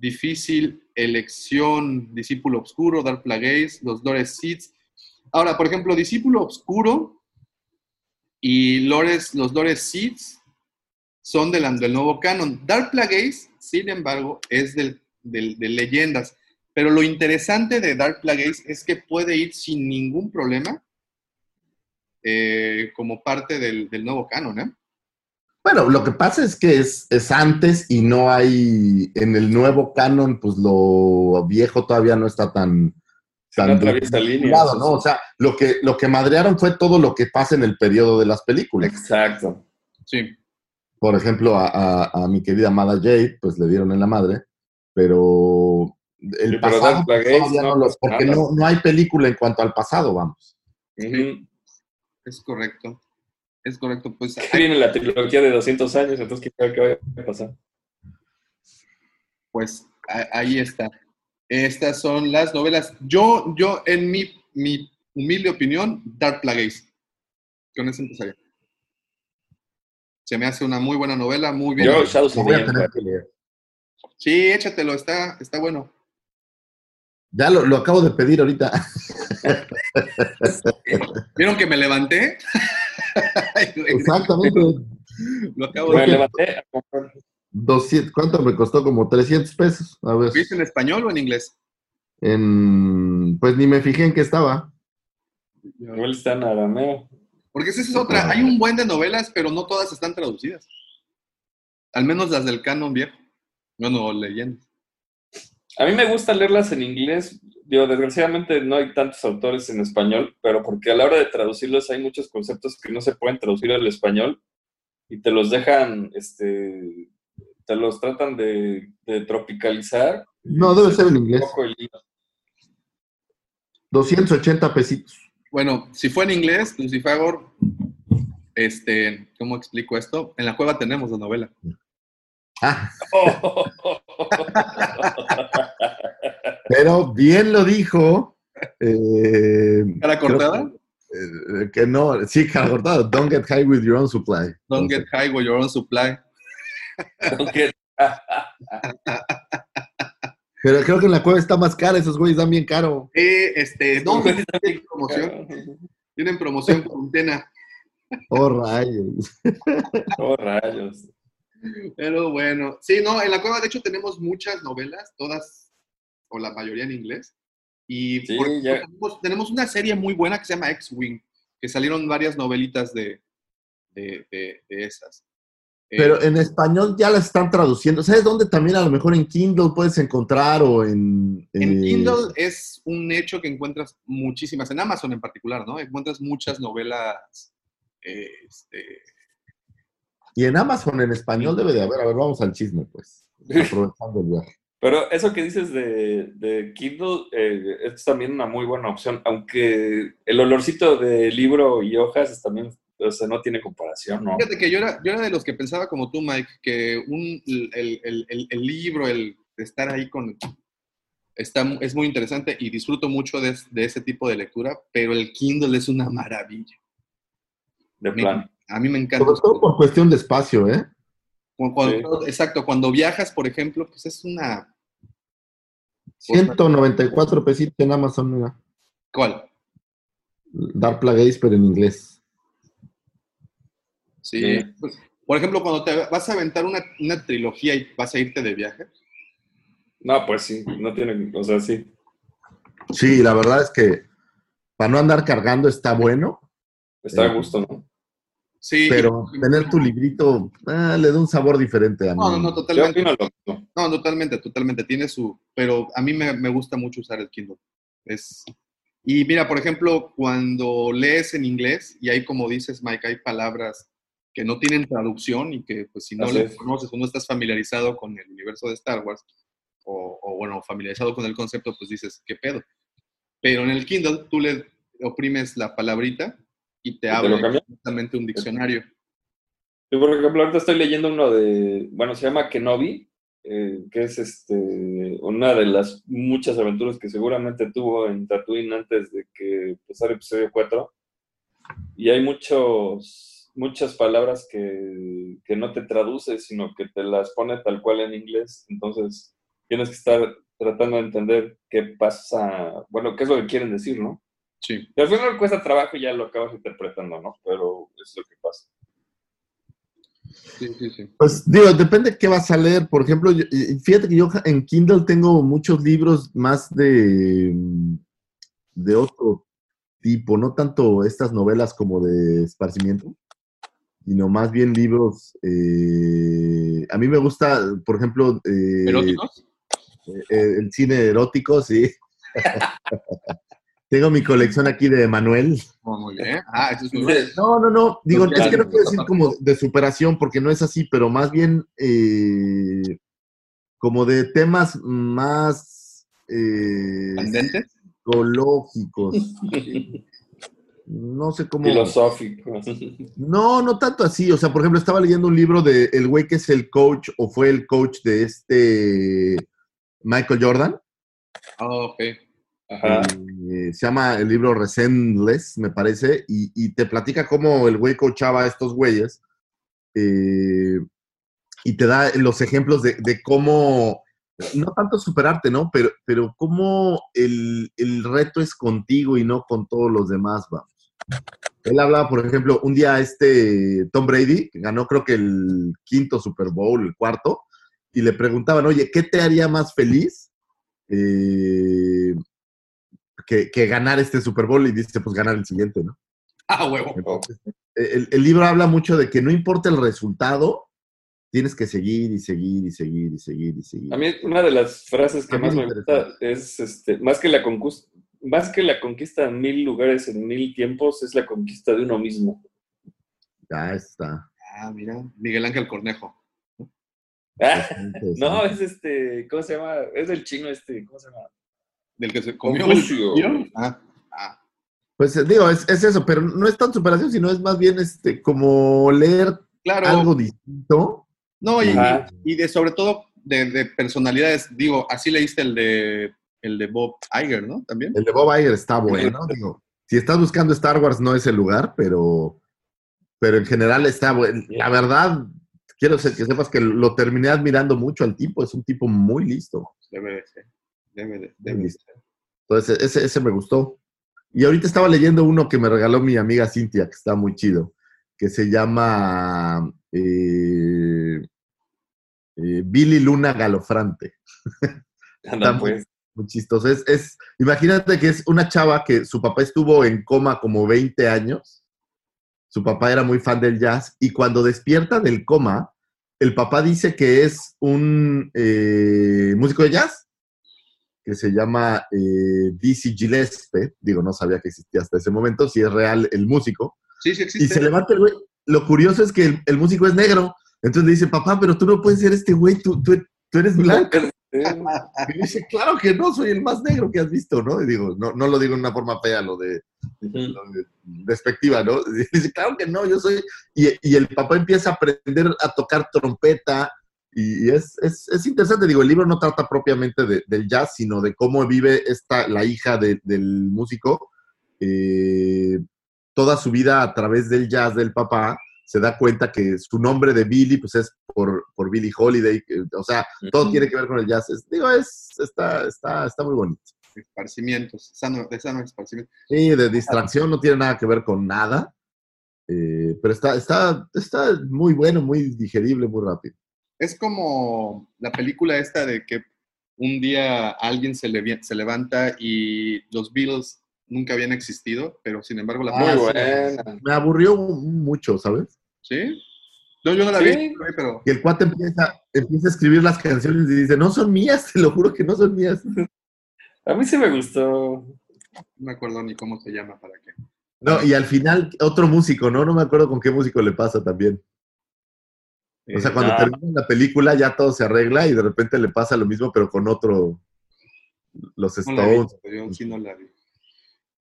Difícil elección, Discípulo Obscuro, Dark Plagueis, Los Lores Seeds. Ahora, por ejemplo, Discípulo Obscuro y Lores, los Lores Seeds son del, del nuevo canon. Dark Plagueis, sin embargo, es del, del- de leyendas. Pero lo interesante de Dark Plagueis es que puede ir sin ningún problema eh, como parte del, del nuevo canon, ¿eh? Bueno, lo que pasa es que es, es antes y no hay, en el nuevo canon, pues lo viejo todavía no está tan... Se no tan atraviesa líneas. vinculado, ¿no? O sea, lo que, lo que madrearon fue todo lo que pasa en el periodo de las películas. Exacto. Sí. Por ejemplo, a, a- a mi querida amada Jade, pues le dieron en la madre, pero el Sí, pasado todavía no no porque no, no hay película en cuanto al pasado, vamos. Es correcto. Es correcto. Pues Ahí viene la trilogía de 200 años, entonces sabe qué vaya a pasar. Pues ahí está. Estas son las novelas. Yo, yo, en mi, mi humilde opinión, Dark Plagueis. Con eso empezaría. Se me hace una muy buena novela, muy bien. Yo, Shadows of que. Sí, échatelo, está, está bueno. Ya lo, lo acabo de pedir ahorita. *laughs* ¿Vieron que me levanté? Exactamente. Lo acabo de levanté a comprar. 200, ¿Cuánto me costó? Como 300 pesos. A ver. ¿Viste en español o en inglés? En, pues ni me fijé en qué estaba. Igual está en arameo. Porque esa es otra. Hay un buen de novelas, pero no todas están traducidas. Al menos las del canon viejo. Bueno, leyendas. A mí me gusta leerlas en inglés. Digo, desgraciadamente no hay tantos autores en español, pero porque a la hora de traducirlos hay muchos conceptos que no se pueden traducir al español y te los dejan, este, te los tratan de, de tropicalizar. No, debe Se ser en inglés. poco el hilo. 280 pesitos. Bueno, si fue en inglés, Lucifagor, este, ¿cómo explico esto? En la cueva tenemos la novela. Ah, *laughs* *laughs* pero bien lo dijo. eh, ¿Cara cortada? que, eh, que no, sí, cara cortada. Don't get high with your own supply. Don't get high with your own supply. Aunque- Pero creo que en la cueva está más cara. Esos güeyes dan bien caro. Eh, este, no, tienen promoción. Tienen promoción con Antena. Oh, rayos. Oh, rayos. Pero bueno, sí, no, en la cueva de hecho tenemos muchas novelas, todas o la mayoría en inglés. Y Sí, por ejemplo, ya. tenemos, tenemos una serie muy buena que se llama X-Wing, que salieron varias novelitas de, de, de- de esas. Eh, Pero en español ya las están traduciendo. ¿Sabes dónde también a lo mejor en Kindle puedes encontrar o en... en eh, Kindle es un hecho que encuentras muchísimas, en Amazon en particular, ¿no? Encuentras muchas novelas. eh, este, Y en Amazon en español debe de haber. A ver, vamos al chisme, pues. *laughs* Aprovechando el viaje. Pero eso que dices de, de Kindle eh, es también una muy buena opción, aunque el olorcito de libro y hojas es también, o sea, no tiene comparación, ¿no? Fíjate que yo era, yo era de los que pensaba como tú, Mike, que un, el, el- el- el libro, el estar ahí con... Está, mu- es muy interesante y disfruto mucho de, de ese tipo de lectura, pero el Kindle es una maravilla. De Me- plan. a mí me encanta. Sobre todo por cuestión de espacio, ¿eh? Cuando- Exacto, cuando viajas, por ejemplo, pues es una... 194 pesitos en Amazon, mira. ¿Cuál? Dark Plagueis, pero en inglés. Sí. Sí. Pues, por ejemplo, cuando te vas a aventar una, una trilogía y vas a irte de viaje, No, pues sí, no tiene, o sea, sí. Sí, la verdad es que para no andar cargando está bueno, Está Eh, a gusto, ¿no? Sí. pero tener tu librito ah, le da un sabor diferente a mí. No, no, no, totalmente. No, totalmente, totalmente. Tiene su. Pero a mí me, me gusta mucho usar el Kindle. Es. Y mira, por ejemplo, cuando lees en inglés, y hay como dices, Mike, hay palabras que no tienen traducción y que, pues, si no es. conoces o no estás familiarizado con el universo de Star Wars, o, o, bueno, familiarizado con el concepto, pues dices, ¿qué pedo? Pero en el Kindle tú le oprimes la palabrita y te abre justamente un diccionario. Yo, por ejemplo, ahorita estoy leyendo uno de, bueno, se llama Kenobi, eh, que es este, una de las muchas aventuras que seguramente tuvo en Tatooine antes de que empezara el episodio 4. Y hay muchos, muchas palabras que, que no te traduce, sino que te las pone tal cual en inglés. Entonces, tienes que estar tratando de entender qué pasa, bueno, qué es lo que quieren decir, ¿no? Sí. Y al final cuesta trabajo y ya lo acabas interpretando, ¿no? Pero es lo que pasa. Sí, sí, sí. Pues digo, depende de qué vas a leer. Por ejemplo, yo- fíjate que yo en Kindle tengo muchos libros más de, de otro tipo, no tanto estas novelas como de esparcimiento, sino más bien libros. eh, a mí me gusta, por ejemplo, eh, ¿Eróticos? eh, el cine erótico, sí. *laughs* tengo mi colección aquí de Manuel. Oh, muy bien. Ah, eso es muy bueno. No, no, no. Digo, Pues es que no quiero decir como de superación, porque no es así, pero más bien eh, como de temas más eh, psicológicos. No sé cómo. Filosófico. No, no tanto así. O sea, por ejemplo, estaba leyendo un libro de el güey que es el coach o fue el coach de este Michael Jordan. Oh, ok. Eh, se llama el libro Resendless, me parece, y, te platica cómo el güey coachaba a estos güeyes eh, y te da los ejemplos de, cómo, no tanto superarte, ¿no? Pero, pero cómo el, el reto es contigo y no con todos los demás, vamos. Él hablaba, por ejemplo, un día este Tom Brady, ganó creo que el quinto Super Bowl, el cuarto, y le preguntaban, oye, ¿qué te haría más feliz? Eh, que, que ganar este Super Bowl y dice, pues ganar el siguiente, ¿no? *laughs* Ah, huevo. Entonces, el, el libro habla mucho de que no importa el resultado, tienes que seguir y seguir y seguir y seguir y seguir. A mí una de las frases que más me gusta es, este, más que la conquista, más que la conquista en mil lugares en mil tiempos, es la conquista de uno mismo. Ya está. Ah, mira. Miguel Ángel Cornejo. Ah, *laughs* no, es este, ¿cómo se llama? Es del chino este, ¿cómo se llama? Del que se comió Confucio. el... Ah, ah. Pues digo, es, es eso, pero no es tan superación, sino es más bien este, como leer Claro. algo distinto. No, y, de sobre todo de, de personalidades, digo, así leíste el de el de Bob Iger, ¿no? También. El de Bob Iger está bueno, digo. Si estás buscando Star Wars, no es el lugar, pero, pero en general está bueno. La verdad, quiero que sepas que lo terminé admirando mucho al tipo, es un tipo muy listo. Debe de ser. Debe de, Muy debe de listo. ser. Entonces, ese, ese me gustó. Y ahorita estaba leyendo uno que me regaló mi amiga Cintia, que está muy chido, que se llama eh, eh, Billy Luna Galofrante. *laughs* Anda, muy- pues. Muy chistoso. Es, es, imagínate que es una chava que su papá estuvo en coma como 20 años. Su papá era muy fan del jazz y cuando despierta del coma, el papá dice que es un eh, músico de jazz que se llama eh, Dizzy Gillespie. Digo, no sabía que existía hasta ese momento, si es real el músico. Sí, sí Y existe. se levanta el güey. Lo curioso es que el, el músico es negro. Entonces le dice, papá, pero tú no puedes ser este güey, tú, tú, tú eres blanco. Y dice, claro que no, soy el más negro que has visto, ¿no? Y digo, no, no lo digo en una forma fea, lo de, lo de despectiva, ¿no? *laughs* Y dice, claro que no, yo soy... Y, y el papá empieza a aprender a tocar trompeta y, es, es, es interesante, digo, el libro no trata propiamente de- del jazz, sino de cómo vive esta, la hija de- del músico eh, toda su vida a través del jazz del papá. Se da cuenta que su nombre de Billy, pues es por, por Billie Holiday, o sea, todo Ujú. tiene que ver con el jazz. Es- digo, es, está, está, está muy bonito. Esparcimientos. Sano, de sano esparcimiento. Sí, de distracción no tiene nada que ver con nada. eh, pero está, está, está muy bueno, muy digerible, muy rápido. Es como la película esta de que un día alguien se, le, se levanta y los Beatles nunca habían existido, pero sin embargo la Ah, Muy sí. buena. Me aburrió mucho, ¿sabes? ¿Sí? No, yo no la Sí. vi, pero Y el cuate empieza, empieza a escribir las canciones y dice, no son mías, te lo juro que no son mías. A mí sí me gustó. no me acuerdo ni cómo se llama para qué. No, y al final otro músico, ¿no? No me acuerdo con qué músico le pasa también. O sea, Eh, cuando ah. termina la película ya todo se arregla y de repente le pasa lo mismo, pero con otro, los Stones. no la vi.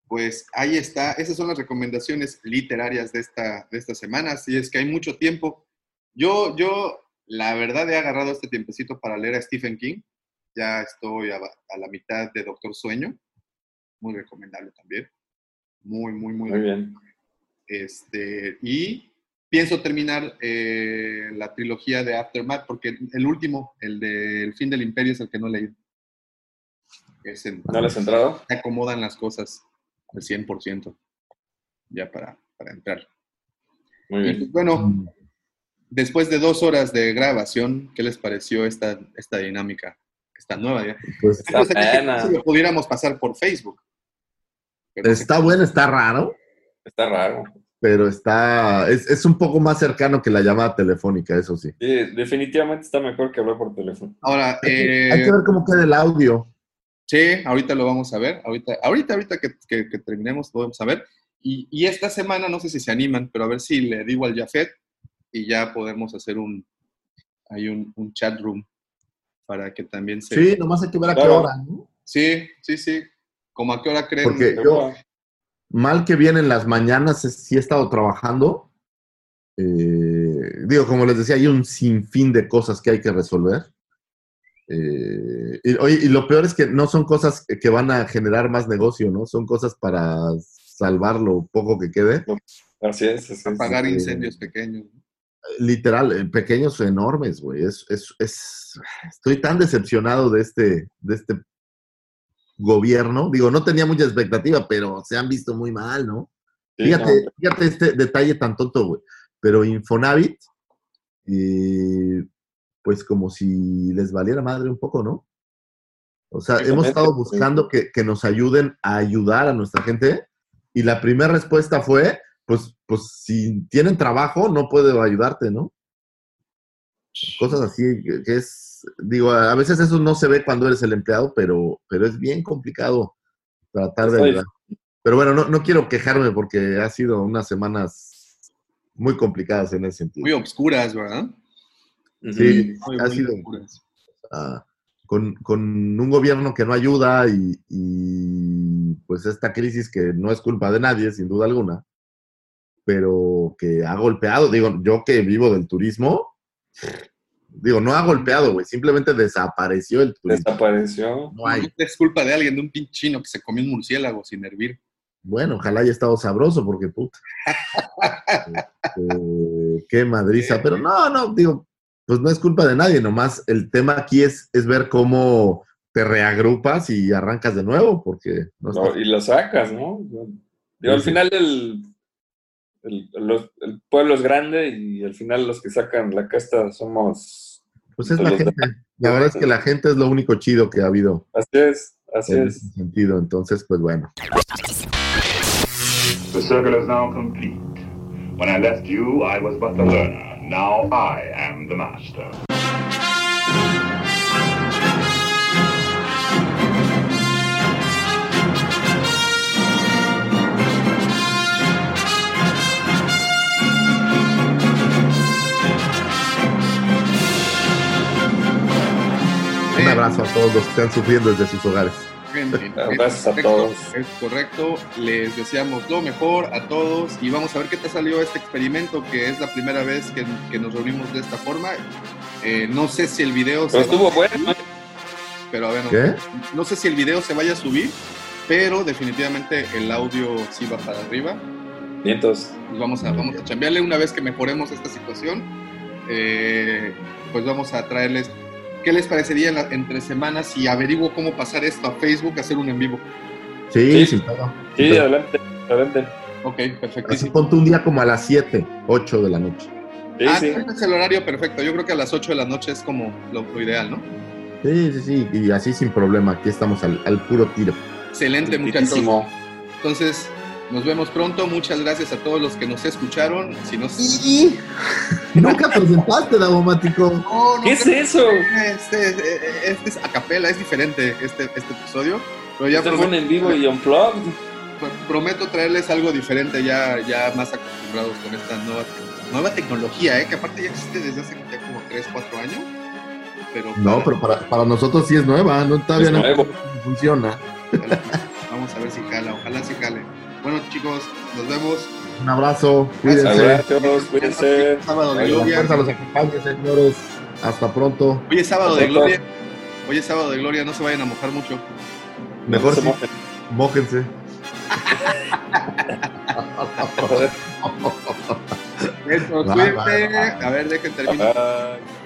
pues ahí está. Esas son las recomendaciones literarias de esta, de esta semana. Así es que hay mucho tiempo. Yo, yo, la verdad, he agarrado este tiempecito para leer a Stephen King. Ya estoy a, a la mitad de Doctor Sueño. Muy recomendable también. Muy, muy, muy, Muy bien. Este, y pienso terminar eh, la trilogía de Aftermath, porque el último, el de El fin del imperio, es el que no he leído. Es en- ¿No le has entrado? se acomodan las cosas al 100% ya para, para entrar. Muy Y, bien. pues, bueno, después de dos horas de grabación, ¿qué les pareció esta, esta dinámica? Esta nueva ya. Pues Está aquí buena. si lo pudiéramos pasar por Facebook. Pero no sé está bueno, está raro, Está raro. Pero está, es, es un poco más cercano que la llamada telefónica, eso sí. Sí, definitivamente está mejor que hablar por teléfono. Ahora, Hay que, eh, hay que ver cómo queda el audio. Sí, ahorita lo vamos a ver. Ahorita, ahorita, ahorita que, que- que terminemos, lo vamos a ver. Y, y esta semana, no sé si se animan, pero a ver si le digo al Jafet y ya podemos hacer un, hay un, un chat room para que también se... Sí, nomás hay que ver a qué hora, ¿no? sí, sí, sí. ¿Cómo a qué hora creen? Porque yo, mal que bien en las mañanas, es- sí he estado trabajando. Eh, digo, como les decía, hay un sinfín de cosas que hay que resolver. Eh, y, oye, y lo peor es que no son cosas que, van a generar más negocio, ¿no? Son cosas para salvar lo poco que quede. Así es. así es. apagar sí. incendios pequeños. Literal, eh, pequeños o enormes, güey. Es, es, es- estoy tan decepcionado de este, de este gobierno. Digo, no tenía mucha expectativa, pero se han visto muy mal, ¿no? Sí, Fíjate, no, fíjate este detalle tan tonto, güey. Pero Infonavit, eh, pues como si les valiera madre un poco, ¿no? O sea, hemos estado buscando que, que nos ayuden a ayudar a nuestra gente y la primera respuesta fue, pues, pues si tienen trabajo, no puedo ayudarte, ¿no? Cosas así, que, que es, digo, a veces eso no se ve cuando eres el empleado, pero, pero es bien complicado tratar de ayudar. Pero bueno, no, no quiero quejarme porque ha sido unas semanas muy complicadas en ese sentido. Muy obscuras, ¿verdad? Sí, Muy, ha muy sido obscuras. ah, con, con un gobierno que no ayuda y, y, pues esta crisis que no es culpa de nadie, sin duda alguna, pero que ha golpeado, digo, yo que vivo del turismo, digo, no ha golpeado, güey, simplemente desapareció el. Desapareció. No hay. Es culpa de alguien, de un pinche chino que se comió un murciélago sin hervir. Bueno, ojalá haya estado sabroso, porque puta. *laughs* Este, qué madriza. Pero no, no, digo, pues no es culpa de nadie, nomás el tema aquí es, es ver cómo te reagrupas y arrancas de nuevo, porque no No, está- y lo sacas, ¿no? Digo, al final el, el, los- el pueblo es grande y al final los que sacan la casta somos... pues es la gente. *laughs* La verdad es que la gente es lo único chido que ha habido Así es, así en es. ese sentido. Entonces, pues bueno. The circle is now complete. When I left you, I was but the learner. Now I am the master. Abrazo a todos los que están sufriendo desde sus hogares. Es a correcto, todos. Es correcto. Les deseamos lo mejor a todos y vamos a ver qué te salió este experimento que es la primera vez que, que nos reunimos de esta forma. Eh, no sé si el video Pero se estuvo bueno. ¿eh? pero bueno, ¿Qué? no sé si el video se vaya a subir, pero definitivamente el audio sí va para arriba. Vientos. Pues vamos a, vamos a chambearle una vez que mejoremos esta situación. eh, pues vamos a traerles. ¿Qué les parecería en la- entre semanas si averiguo cómo pasar esto a Facebook, hacer un en vivo? Sí, Sí. sin pedo. Sí, Sin pedo. adelante, adelante. Ok, Así perfectísimo. ponte un día como a las 7, 8 de la noche. Sí, ah, sí. este es el horario perfecto. Yo creo que a las 8 de la noche es como lo, lo ideal, ¿no? Sí, sí, sí, y así sin problema. Aquí estamos al, al puro tiro. Excelente, muchachos. Entonces, nos vemos pronto. Muchas gracias a todos los que nos escucharon. Si nos... Y *laughs* nunca presentaste, Davomático. No, no ¿Qué es eso? Este, este es a capela, es diferente este, este episodio. Pero ya Este fue un prometo, en vivo y unplugged. prometo traerles algo diferente, ya, ya más acostumbrados con esta nueva, nueva tecnología, ¿eh? que aparte ya existe desde hace ya como 3, 4 años. Pero No, pero para, para nosotros sí es nueva, no todavía Es no nuevo. funciona. Vamos a ver si cala, ojalá si cale. Bueno, chicos, nos vemos. Un abrazo, cuídense. Abrazos, cuídense. Sábado de gloria. fuerza los acompañe, señores. Hasta pronto. Hoy es sábado de Hasta gloria. Hoy es sábado de gloria, no se vayan a mojar mucho. Mejor Se sí, mojen. mójense. *laughs* Eso, Bye, cuídense. bye, bye. A ver, dejen terminar. Bye.